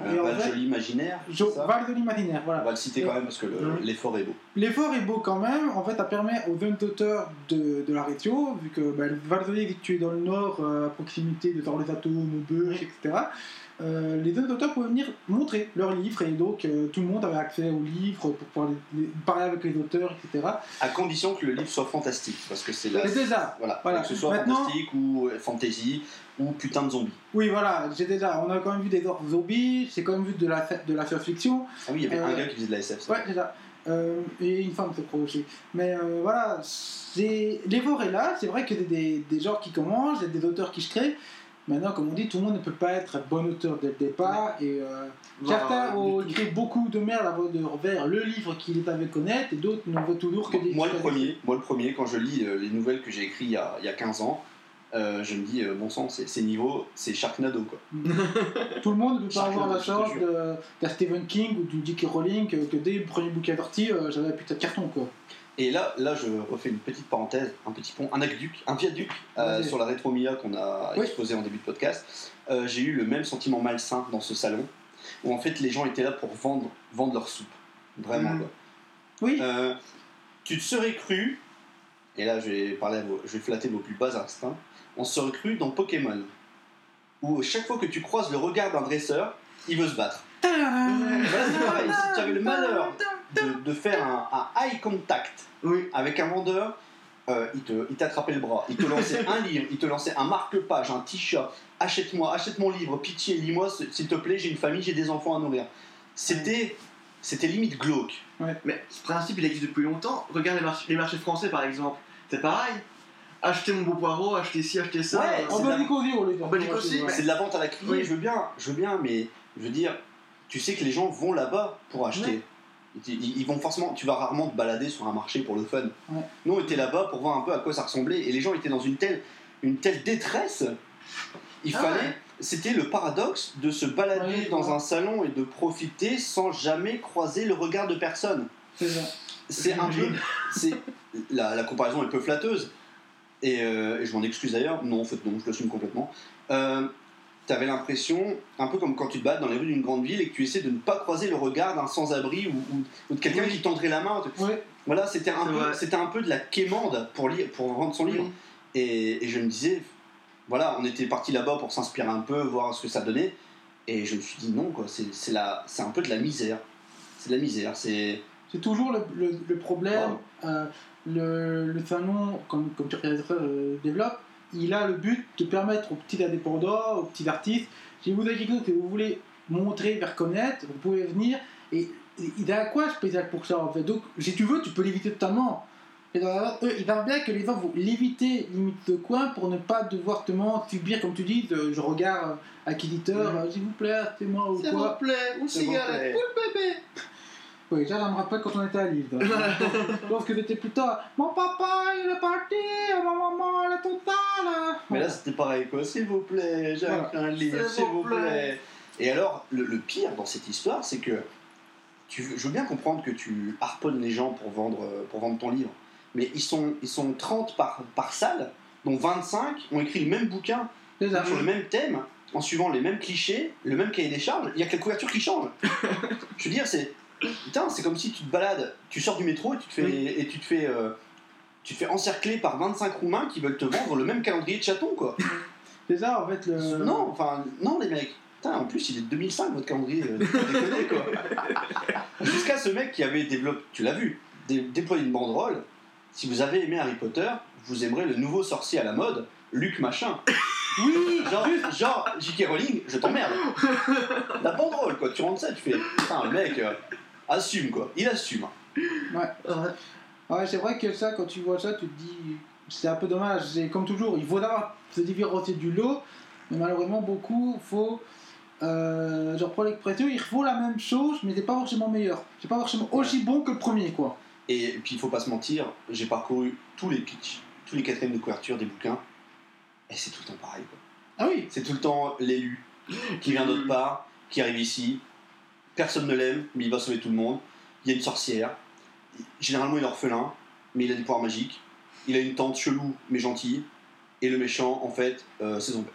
Euh, Val Joli Imaginaire. Jo- ça Valdoli Matinaire, On voilà. va le citer quand même parce que le- l'effort est beau. L'effort est beau quand même. En fait, ça permet aux jeunes auteurs de, de la région, vu que bah, le Valdoli est situé dans le nord, euh, à proximité de Torlesato, Maubeuge, etc. euh, les jeunes auteurs pouvaient venir montrer leurs livres et donc euh, tout le monde avait accès aux livres pour pouvoir les- les- parler avec les auteurs, etc. À condition que le livre soit fantastique. Parce que c'est là. Mais déjà, Voilà, Voilà. que ce soit Maintenant- fantastique ou euh, fantasy ou putain de zombie. oui, voilà, j'ai déjà, on a quand même vu des zombies, j'ai quand même vu de la, de la science-fiction. Ah oui, il y avait Euh, un gars qui faisait de la SF. ça. Ouais, c'est ça. Euh, et une femme, c'est pro aussi. Mais euh, voilà, c'est... l'effort est là. C'est vrai qu'il y a des, des genres qui commencent, il y a des auteurs qui se créent. Maintenant, comme on dit, tout le monde ne peut pas être un bon auteur dès le départ. Et euh, certains Bah, ont du tout. écrit beaucoup de merde avant de vers le livre qu'ils avaient connaître, et d'autres n'en veulent toujours que des. Moi le premier, moi le premier, quand je lis euh, les nouvelles que j'ai écrites il y a, il y a 15 ans, euh, je me dis euh, bon sang, c'est niveau, c'est Sharknado quoi. Tout le monde ne peut pas avoir la chance d'un Stephen King ou d'une J.K. Rowling que, que dès le premier bouquin sorti, euh, j'avais un putain de carton quoi. Et là, là, je refais une petite parenthèse, un petit pont, un aqueduc, un viaduc euh, sur la rétromia qu'on a Oui. exposé en début de podcast. Euh, j'ai eu le même sentiment malsain dans ce salon, où en fait les gens étaient là pour vendre, vendre leur soupe, vraiment quoi. Oui, Euh, tu te serais cru, et là je vais, parler vos- je vais flatter vos plus bas instincts, on se serait cru dans Pokémon, où chaque fois que tu croises le regard d'un dresseur, il veut se battre. Voilà, c'est pareil, si tu avais le malheur de, de faire un, un eye contact Oui. avec un vendeur, euh, il te- il t'attrapait le bras, il te lançait un livre, il te lançait un marque-page, un t-shirt, achète-moi, achète mon livre, pitié, lis-moi, s'il te plaît, j'ai une famille, j'ai des enfants à nourrir. C'était, c'était limite glauque. Mais ce principe, il existe depuis longtemps. Regarde les marchés, les marchés français, par exemple. C'est pareil. Acheter mon beau poireau, acheter ci, acheter ça. Ouais, en c'est de la- Belgique aussi, on les En Belgique aussi, C'est de la vente à la Oui. je veux bien, je veux bien, mais je veux dire, tu sais que les gens vont là-bas pour acheter. Ils, ils vont forcément, tu vas rarement te balader sur un marché pour le fun. Ouais. Nous, on était là-bas pour voir un peu à quoi ça ressemblait, et les gens étaient dans une telle, une telle détresse. Il Ah fallait, ouais. c'était le paradoxe de se balader Ouais, dans un salon et de profiter sans jamais croiser le regard de personne. C'est ça. C'est un peu, c'est la, la comparaison est peu flatteuse et, euh, et je m'en excuse d'ailleurs. Non, en fait non, je l'assume complètement. Euh, T'avais l'impression, un peu comme quand tu te bats dans les rues d'une grande ville et que tu essaies de ne pas croiser le regard d'un sans-abri ou, ou- ou de quelqu'un Oui. qui tendrait la main. Voilà, c'était un peu, vrai. c'était un peu de la quémande pour lire, pour vendre son livre. Oui. Et, et je me disais, voilà, on était parti là-bas pour s'inspirer un peu, voir ce que ça donnait. Et je me suis dit non, quoi, c'est c'est la- c'est un peu de la misère. C'est de la misère. C'est C'est toujours le, le- le problème. euh, le, le salon, comme, comme tu euh, développe, il a le but de permettre aux petits indépendants, aux petits artistes, si vous avez quelque chose que vous voulez montrer, faire connaître, vous pouvez venir. Et et il a quoi spécial pour ça en fait? Donc, si tu veux, tu peux l'éviter totalement. Et dans la- eux, ils savent bien que les gens vont l'éviter limite de coin pour ne pas devoir te subir, comme tu dis, de- je regarde acquisiteur, Mhm. euh, s'il vous plaît, c'est moi ou S'il quoi? vous plaît, S'il vous cigarette, ou le bébé. Oui, ça, ça me rappelle quand on était à Lille. pense que c'était plus tard. Mon papa, il est parti, ma maman, elle est totale. Mais là, c'était pareil, quoi. S'il vous plaît, j'ai Voilà. un livre, S'il vous plaît. Et alors, le, le pire dans cette histoire, c'est que tu, je veux bien comprendre que tu harponnes les gens pour vendre, pour vendre ton livre. Mais ils sont, ils sont 30 par, par salle, dont 25 ont écrit le même bouquin, sur le même thème, en suivant les mêmes clichés, le même cahier des charges. Il n'y a que la couverture qui change. je veux dire, c'est. Putain, c'est comme si tu te balades, tu sors du métro et tu te fais, Oui. et tu te fais, euh, tu te fais encercler par 25 Roumains qui veulent te vendre le même calendrier de chaton, quoi. C'est ça, en fait. Le... Non, enfin, non, les mecs. Putain, en plus, il est de 2005, votre calendrier. euh, déconnez, quoi. Jusqu'à ce mec qui avait développé, tu l'as vu, dé- déployé une banderole. Si vous avez aimé Harry Potter, vous aimerez le nouveau sorcier à la mode. Luc machin. Oui, Genre, genre J.K. Rowling, je t'emmerde. La banderole, quoi. Tu rentres ça, tu fais, putain, le mec, euh, assume, quoi. Il assume. Ouais, c'est vrai que ça, quand tu vois ça, tu te dis, c'est un peu dommage. C'est comme toujours, il faut d'abord se différencier du lot, mais malheureusement, beaucoup, faut. Euh, je reprends l'expression, il faut la même chose, mais c'est pas forcément meilleur. C'est pas forcément aussi bon que le premier, quoi. Et puis, il faut pas se mentir, j'ai parcouru tous les pitchs, tous les quatrièmes de couverture des bouquins, et c'est tout le temps pareil, quoi. Ah oui, C'est tout le temps l'élu qui vient d'autre part, qui arrive ici, personne ne l'aime, mais il va sauver tout le monde. Il y a une sorcière, généralement il est orphelin, mais il a des pouvoirs magiques. Il a une tante chelou, mais gentille, et le méchant, en fait, euh, c'est son père.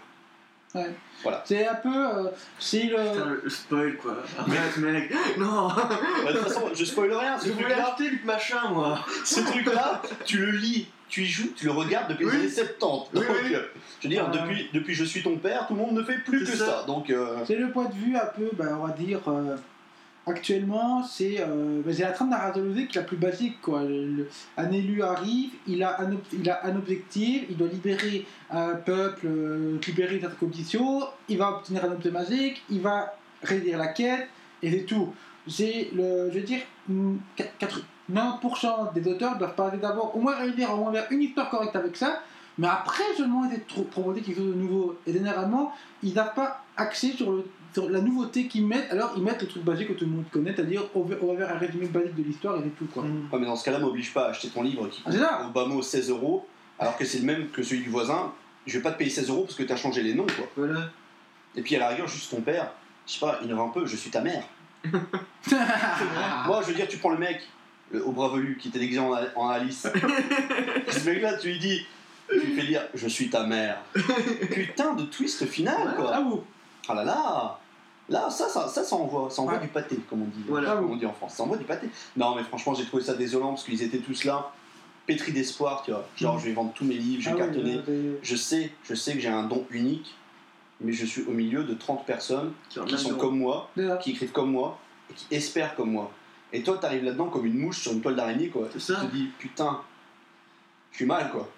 Ouais. Voilà. c'est un peu. euh, c'est le. spoil quoi. Arrête mec. Non. Bah, de toute façon, je spoil rien, ce Je voulais truc-là, acheter Luc machin moi. ce truc-là, tu le lis, tu y joues, tu le regardes depuis Oui. les années 70. Oui, Donc, oui. euh, je veux dire, depuis, depuis Je suis ton père, tout le monde ne fait plus C'est que ça. ça. Donc, euh, C'est le point de vue un peu, ben, on va dire, euh, actuellement, c'est euh, ben, c'est la trame narratologique la plus basique. Quoi. Le- le- un élu arrive, il a un, ob- il a un objectif, il doit libérer un peuple, euh, libérer cette condition, il va obtenir un objet magique, il va réduire la quête, et c'est tout. C'est le, je veux dire, mm, quat- quatre- 90% des auteurs doivent parler d'abord, au moins réunir au moins vers une histoire correcte avec ça, mais après seulement essayer de proposer quelque chose de nouveau. Et généralement, ils n'ont pas axé sur, le, sur la nouveauté qu'ils mettent, alors ils mettent le truc basique que tout le monde connaît, c'est-à-dire on va vers un résumé basique de l'histoire et c'est tout quoi. ouais, mais dans ce cas-là, m'oblige pas à acheter ton livre qui Ah, coûte au bas mot 16 euros, alors que c'est le même que celui du voisin. Je vais pas te payer 16 euros parce que tu as changé les noms, quoi. Voilà. Et puis à la rigueur, juste ton père, je sais pas, innove un peu, je suis ta mère. Moi, je veux dire, tu prends le mec le- au bras velu qui était déguisé en, en Alice. Ce mec-là, tu lui dis, tu lui fais dire, je suis ta mère. Putain de twist final, quoi. Ah vous Ah là là Là, ça, ça, ça, ça envoie, ça envoie Ouais. du pâté, comme on dit. Voilà. Comme on dit en France. Ça envoie du pâté. Non, mais franchement, j'ai trouvé ça désolant parce qu'ils étaient tous là, pétris d'espoir, tu vois. Genre, Mhm. je vais vendre tous mes livres, je vais Ah oui, cartonner. euh, Je sais, je sais que j'ai un don unique, mais je suis au milieu de 30 personnes Qui, qui sont comme moi, qui écrivent comme moi et qui espèrent comme moi. Et toi, t'arrives là-dedans comme une mouche sur une toile d'araignée, quoi. Tu te dis, putain, je suis mal, quoi.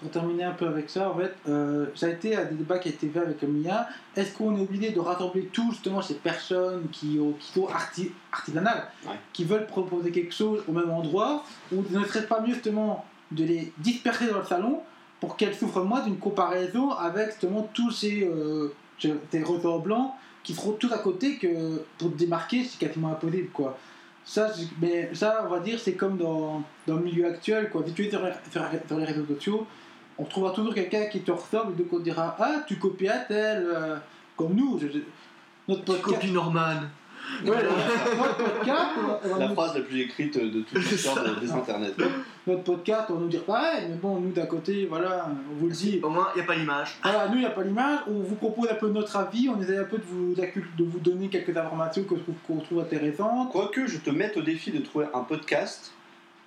Pour terminer un peu avec ça, en fait, euh, ça a été un des débats qui a été fait avec Mia. Est-ce qu'on est obligé de rassembler tous justement ces personnes qui, ont- qui sont arti- artisanales, Ouais. qui veulent proposer quelque chose au même endroit, ou ne serait-ce pas mieux justement de les disperser dans le salon pour qu'elles souffrent moins d'une comparaison avec justement tous ces, euh, ces ressorts blancs qui seront tous à côté que pour te démarquer, c'est quasiment impossible quoi. Ça, mais ça, on va dire, c'est comme dans, dans le milieu actuel. Quoi. Si tu es sur, les- sur sur les réseaux sociaux, on trouvera toujours quelqu'un qui te ressemble et donc on dira Ah, tu copies à tel. euh, comme nous. je- notre podcast. Copie Norman. Ouais, notre podcast, on va- La nous- phrase la plus écrite de toute l'histoire de- des internets. notre podcast, on va nous dire pareil, mais bon, nous d'un côté, voilà, on vous le dit. Au moins, il n'y a pas l'image. Voilà, nous, il n'y a pas l'image, on vous propose un peu notre avis, on essaie un peu de vous, de vous donner quelques informations que je trouve- qu'on trouve intéressantes. Quoique je te mette au défi de trouver un podcast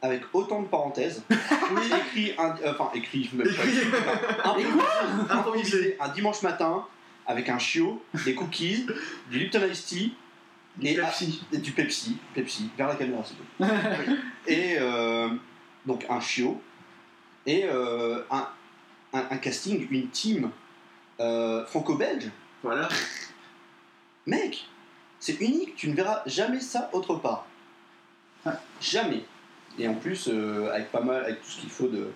avec autant de parenthèses, écrit, un, euh, enfin écrit, même pas, Improvisé. un dimanche matin avec un chiot, des cookies, du Lipton Ice Tea Du Et- Pepsi. et du Pepsi, Pepsi, vers la caméra s'il te plaît. Et euh, donc un chiot et euh, un, un, un casting, une team euh, franco-belge. Voilà. Mec, c'est unique, tu ne verras jamais ça autre part. Ouais. Jamais. Et en plus, avec pas mal, avec tout ce qu'il faut de,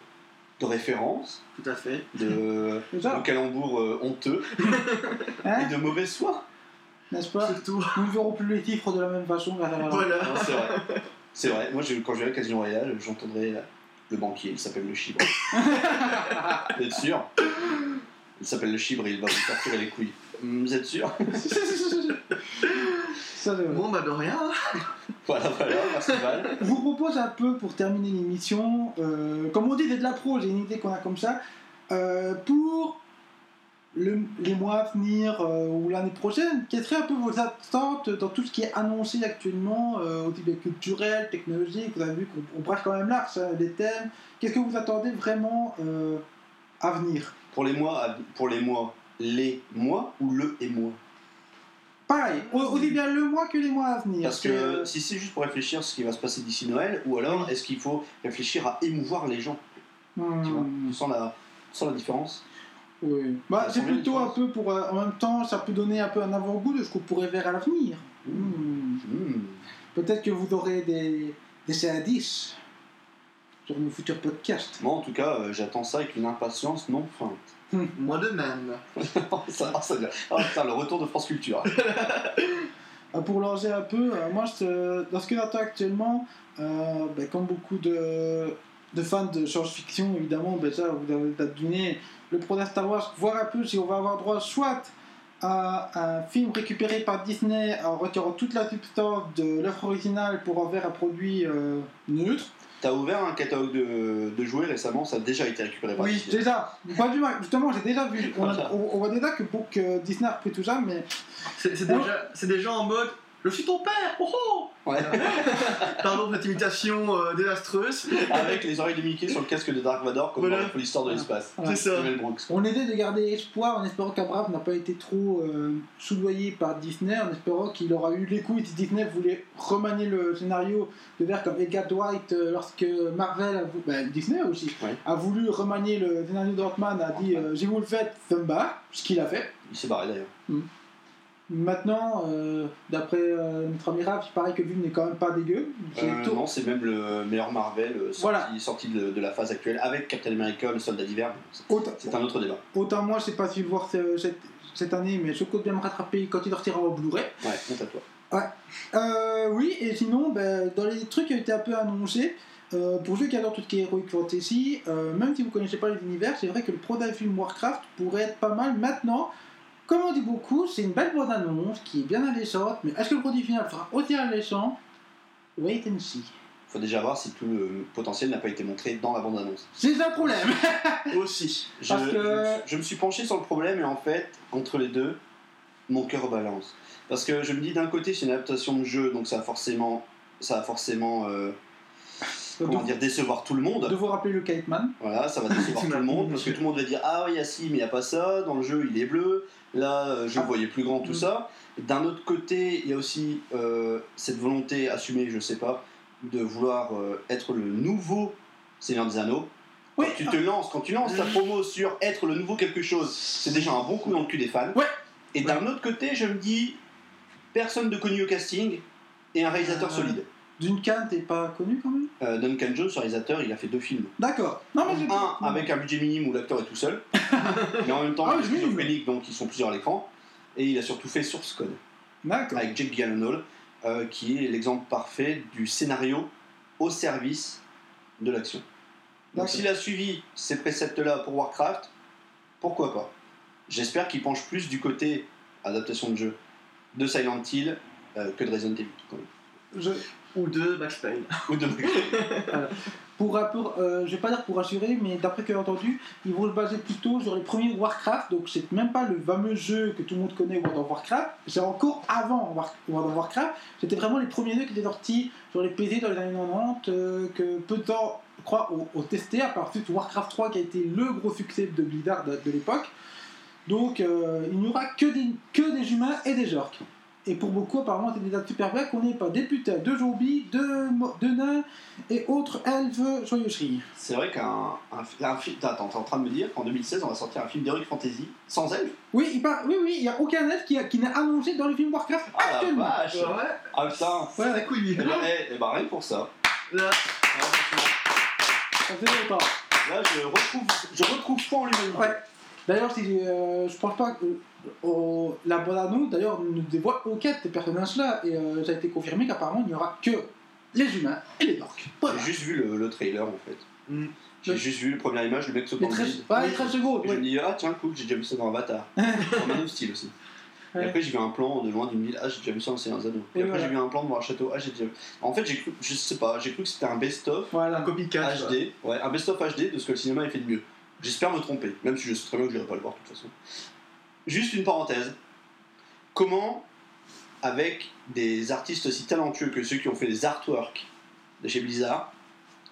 de références, Tout à fait. de, C'est de calembours honteux hein, et de mauvaise foi. N'est-ce pas Surtout. Nous ne verrons plus les chiffres de la même façon. Voilà. Voilà. Non, c'est vrai. C'est vrai. Moi, je- quand je verrai Casino Royale, j'entendrai le banquier, il s'appelle le chibre. Vous êtes sûr Il s'appelle le chibre et il va vous torturer les couilles. Hum, Vous êtes sûr Ça, c'est vrai. Bon, bah de rien. Voilà, voilà, merci Val. Je vous propose un peu pour terminer l'émission, euh, comme on dit, c'est de la pro, j'ai une idée qu'on a comme ça, euh, pour le- les mois à venir euh, ou l'année prochaine, quelles seraient un peu vos attentes dans tout ce qui est annoncé actuellement, euh, au niveau culturel, technologique, vous avez vu qu'on on brasse quand même large ça, des thèmes, qu'est-ce que vous attendez vraiment euh, à venir? Pour les mois, pour les mois, les mois ou le et moi? Pareil, au- aussi bien le mois que les mois à venir. Parce que euh, si c'est juste pour réfléchir à ce qui va se passer d'ici Noël, ou alors est-ce qu'il faut réfléchir à émouvoir les gens? Tu vois? Hmm, Tu sens la, tu sens la différence? Oui. Bah, c'est plutôt un peu pour. euh, en même temps, ça peut donner un peu un avant-goût de ce qu'on pourrait faire à l'avenir. Hmm. Hmm. Peut-être que vous aurez des, des indices sur nos futurs podcasts. Moi, en tout cas, euh, j'attends ça avec une impatience non feinte. Moi de même. ça, ah, ça. Ah, putain, le retour de France Culture. Euh, Pour lancer un peu, euh, moi, je- dans ce que j'attends actuellement, euh, ben, comme beaucoup de, de fans de science-fiction, évidemment, ben, ça, vous avez deviné, le projet Star Wars, voir un peu si on va avoir droit soit à un film récupéré par Disney en retirant toute la substance de l'œuvre originale pour en faire un produit euh, neutre. T'as ouvert un catalogue de, de jouets récemment, ça a déjà été récupéré par Oui, Disney. déjà, pas du mal. Justement, j'ai déjà vu. On, a- on- on voit déjà que, pour que Disney a repris tout ça, mais C'est c'est déjà, c'est déjà en mode Je suis ton père Oh oh Ouais. Pardon pour cette imitation euh, désastreuse. Avec les oreilles de Mickey sur le casque de Dark Vador, comme Voilà. dans la folle histoire de l'espace. Voilà. C'est ça. De Brooks. On essaie de garder espoir en espérant qu'Abraham n'a pas été trop euh, soudoyé par Disney, en espérant qu'il aura eu l'écoute si Disney voulait remanier le scénario de faire comme Edgar Dwight euh, lorsque Marvel, a ben, Disney aussi, Ouais. a voulu remanier le scénario d'Ant-Man, a dit euh, j'ai vous le faites, ça me barre, ce qu'il a fait. Il s'est barré d'ailleurs. Maintenant, euh, d'après euh, notre ami Raph, il paraît que Vue n'est quand même pas dégueu. Euh, tout- non, c'est même le meilleur Marvel euh, sorti, Voilà. sorti de, de la phase actuelle avec Captain America, le soldat d'hiver. C'est- un autre débat. autant moi, je sais pas si je vais le voir ce- cette, cette année, mais je compte bien me rattraper quand il sortira en Blu-ray. Ouais, honte à toi. Euh, oui, et sinon, ben, dans les trucs qui ont été un peu annoncés, euh, pour ceux qui adorent tout ce qui est Heroic Fantasy, euh, même si vous ne connaissez pas les univers, c'est vrai que le pro d'un film Warcraft pourrait être pas mal maintenant. Comme on dit beaucoup, c'est une belle bande annonce qui est bien alléchante, mais est-ce que le produit final sera aussi alléchant Wait and see. Faut déjà voir si tout le potentiel n'a pas été montré dans la bande-annonce. C'est ça le problème Aussi. Je, Parce que- je- je me suis penché sur le problème et en fait, entre les deux, mon cœur balance. Parce que je me dis d'un côté, c'est une adaptation de jeu, donc ça va forcément, ça va forcément euh, comment de, dire, décevoir tout le monde. de vous rappeler le Kite Man. Voilà, ça va décevoir tout le monde parce que tout le monde va dire Ah oui, il y a ci, mais il n'y a pas ça. Dans le jeu, il est bleu. Là, euh, je le Ah. voyais plus grand, tout Mm. ça. D'un autre côté, il y a aussi euh, cette volonté assumée, je sais pas, de vouloir euh, être le nouveau Seigneur des Anneaux. Oui, Quand tu te lances, quand tu lances ta promo sur être le nouveau quelque chose, c'est déjà un bon coup dans le cul des fans. Ouais. Et d'un autre côté, je me dis personne de connu au casting et un réalisateur Euh. solide. Duncan, t'es pas connu quand même? Euh, Duncan Jones, réalisateur, il a fait deux films. D'accord. Non, mais j'ai Un avec un budget minime où l'acteur est tout seul, mais en même temps Ah il est schizophrénique donc ils sont plusieurs à l'écran. Et il a surtout fait Source Code D'accord. avec Jake Gyllenhaal, euh, qui est l'exemple parfait du scénario au service de l'action. Donc s'il a suivi ces préceptes-là pour Warcraft, pourquoi pas? J'espère qu'il penche plus du côté adaptation de jeu de Silent Hill euh, que de Resident Evil. quand même. Je, Ou de Max Payne. Ou de Pour, pour euh, je vais pas dire pour rassurer, mais d'après ce que j'ai entendu, ils vont se baser plutôt sur les premiers Warcraft, donc c'est même pas le fameux jeu que tout le monde connaît World of Warcraft, c'est encore avant World of Warcraft, c'était vraiment les premiers jeux qui étaient sortis sur les PC dans les années 90, euh, que peu de temps, je crois, ont, ont testé, à part ensuite Warcraft 3 qui a été le gros succès de Blizzard de, de l'époque. Donc euh, il n'y aura que des, que des humains et des orques. Et pour beaucoup, apparemment, c'est des dates super belles qu'on n'est pas des putains de zombies, de, de nains et autres elfes joyeuseries. C'est vrai qu'un un, un film. Attends, t'es en train de me dire qu'en 2016 on va sortir un film d'Heroic Fantasy sans elfes? Oui, il par- oui, oui, il n'y a aucun elfe qui, a- qui n'est annoncé dans le film Warcraft Ah la actuellement. vache Ouais. Ah putain Ouais, la couille. Eh ben, eh, eh ben, rien que pour ça. Là, Ça fait longtemps. là, je retrouve, je retrouve foi en l'humanité. Ouais. D'ailleurs, si, euh, je pense pas que euh, au- la bande annonce d'ailleurs ne dévoile aucun de ces personnages-là et euh, ça a été confirmé qu'apparemment il n'y aura que les humains et les orques. Voilà. J'ai juste vu le, le trailer en fait. Mm. J'ai juste vu la première image, le mec 13, vide. ouais, les 13 secondes. Et je me dis, ah tiens, cool, j'ai déjà vu ça dans Avatar. en Man of Steel aussi. Et Ouais. après, j'ai vu un plan de loin d'une ville, ah j'ai déjà vu ça dans Seigneur des Anneaux. Et Et après, voilà. j'ai vu un plan devant un château, ah j'ai déjà vu. En fait, j'ai cru, je sais pas, j'ai cru que c'était un best-of Voilà. un copycat. quoi. HD, ouais, un best-of HD de ce que le cinéma a fait de mieux. J'espère me tromper, même si je sais très bien que je n'irai pas le voir de toute façon. Juste une parenthèse. Comment, avec des artistes aussi talentueux que ceux qui ont fait les artworks de chez Blizzard,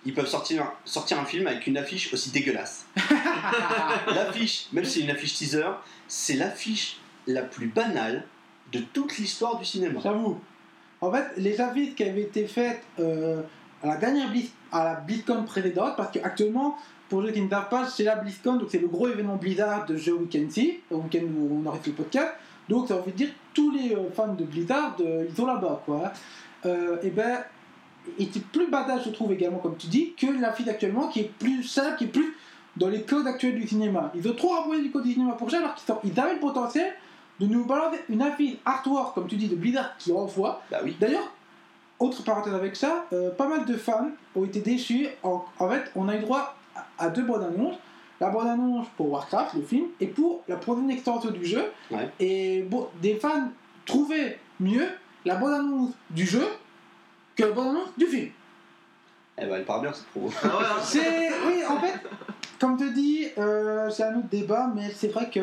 ils peuvent sortir un, sortir un film avec une affiche aussi dégueulasse? L'affiche, même si c'est une affiche teaser, c'est l'affiche la plus banale de toute l'histoire du cinéma. J'avoue. En fait, les affiches qui avaient été faites euh, à la dernière Blizz, à la BlizzCon précédente, parce qu'actuellement, pour ceux qui ne savent pas, c'est la BlizzCon, donc c'est le gros événement Blizzard de jeu week-end-ci, au week-end où on arrête le podcast. Donc ça veut dire tous les euh, fans de Blizzard, euh, ils sont là-bas, quoi. Euh, et ben, il était plus badass, je trouve également, comme tu dis, que la fille actuellement, qui est plus simple, qui est plus dans les codes actuels du cinéma. Ils ont trop rapproché du code du cinéma pour ça, alors qu'ils avaient le potentiel de nous balancer une affiche artwork, comme tu dis, de Blizzard qui envoie. Bah oui. D'ailleurs, autre parenthèse avec ça, euh, pas mal de fans ont été déçus. En, en fait, on a eu droit à, deux bandes annonces. La bande annonce pour Warcraft, le film, et pour la prochaine extension du jeu. Ouais. Et bon, des fans trouvaient mieux la bande annonce du jeu que la bande annonce du film. Eh ben, elle part bien cette promo. Ah hein. C'est. Oui, en fait, comme te dis, euh, c'est un autre débat, mais c'est vrai que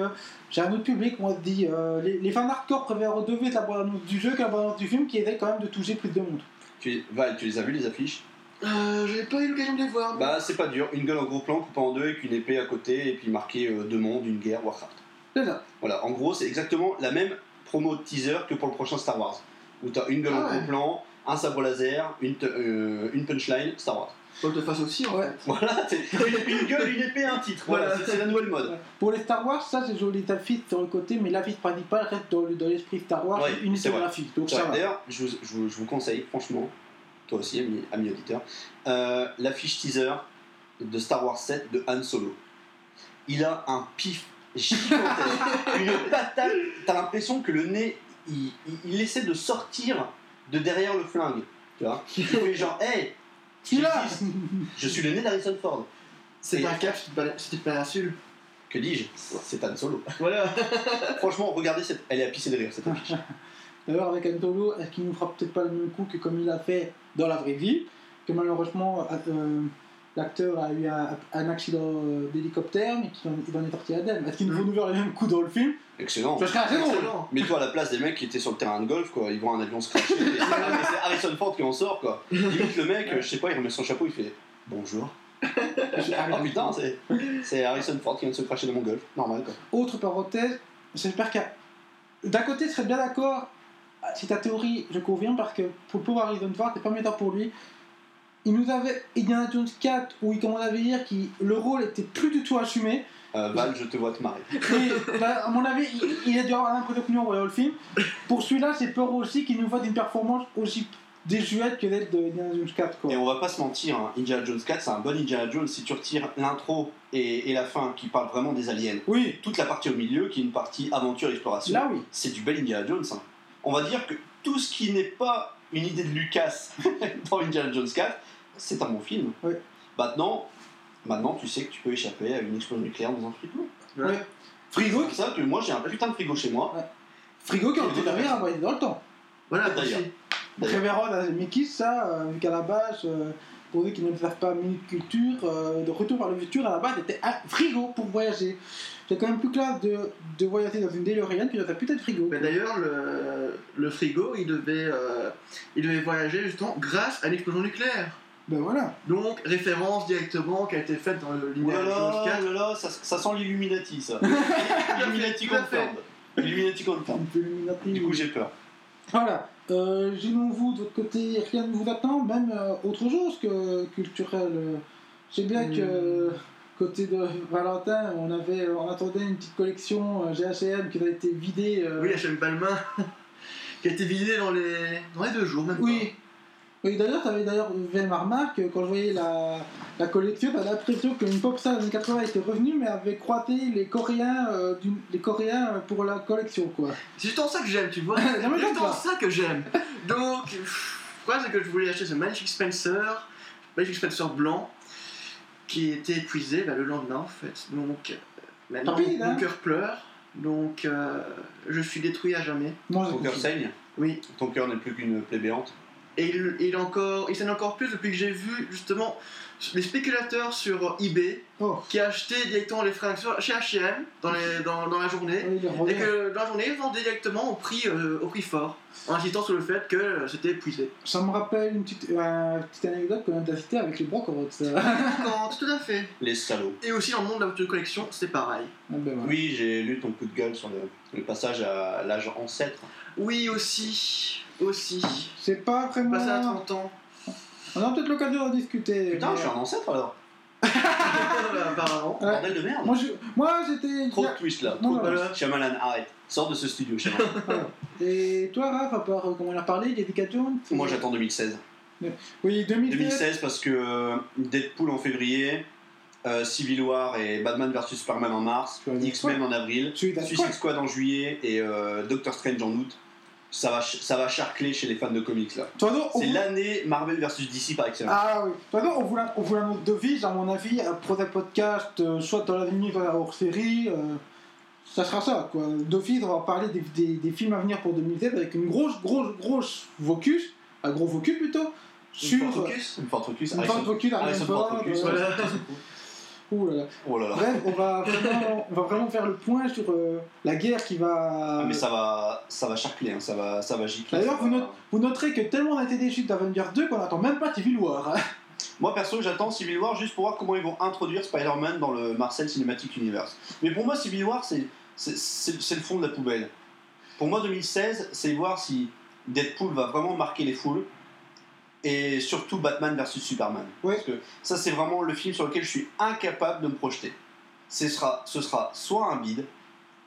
j'ai un autre public. Moi, dis, euh, les, les fans hardcore préfèrent redever la bande annonce du jeu que la bande annonce du film qui essaie quand même de toucher plus de monde. tu, tu les as vues les affiches? Euh, J'ai pas eu l'occasion de les voir. Bah c'est pas dur, une gueule en gros plan coupée en deux avec une épée à côté et puis marqué euh, deux mondes, une guerre, Warcraft. C'est ça. Voilà, en gros c'est exactement la même promo teaser que pour le prochain Star Wars. Où t'as une gueule Ah en ouais. gros plan, un sabre laser, une, te- euh, une punchline, Star Wars. Faut que je le fasse aussi en Ouais. fait. Voilà, une, une gueule, une épée, un titre. Voilà, c'est c'est la nouvelle mode. Pour les Star Wars, ça c'est joli l'affiche sur le côté, mais l'affiche principale reste dans, le- dans l'esprit Star Wars, Ouais, une c'est vrai. affiche. Donc ça va. D'ailleurs, je, vous- je vous- je vous conseille, franchement, toi aussi, ami, auditeur, euh, l'affiche teaser de Star Wars 7 de Han Solo. Il a un pif gigantesque, une patate. T'as l'impression que le nez, il, il- il essaie de sortir de derrière le flingue. Tu vois Il fait genre, hey, Tu j'existe. je suis le nez d'Harrison Ford. C'est pas un cap, c'était pas l'insulte. Que dis-je? C'est Han Solo. Voilà. Franchement, regardez, cette... elle est à pisser de rire cette affiche. D'ailleurs, avec Han Solo, est-ce qu'il nous fera peut-être pas le même coup que comme il a fait dans la vraie vie Que malheureusement, euh, l'acteur a eu un, un accident euh, d'hélicoptère, mais qu'il en, il en est sorti indemne. Est-ce qu'il nous faut nous faire le même coup dans le film? Excellent. Ça serait assez drôle Excellent. Mets-toi à la place des mecs qui étaient sur le terrain de golf, quoi. Ils voient un avion se cracher. et c'est Harrison Ford qui en sort, quoi. Limite, le mec, je sais pas, il remet son chapeau, il fait bonjour. Oh putain, c'est, c'est Harrison Ford qui vient de se cracher dans mon golf. Normal, quoi. Autre parenthèse, j'espère qu'il y a... D'un côté, je serais bien d'accord si ta théorie, je conviens, parce que pour le pauvre Harrison Ford, c'est pas méthode pour lui. Il nous avait Indiana Jones 4 où il commençait à dire que le rôle était plus du tout assumé. Euh, Val, je te vois te marrer. Et bah, à mon avis, il, il a dû avoir un peu d'opinion en voyant le film. Pour celui-là, j'ai peur aussi qu'il nous fasse une performance aussi désuète que celle de Indiana Jones 4. Quoi. Et on va pas se mentir, hein, Indiana Jones 4, c'est un bon Indiana Jones si tu retires l'intro et, et la fin qui parlent vraiment des aliens. Oui, Toute la partie au milieu, qui est une partie aventure exploration, là oui. c'est du bel Indiana Jones. hein. On va dire que tout ce qui n'est pas une idée de Lucas dans Indiana Jones 4, c'est un bon film. Maintenant, maintenant, tu sais que tu peux échapper à une explosion nucléaire dans un frigo. Ouais. Frigo, C'est ça, que moi j'ai un putain de frigo chez moi. frigo qui a été derrière à voyager dans le temps. Voilà, D'ailleurs. à Mickey, ça, euh, vu qu'à la base, euh, pour ceux qui ne savent pas Minute Culture, euh, de retour vers le futur, à la base, était un frigo pour voyager. C'est quand même plus classe de, de voyager dans une DeLorean que dans un putain de frigo. Mais d'ailleurs, le, le frigo, il devait, euh, il devait voyager justement grâce à l'explosion nucléaire. Ben voilà. Donc, référence directement qui a été faite dans le Oh l'Indiana là Jones là, 4. oh là là, ça, ça sent l'Illuminati ça. Illuminati Tout à fait. confirmed. Illuminati confirmed. Du coup j'ai peur. Voilà. Euh, Sinon, vous, de votre côté, rien ne vous attend, même euh, autre chose que culturel. sais bien Hmm. que côté de Valentin, on avait, on attendait une petite collection euh, GHM qui a été vidée. euh, Oui, H.M. Balmain, qui a été vidé dans les, dans les deux jours même. Oui. Oui, d'ailleurs, tu avais d'ailleurs fait ma remarque, quand je voyais la, la collection, t'as l'impression qu'une pop star des années 80 était revenue, mais avait croisé les Coréens, euh, du- les Coréens pour la collection, quoi. C'est justement ça que j'aime, tu vois. C'est justement ça que j'aime. Donc, problème, c'est que je voulais acheter ce Magic Spencer, Magic Spencer blanc, qui était épuisé bah, le lendemain en fait. Donc, euh, maintenant, mon hein. cœur pleure. Donc, euh, je suis détruit à jamais. Moi, Ton cœur saigne, Oui. ton cœur n'est plus qu'une plaie béante. Et il, il, encore, il saigne encore plus depuis que j'ai vu justement les spéculateurs sur eBay Oh, qui achetaient directement les sur- chez H&M dans, les- dans, dans la journée. oui, Et que dans la journée, ils vendaient directement au prix, euh, au prix fort, en insistant sur le fait que c'était épuisé. Ça me rappelle une petite, euh, petite anecdote qu'on a citée avec les. Non, tout à fait. Les salauds. Et aussi dans le monde de la voiture de collection, c'est pareil. Ah ben. Oui, j'ai lu ton coup de gueule sur le, le passage à l'âge ancêtre. Oui, aussi. Aussi. C'est pas vraiment. Passer à 30 ans. On aura peut-être l'occasion de discuter. Putain, mais- je suis un ancêtre alors. Apparemment. Ouais. Bordel de merde. Moi, je- moi, j'étais. Trop de twist là. Non, Trop de voilà. Shyamalan, arrête. Sors de ce studio, Shyamalan. Et toi, Raph, à part euh, comment on a parlé, Jessica Jones Moi j'attends 2016. Oui, 2016. 2016 parce que euh, Deadpool en février, euh, Civil War et Batman vs Superman en mars, X-Men en avril, Suicide. Squad en juillet et euh, Doctor Strange en août. Ça va, ça va charcler chez les fans de comics là. C'est vous- l'année Marvel vs DC par excellence. Ah oui. Façon, on vous la- on vous à mon avis, euh, pour des podcasts, euh, soit dans l'avenir, soit hors série. euh, ça sera ça, quoi. D'office, on va parler des, des- des films à venir pour 2016 avec une grosse, grosse, grosse focus, un gros focus plutôt, sur. Une Ford Focus Une Focus. Une Harrison- Harrison Harrison Ford Ford, Focus, voilà. ouh là là. Oh là là. Bref, on va vraiment, on va vraiment faire le point sur euh, la guerre qui va. Ah, mais ça va, ça va charcler, hein, ça va, ça va gicler. D'ailleurs, vous, va- note- vous noterez que tellement on a été déçus d'Avengers 2 qu'on attend même pas Civil War. hein. Moi perso, j'attends Civil War juste pour voir comment ils vont introduire Spider-Man dans le Marvel Cinematic Universe. Mais pour moi, Civil War, c'est le fond de la poubelle. Pour moi, 2016, c'est voir si Deadpool va vraiment marquer les foules et surtout Batman versus Superman. Ouais. Parce que ça, c'est vraiment le film sur lequel je suis incapable de me projeter. Ce sera, ce sera soit un bide,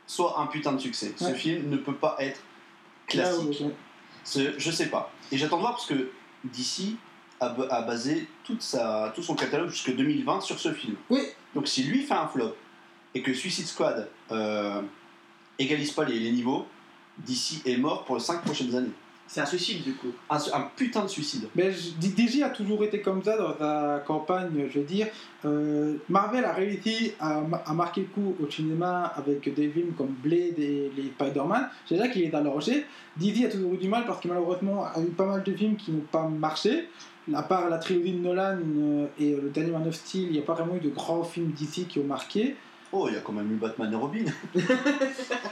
soit un putain de succès. Ce film ne peut pas être classique. Ouais, ouais. Je sais pas. Et j'attends de voir parce que DC a, a basé toute sa, tout son catalogue jusqu'en 2020 sur ce film. Oui. Donc si lui fait un flop et que Suicide Squad euh, égalise pas les, les niveaux, DC est mort pour les 5 prochaines années. C'est un suicide du coup. Un, putain de suicide. Mais DJ a toujours été comme ça dans sa campagne, je veux dire. Euh, Marvel a réussi à, ma- à marquer le coup au cinéma avec des films comme Blade et les Spider-Man. C'est là qu'il est l'orger. DC a toujours eu du mal parce que malheureusement a eu pas mal de films qui n'ont pas marché. À part la trilogie de Nolan euh, et le dernier Man of Steel, il n'y a pas vraiment eu de grands films DC qui ont marqué. Oh, il y a quand même eu Batman et Robin.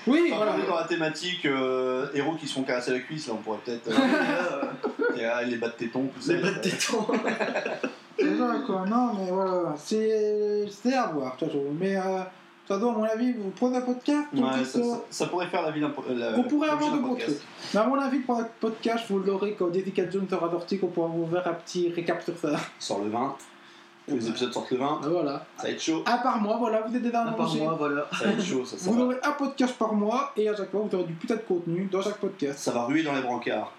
Oui, Enfin, voilà. on est dans la thématique euh, héros qui se font caresser la cuisse, là on pourrait peut-être. euh, Euh, les bas de tétons, tout ça. Les bas de tétons. C'est ça, quoi. Non, mais voilà. C'est à voir, de toute façon. Mais, euh, de toute façon, à mon avis, vous prenez un podcast, vous Ouais, ça, ça- ça pourrait faire la vie d'un po- la- On pourrait l'objet avoir de bons podcast. trucs. Mais à mon avis, pour un podcast, vous l'aurez quand Jessica Jones sera sortie, qu'on pourra vous faire un petit récap sur ça. sort le 20. Les épisodes sortent le 20. Ah, Voilà. Ça va être chaud. À part moi, voilà, vous êtes déjà À part annoncé. moi, voilà. Ça va être chaud, ça, ça Vous va. aurez un podcast par mois et à chaque fois, vous aurez du putain de contenu dans chaque podcast. Ça va ruer dans les brancards.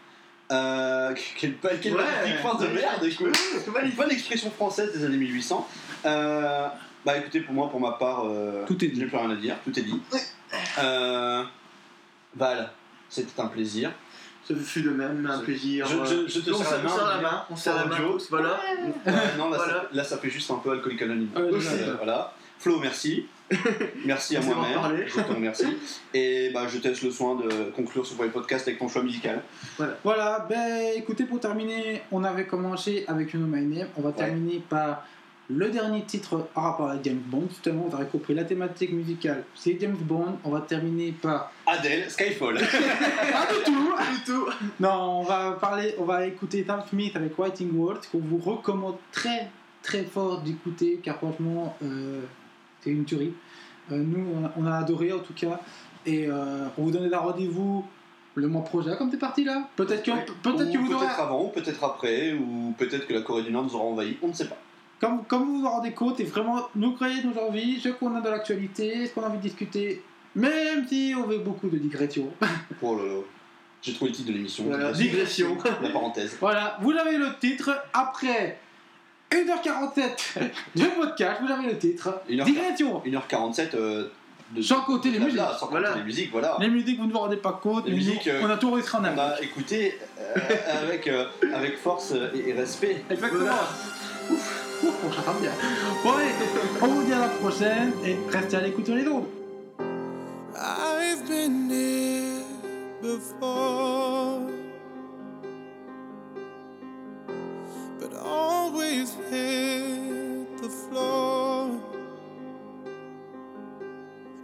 Euh, quelle quelle Ouais. magnifique phrase de merde, écoute. C'est Une magnifique. bonne expression française des années 1800. Euh, bah écoutez, pour moi, pour ma part, euh, Tout est dit. j'ai plus rien à dire, tout est dit. Euh, Val, c'était un plaisir. Ce fut de même un plaisir. je- je- je te on serre se- la main, On serre la main. On serre la main tous, voilà. Non, là, Voilà. ça, là, ça fait juste un peu alcoolique anonyme. Euh, voilà. Flo, merci. Merci à moi-même. Je te remercie. Et bah, je te laisse le soin de conclure ce premier podcast avec ton choix musical. Voilà, ben écoutez, pour terminer, on avait commencé avec You Know My Name. On va terminer par le dernier titre en rapport avec James Bond. Justement, vous aurez compris la thématique musicale, c'est James Bond. On va terminer par. Adèle, Skyfall. Pas du tout Pas du tout. Non, on va parler, on va écouter Sam Smith avec Writing World, qu'on vous recommande très très fort d'écouter, car franchement, euh, c'est une tuerie. Euh, nous, on a, on a adoré en tout cas, et euh, on vous donne un rendez-vous le mois prochain, comme c'est parti là. Peut-être que, peut-être que Ou vous aurez, peut-être avant, ou peut-être après, ou peut-être que la Corée du Nord nous aura envahis, on ne sait pas. Comme, comme vous vous en rendez compte, et vraiment nous créer nos envies, ce qu'on a de l'actualité, ce qu'on a envie de discuter, même si on veut beaucoup de digressions. Oh là là. J'ai trouvé le titre de l'émission. Voilà, Digression. La parenthèse. Voilà, vous avez le titre après 1h47 du podcast, vous avez le titre. 1h47. Digression. 1h47 euh, de. Sans compter les musiques. Sans compter Voilà. les musiques, voilà. Les musiques, vous ne vous rendez pas compte, Les musiques, euh, on a tout enregistré en On a écouté euh, avec, euh, avec force et, respect. Exactement. Voilà. Ouf, on bien. Allez, on vous dit à la prochaine et restez à l'écoute sur les ondes. I've been here before, but always hit the floor.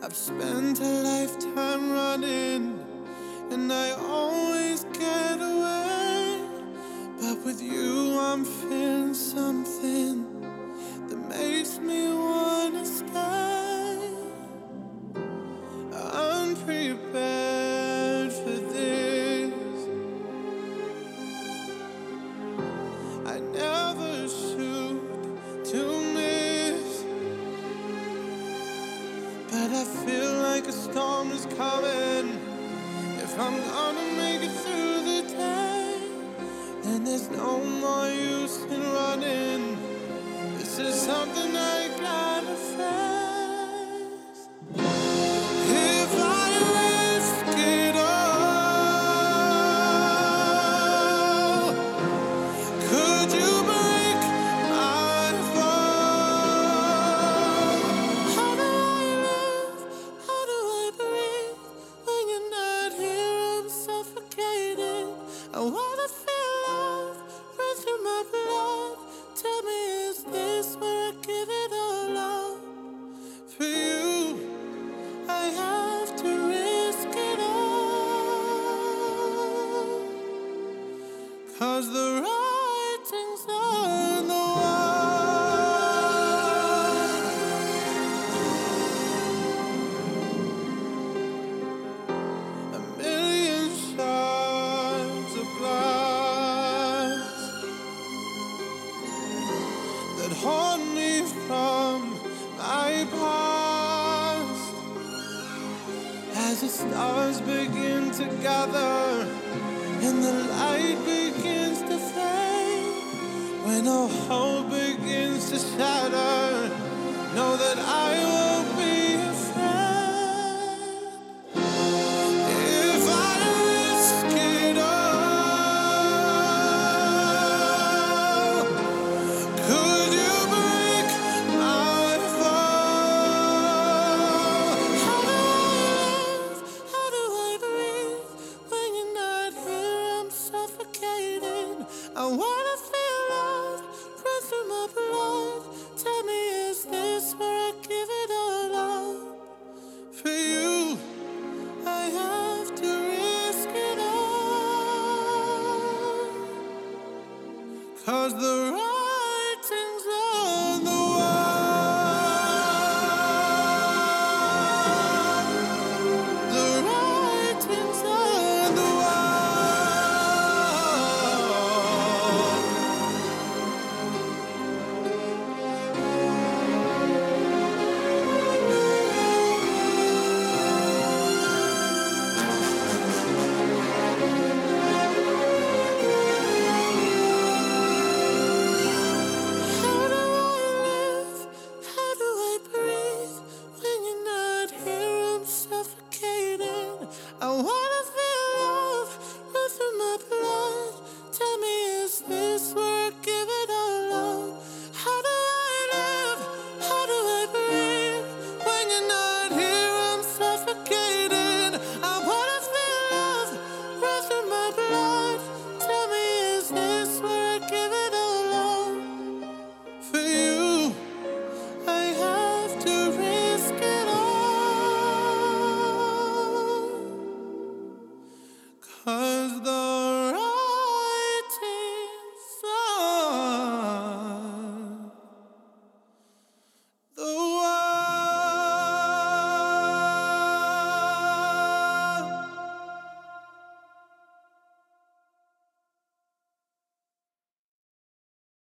I've spent a lifetime running, and I always get away. But with you, I'm feeling something that makes me wanna stay. I'm prepared for this. I never shoot to miss, but I feel like a storm is coming. If I'm gonna make it through no more use in running. This is something I got.